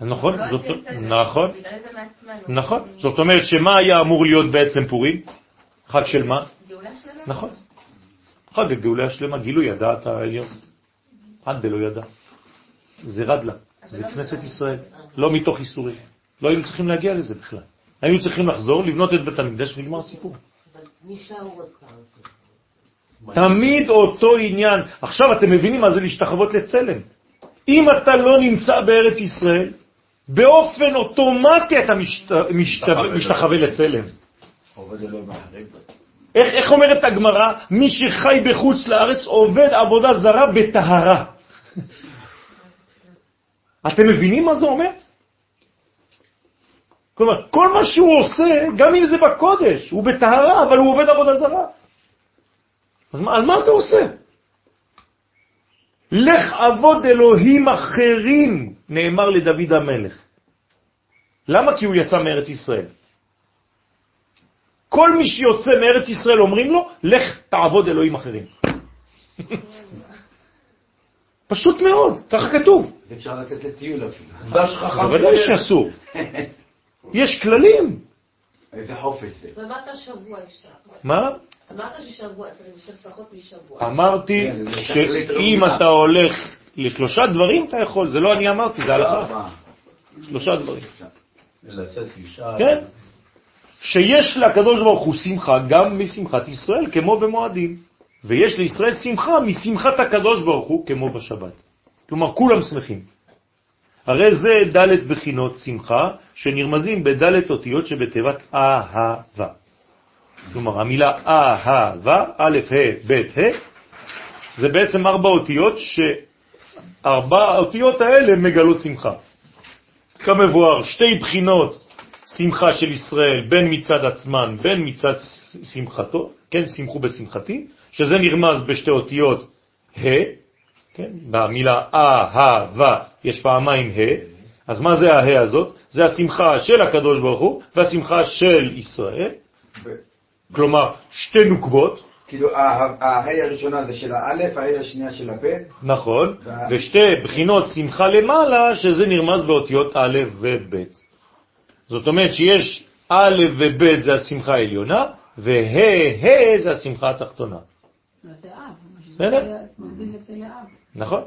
נכון, לא זאת, נכון, זה מעצמנו. נכון. זאת אומרת שמה היה אמור להיות בעצם פורים? חג של מה? גאולה שלמה. נכון. חג הגאולה השלמה, גילוי הדעת העליון. עד דלא ידע. זה רדלה, זה כנסת ישראל, לא מתוך איסורים. לא היינו צריכים להגיע לזה בכלל. היינו צריכים לחזור, לבנות את בית המקדש ונגמר הסיפור. תמיד אותו עניין. עכשיו אתם מבינים מה זה להשתחוות לצלם. אם אתה לא נמצא בארץ ישראל, באופן אוטומטי אתה משת... משת... משתחווה לצלם. אחרים. איך, איך אומרת הגמרא? מי שחי בחוץ לארץ עובד עבודה זרה בטהרה. אתם מבינים מה זה אומר? כלומר, כל מה שהוא עושה, גם אם זה בקודש, הוא בטהרה, אבל הוא עובד עבודה זרה. אז מה, על מה אתה עושה? לך עבוד אלוהים אחרים, נאמר לדוד המלך. למה? כי הוא יצא מארץ ישראל. כל מי שיוצא מארץ ישראל אומרים לו, לך תעבוד אלוהים אחרים. פשוט מאוד, ככה כתוב. אפשר לצאת לטיול אפילו. בוודאי שאסור. יש כללים. איזה חופש זה. ואמרת שבוע אפשר. מה? אמרת ששבוע צריך לשבת פחות משבוע. אמרתי כן, שאם. אתה הולך לשלושה דברים, אתה יכול. זה לא אני אמרתי, זה הלכה. ארבעה. שלושה דברים. כן. שיש לקדוש ברוך הוא שמחה גם משמחת ישראל, כמו במועדים. ויש לישראל שמחה משמחת הקדוש ברוך הוא, כמו בשבת. כלומר, כולם שמחים. הרי זה ד' בחינות שמחה, שנרמזים בד' אותיות שבתיבת אהבה. כלומר, המילה אהבה, א', ה', ב', ה', זה בעצם ארבע אותיות שארבע האותיות האלה מגלות שמחה. כמבואר, שתי בחינות שמחה של ישראל, בין מצד עצמן, בין מצד שמחתו, כן, שמחו בשמחתי, שזה נרמז בשתי אותיות ה', כן, במילה אהבה יש פעמיים ה', אז מה זה הה הזאת? זה השמחה של הקדוש ברוך הוא והשמחה של ישראל, כלומר שתי נוקבות, כאילו, ההי הראשונה זה של האלף, ההי השנייה של הבית. נכון, וה- ושתי בחינות שמחה למעלה, שזה נרמז באותיות א' וב'. זאת אומרת שיש א' וב' זה השמחה העליונה, וה' ה' זה השמחה התחתונה. מה זה אב? בסדר. נכון?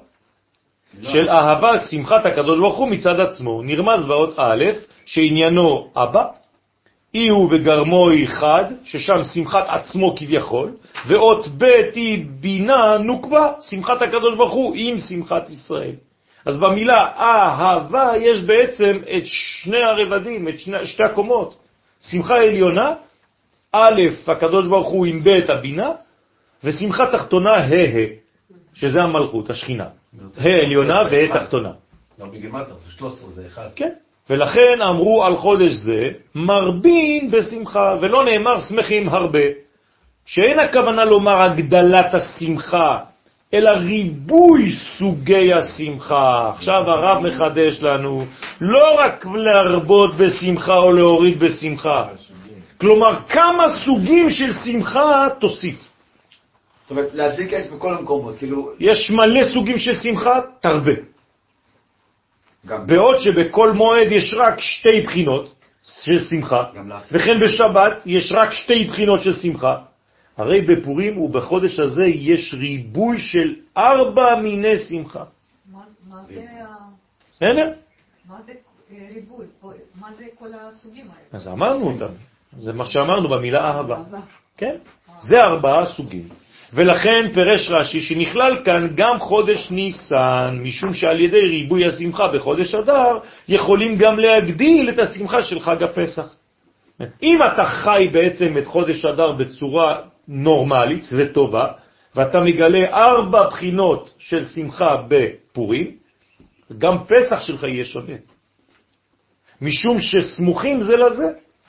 של אהבה, שמחת הקדוש ברוך הוא מצד עצמו. נרמז באות א', שעניינו אבא, אי הוא וגרמו היא חד, ששם שמחת עצמו כביכול, ואות ב' היא בינה נוקבה, שמחת הקדוש ברוך הוא עם שמחת ישראל. אז במילה אהבה יש בעצם את שני הרבדים, את שני, שתי הקומות. שמחה עליונה, א', הקדוש ברוך הוא עם ב' הבינה, ושמחה תחתונה ה', שזה המלכות, השכינה. ה' עליונה וה' תחתונה. גם בגימטר זה 13, זה אחד. כן. ולכן אמרו על חודש זה, מרבין בשמחה, ולא נאמר שמחים הרבה. שאין הכוונה לומר הגדלת השמחה, אלא ריבוי סוגי השמחה. עכשיו הרב מחדש לנו, לא רק להרבות בשמחה או להוריד בשמחה. כלומר, כמה סוגים של שמחה תוסיף. זאת אומרת, להדליק אש בכל המקומות, כאילו... יש מלא סוגים של שמחה, תרבה. גם בעוד שבכל מועד יש רק שתי בחינות של שמחה. וכן בשבת יש רק שתי בחינות של שמחה, הרי בפורים ובחודש הזה יש ריבוי של ארבע מיני שמחה. מה מה זה ה- בסדר? מה זה אה, ריבוי? מה זה כל הסוגים האלה? אז אמרנו אותם. זה מה שאמרנו במילה. אהבה. כן? זה ארבעה סוגים. ולכן פרש רש"י שנכלל כאן גם חודש ניסן, משום שעל ידי ריבוי השמחה בחודש אדר, יכולים גם להגדיל את השמחה של חג הפסח. אם אתה חי בעצם את חודש אדר בצורה נורמלית וטובה, ואתה מגלה ארבע בחינות של שמחה בפורים, גם פסח שלך יהיה שונה. משום שסמוכים זה לזה,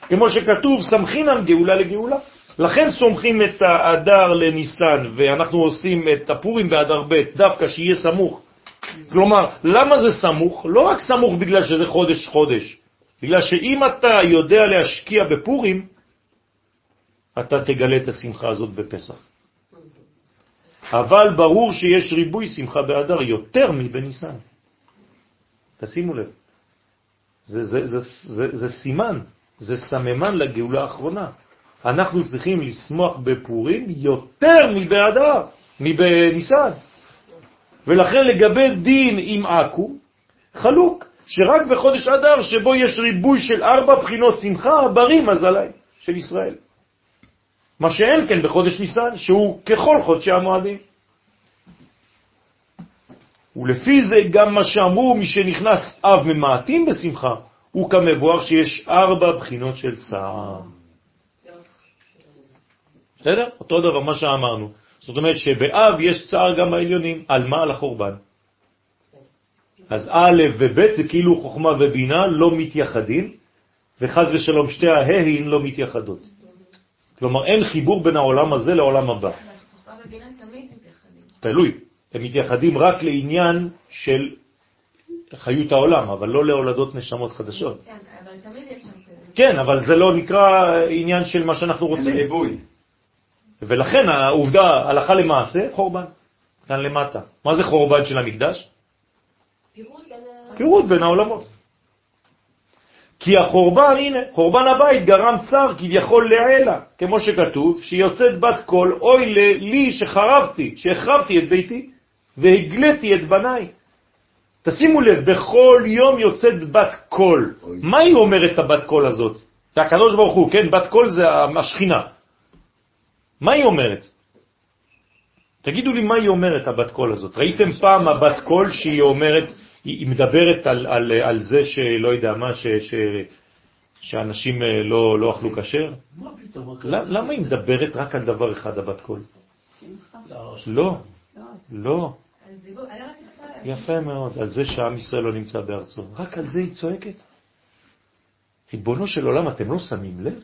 כמו שכתוב, סמכינם גאולה לגאולה. לכן סומכים את האדר לניסן, ואנחנו עושים את הפורים באדר ב', דווקא שיהיה סמוך. כלומר, למה זה סמוך? לא רק סמוך בגלל שזה חודש חודש, בגלל שאם אתה יודע להשקיע בפורים, אתה תגלה את השמחה הזאת בפסח. אבל ברור שיש ריבוי שמחה באדר יותר מבניסן. תשימו לב. זה, זה, זה, זה, זה סימן, זה סממן לגאולה האחרונה. אנחנו צריכים לשמוח בפורים יותר מבאדר, מבניסן. ולכן לגבי דין עם עכו, חלוק, שרק בחודש אדר שבו יש ריבוי של ארבע בחינות שמחה, ברי מזלי של ישראל. מה שאין כן בחודש ניסן, שהוא ככל חודשי המועדים. ולפי זה גם מה שאמרו, מי שנכנס אב ממעטים בשמחה, הוא כמבואר שיש ארבע בחינות של צער. בסדר? אותו דבר מה שאמרנו. זאת אומרת שבאב יש צער גם העליונים. על מה? על החורבן. אז א' וב' זה כאילו חוכמה ובינה לא מתייחדים, וחז ושלום שתי ההין לא מתייחדות. כלומר, אין חיבור בין העולם הזה לעולם הבא. תלוי. הם מתייחדים רק לעניין של חיות העולם, אבל לא להולדות נשמות חדשות. כן, אבל תמיד יש שם. כן, אבל זה לא נקרא עניין של מה שאנחנו רוצים. ריבוי. ולכן העובדה, הלכה למעשה, חורבן. כאן למטה. מה זה חורבן של המקדש? פירוד בין העולמות. כי החורבן, הנה, חורבן הבית גרם צער כביכול לעילא, כמו שכתוב, שיוצאת בת קול, אוי לי שחרבתי, שהחרבתי את ביתי, והגליתי את בניי. תשימו לב, בכל יום יוצאת בת קול. מה היא אומרת הבת קול הזאת? זה הקדוש ברוך הוא, כן? בת קול זה השכינה. מה היא אומרת? תגידו לי מה היא אומרת, הבת קול הזאת. ראיתם פעם הבת קול שהיא אומרת, היא, מדברת על, על, על זה שלא יודע מה, ש, ש, שאנשים אה, לא, לא אכלו כשר? מה פתאום? ל- למה היא מדברת רק על דבר אחד, הבת קול? לא, לא, לא. ישראל. יפה מאוד, על זה שעם ישראל לא נמצא בארצו. רק על זה היא צועקת. ריבונו של עולם, אתם לא שמים לב?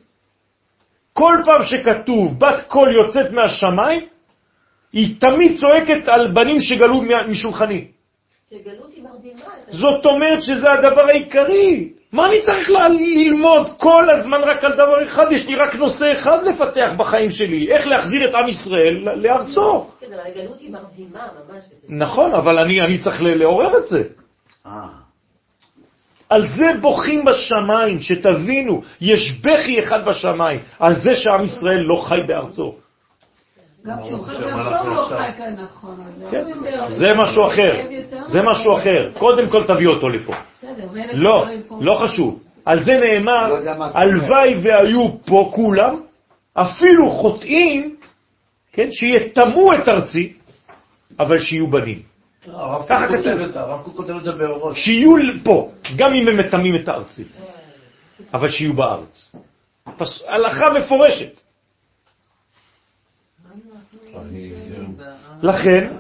כל פעם שכתוב בת קול יוצאת מהשמיים, היא תמיד צועקת על בנים שגלו משולחני. זאת אומרת שזה הדבר העיקרי. מה אני צריך ל- ללמוד כל הזמן רק על דבר אחד? יש לי רק נושא אחד לפתח בחיים שלי, איך להחזיר את עם ישראל לארצו. כן, אבל הגלות היא מרדימה ממש. נכון, אבל אני, אני צריך לעורר את זה. על זה בוכים בשמיים, שתבינו, יש בכי אחד בשמיים, על זה שעם ישראל לא חי בארצו. לא נכון. כן, בארץ. זה משהו אחר, זה משהו אחר. קודם כל תביא אותו לפה. לא, לא חשוב. על זה נאמר, לא הלוואי והיו פה כולם, אפילו חוטאים, כן, שיתמו את ארצי, אבל שיהיו בנים. הרב ככה כתוב. כותב את זה, הרב קוק כותב את זה באורות. שיהיו פה, גם אם הם מטמאים את הארצי, אבל שיהיו בארץ. פס... הלכה מפורשת. לכן,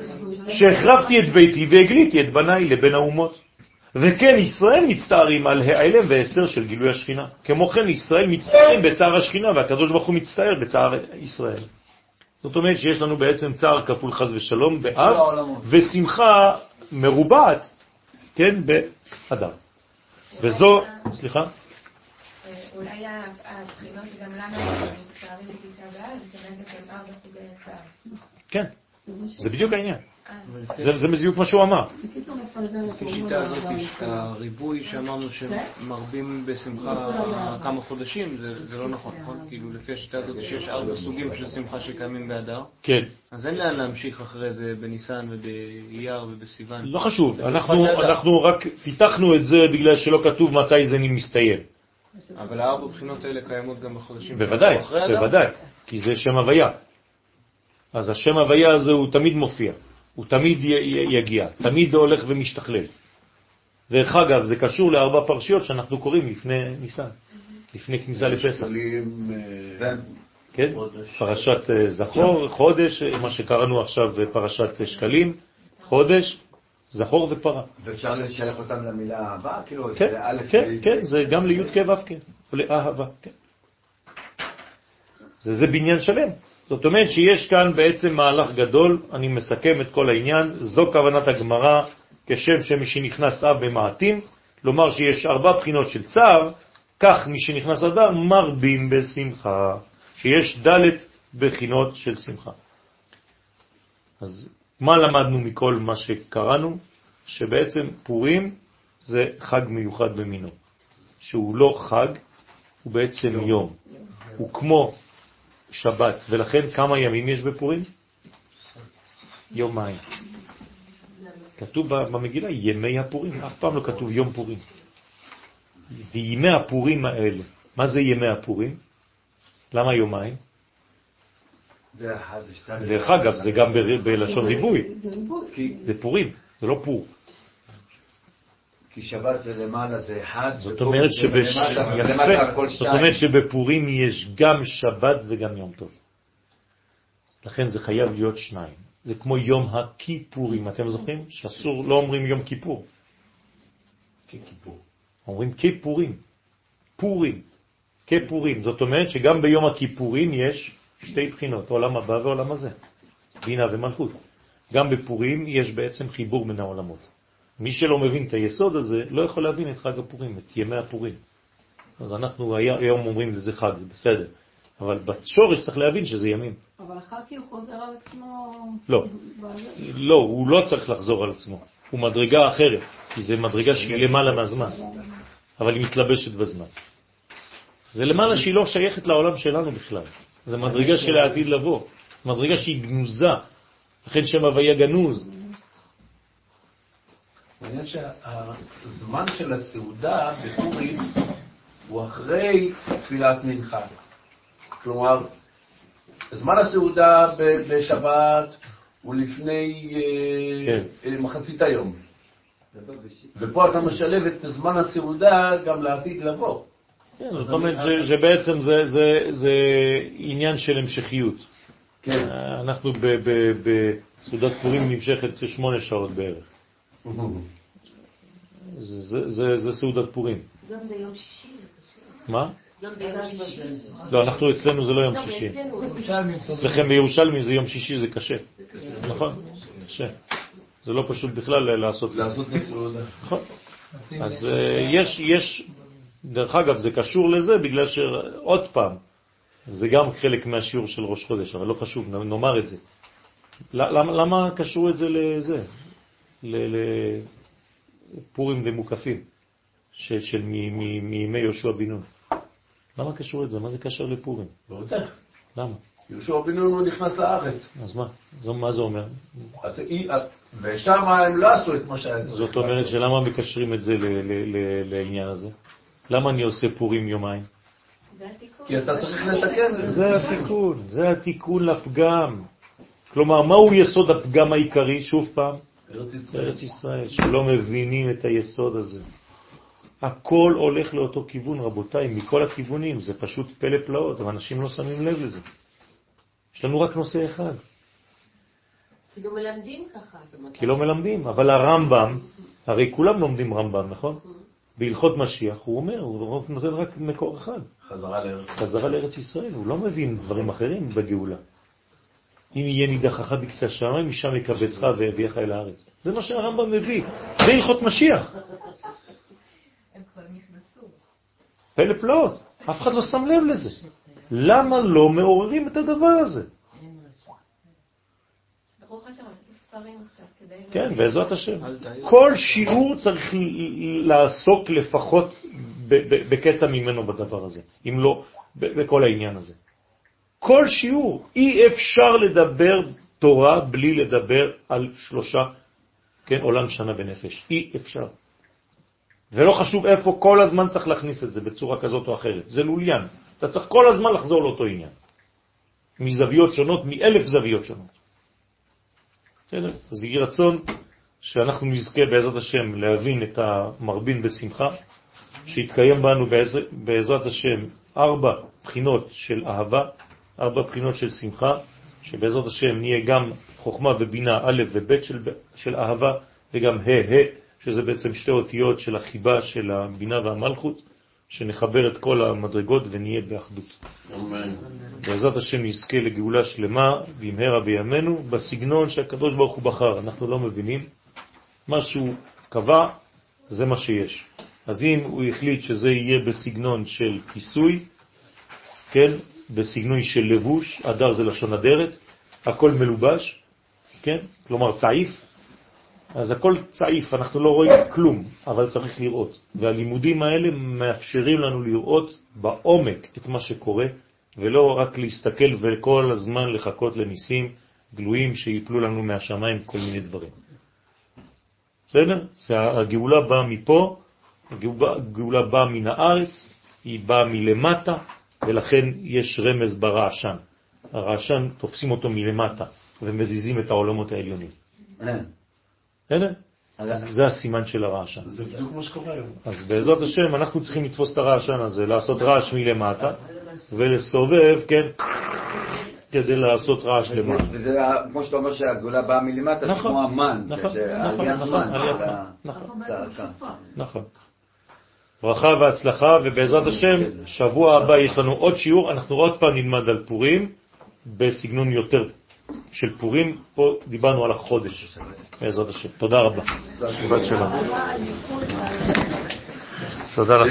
שהחרבתי את ביתי והגליתי את בניי לבין האומות. וכן, ישראל מצטערים על העלם והסתר של גילוי השכינה. כמו כן, ישראל מצטערים בצער השכינה, והקדוש ברוך הוא מצטער בצער ישראל. זאת אומרת שיש לנו בעצם צער כפול חז ושלום באב. ושמחה מרובעת, כן, באדם. וזו, סליחה? אה, אולי הבחינות גם למה אנחנו מצטערים בתשעה באב, זה באמת הם ארבע סוגי צער. כן, זה בדיוק העניין. זה זה בדיוק מה שהוא אמר. לפי שיטה הזאת, הריבוי שאמרנו שמרבים בשמחה כמה חודשים, זה זה לא נכון, נכון? כאילו, לפי השיטה הזאת שיש ארבע סוגים של שמחה שקיימים באדר, כן, אז אין לאן להמשיך אחרי זה בניסן ובאייר ובסיוון. לא חשוב, אנחנו רק פיתחנו את זה בגלל שלא כתוב מתי זה מסתיים. אבל הארבע בחינות האלה קיימות גם בחודשים בוודאי? בוודאי, כי זה שם הוויה. אז השם הוויה הזה הוא תמיד מופיע, הוא תמיד י- י- יגיע, תמיד הולך ומשתכלל. דרך אגב, זה קשור לארבע פרשיות שאנחנו קוראים לפני ניסן, לפני כניסה לפסח. שקלים, אה, כן? חודש. פרשת אה, זכור, חודש, אה, מה שקראנו עכשיו פרשת שקלים, חודש, זכור ופרה. ואפשר לשלח אותם למילה אהבה? כאילו, כן, זה כן, כן, זה גם לי' כ' ו' כן, או לאהבה, כן. זה, זה בניין שלם. זאת אומרת שיש כאן בעצם מהלך גדול, אני מסכם את כל העניין, זו כוונת הגמרא, כשם שמשנכנס אב במעטים, לומר שיש ארבע בחינות של צער, כך משנכנס אדר מרבים בשמחה, שיש ד' בחינות של שמחה. אז מה למדנו מכל מה שקראנו? שבעצם פורים זה חג מיוחד במינו, שהוא לא חג, הוא בעצם יום. יום. הוא כמו שבת, ולכן כמה ימים יש בפורים? יומיים. כתוב במגילה ימי הפורים, אף פעם לא כתוב יום פורים. וימי הפורים האלה, מה זה ימי הפורים? למה יומיים? דרך אגב, זה גם בלשון ריבוי, זה פורים, זה לא פור. כי שבת זה למעלה, זה אחד. זאת אומרת שבש... יפה, זאת. אומרת שבפורים יש גם שבת וגם יום טוב. לכן זה חייב להיות שניים. זה כמו יום הכיפורים, אתם זוכרים? שאסור, לא אומרים יום כיפור, ככיפור. אומרים כיפורים, פורים, כפורים. זאת אומרת שגם ביום הכיפורים יש שתי בחינות, עולם הבא ועולם הזה, בינה ומלכות. גם בפורים יש בעצם חיבור בין העולמות. מי שלא מבין את היסוד הזה לא יכול להבין את חג הפורים, את ימי הפורים. אז אנחנו היום אומרים לזה חג, זה בסדר. אבל בשורש צריך להבין שזה ימים. אבל אחר כך הוא חוזר על עצמו... לא. לא, הוא לא צריך לחזור על עצמו. הוא מדרגה אחרת, כי זה מדרגה שהיא למעלה מהזמן, אבל היא מתלבשת בזמן. זה למעלה שהיא לא שייכת לעולם שלנו בכלל. זה מדרגה של העתיד לבוא. מדרגה שהיא גנוזה. לכן שם הוויה גנוז. מעניין שהזמן של הסעודה בפורים הוא אחרי תפילת מנחה. כלומר, זמן הסעודה בשבת הוא לפני אה, כן. אה, מחצית היום. ופה אתה משלב את זמן הסעודה גם לעתיד לבוא. כן, זאת אומרת שבעצם זה, זה, זה עניין של המשכיות. כן. אנחנו ב- ב- בסעודת פורים נמשכת שמונה שעות בערך. זה, זה, זה, זה סעודת פורים. גם ביום שישי זה קשה. מה? גם ביום שישי. לא, אנחנו אצלנו זה לא יום שישי. אצלכם בירושלמי זה יום שישי, זה קשה. נכון? קשה. זה לא פשוט בכלל לעשות. לעשות את הסעודה. נכון. אז אה, יש, יש, דרך אגב, זה קשור לזה בגלל שעוד פעם, זה גם חלק מהשיעור של ראש חודש, אבל לא חשוב, נאמר את זה. למה, למה קשרו את זה לזה? לפורים ומוקפים של, של מ- מ- מימי יהושע בן נון. למה קשרו את זה? מה זה קשר לפורים? לא יודע. למה? יהושע בן נון לא נכנס לארץ. אז מה? זו, מה זה אומר? אז היא- ושם הם לא עשו את מה שהיה צריך. זאת אומרת שלמה מקשרים את זה ל- ל- ל- לעניין הזה? למה אני עושה פורים יומיים? זה התיקון. כי אתה צריך לתקן את זה. זה התיקון, זה התיקון לפגם. כלומר, מהו יסוד הפגם העיקרי? שוב פעם, ארץ ישראל. ארץ ישראל, שלא מבינים את היסוד הזה. הכל הולך לאותו כיוון, רבותיי, מכל הכיוונים, זה פשוט פלא פלאות, ואנשים לא שמים לב לזה. יש לנו רק נושא אחד, כאילו מלמדים ככה. כי לא מלמדים, אבל הרמב"ם, הרי כולם לומדים רמב"ם, נכון? בהלכות משיח הוא אומר, הוא נותן רק מקור אחד, חזרה לארץ. חזרה לארץ ישראל, הוא לא מבין דברים אחרים בגאולה. אם יהיה נידחך בקצה השמיים, משם יקבצך ויביאך אל הארץ. זה מה שהרמב"ם מביא, זה הלכות משיח. הם כבר נכנסו. פלא פלאות, אף אחד לא שם לב לזה. למה לא מעוררים את הדבר הזה? כן, בעזרת השם. כל שיעור צריך ל- לעסוק לפחות בקטע ממנו בדבר הזה, אם לא בכל העניין הזה. כל שיעור, אי אפשר לדבר תורה בלי לדבר על שלושה, כן, עולם שנה ונפש. אי אפשר. ולא חשוב איפה, כל הזמן צריך להכניס את זה בצורה כזאת או אחרת. זה לוליין. אתה צריך כל הזמן לחזור לאותו עניין. מזוויות שונות, מאלף זוויות שונות. בסדר? אז יהי רצון שאנחנו נזכה בעזרת השם להבין את המרבין בשמחה, שיתקיים בנו בעזר, בעזרת השם ארבע בחינות של אהבה, ארבע בחינות של שמחה, שבעזרת השם נהיה גם חוכמה ובינה א' וב' של, של אהבה, וגם ה' ה', שזה בעצם שתי אותיות של החיבה של הבינה והמלכות, שנחבר את כל המדרגות ונהיה באחדות. אמן. בעזרת השם נזכה לגאולה שלמה במהרה בימינו, בסגנון שהקדוש ברוך הוא בחר. אנחנו לא מבינים. מה שהוא קבע, זה מה שיש. אז אם הוא החליט שזה יהיה בסגנון של כיסוי, כן, בסגנון של לבוש, אדר זה לשון אדרת, הכל מלובש, כן, כלומר צעיף, אז הכל צעיף, אנחנו לא רואים כלום, אבל צריך לראות. והלימודים האלה מאפשרים לנו לראות בעומק את מה שקורה, ולא רק להסתכל וכל הזמן לחכות לניסים גלויים שיפלו לנו מהשמיים כל מיני דברים. בסדר? הגאולה באה מפה, הגאולה באה מן הארץ, היא באה מלמטה, ולכן יש רמז ברעשן. הרעשן תופסים אותו מלמטה ומזיזים את העולמות העליונים. בסדר? זה הסימן של הרעשן. זה בדיוק מה שקורה היום. אז בעזרת השם אנחנו צריכים לתפוס את הרעשן הזה, לעשות רעש מלמטה ולסובב, כן, כדי לעשות רעש למעלה. וזה כמו שאתה אומר שהגאולה באה מלמטה, זה נכון, כמו המן, נכון, זה נכון, עליית נכון, נכון. ברכה והצלחה, ובעזרת השם, שבוע הבא יש לנו עוד שיעור, אנחנו עוד פעם נלמד על פורים, בסגנון יותר של פורים, פה דיברנו על החודש, בעזרת השם. תודה רבה. תודה לכם.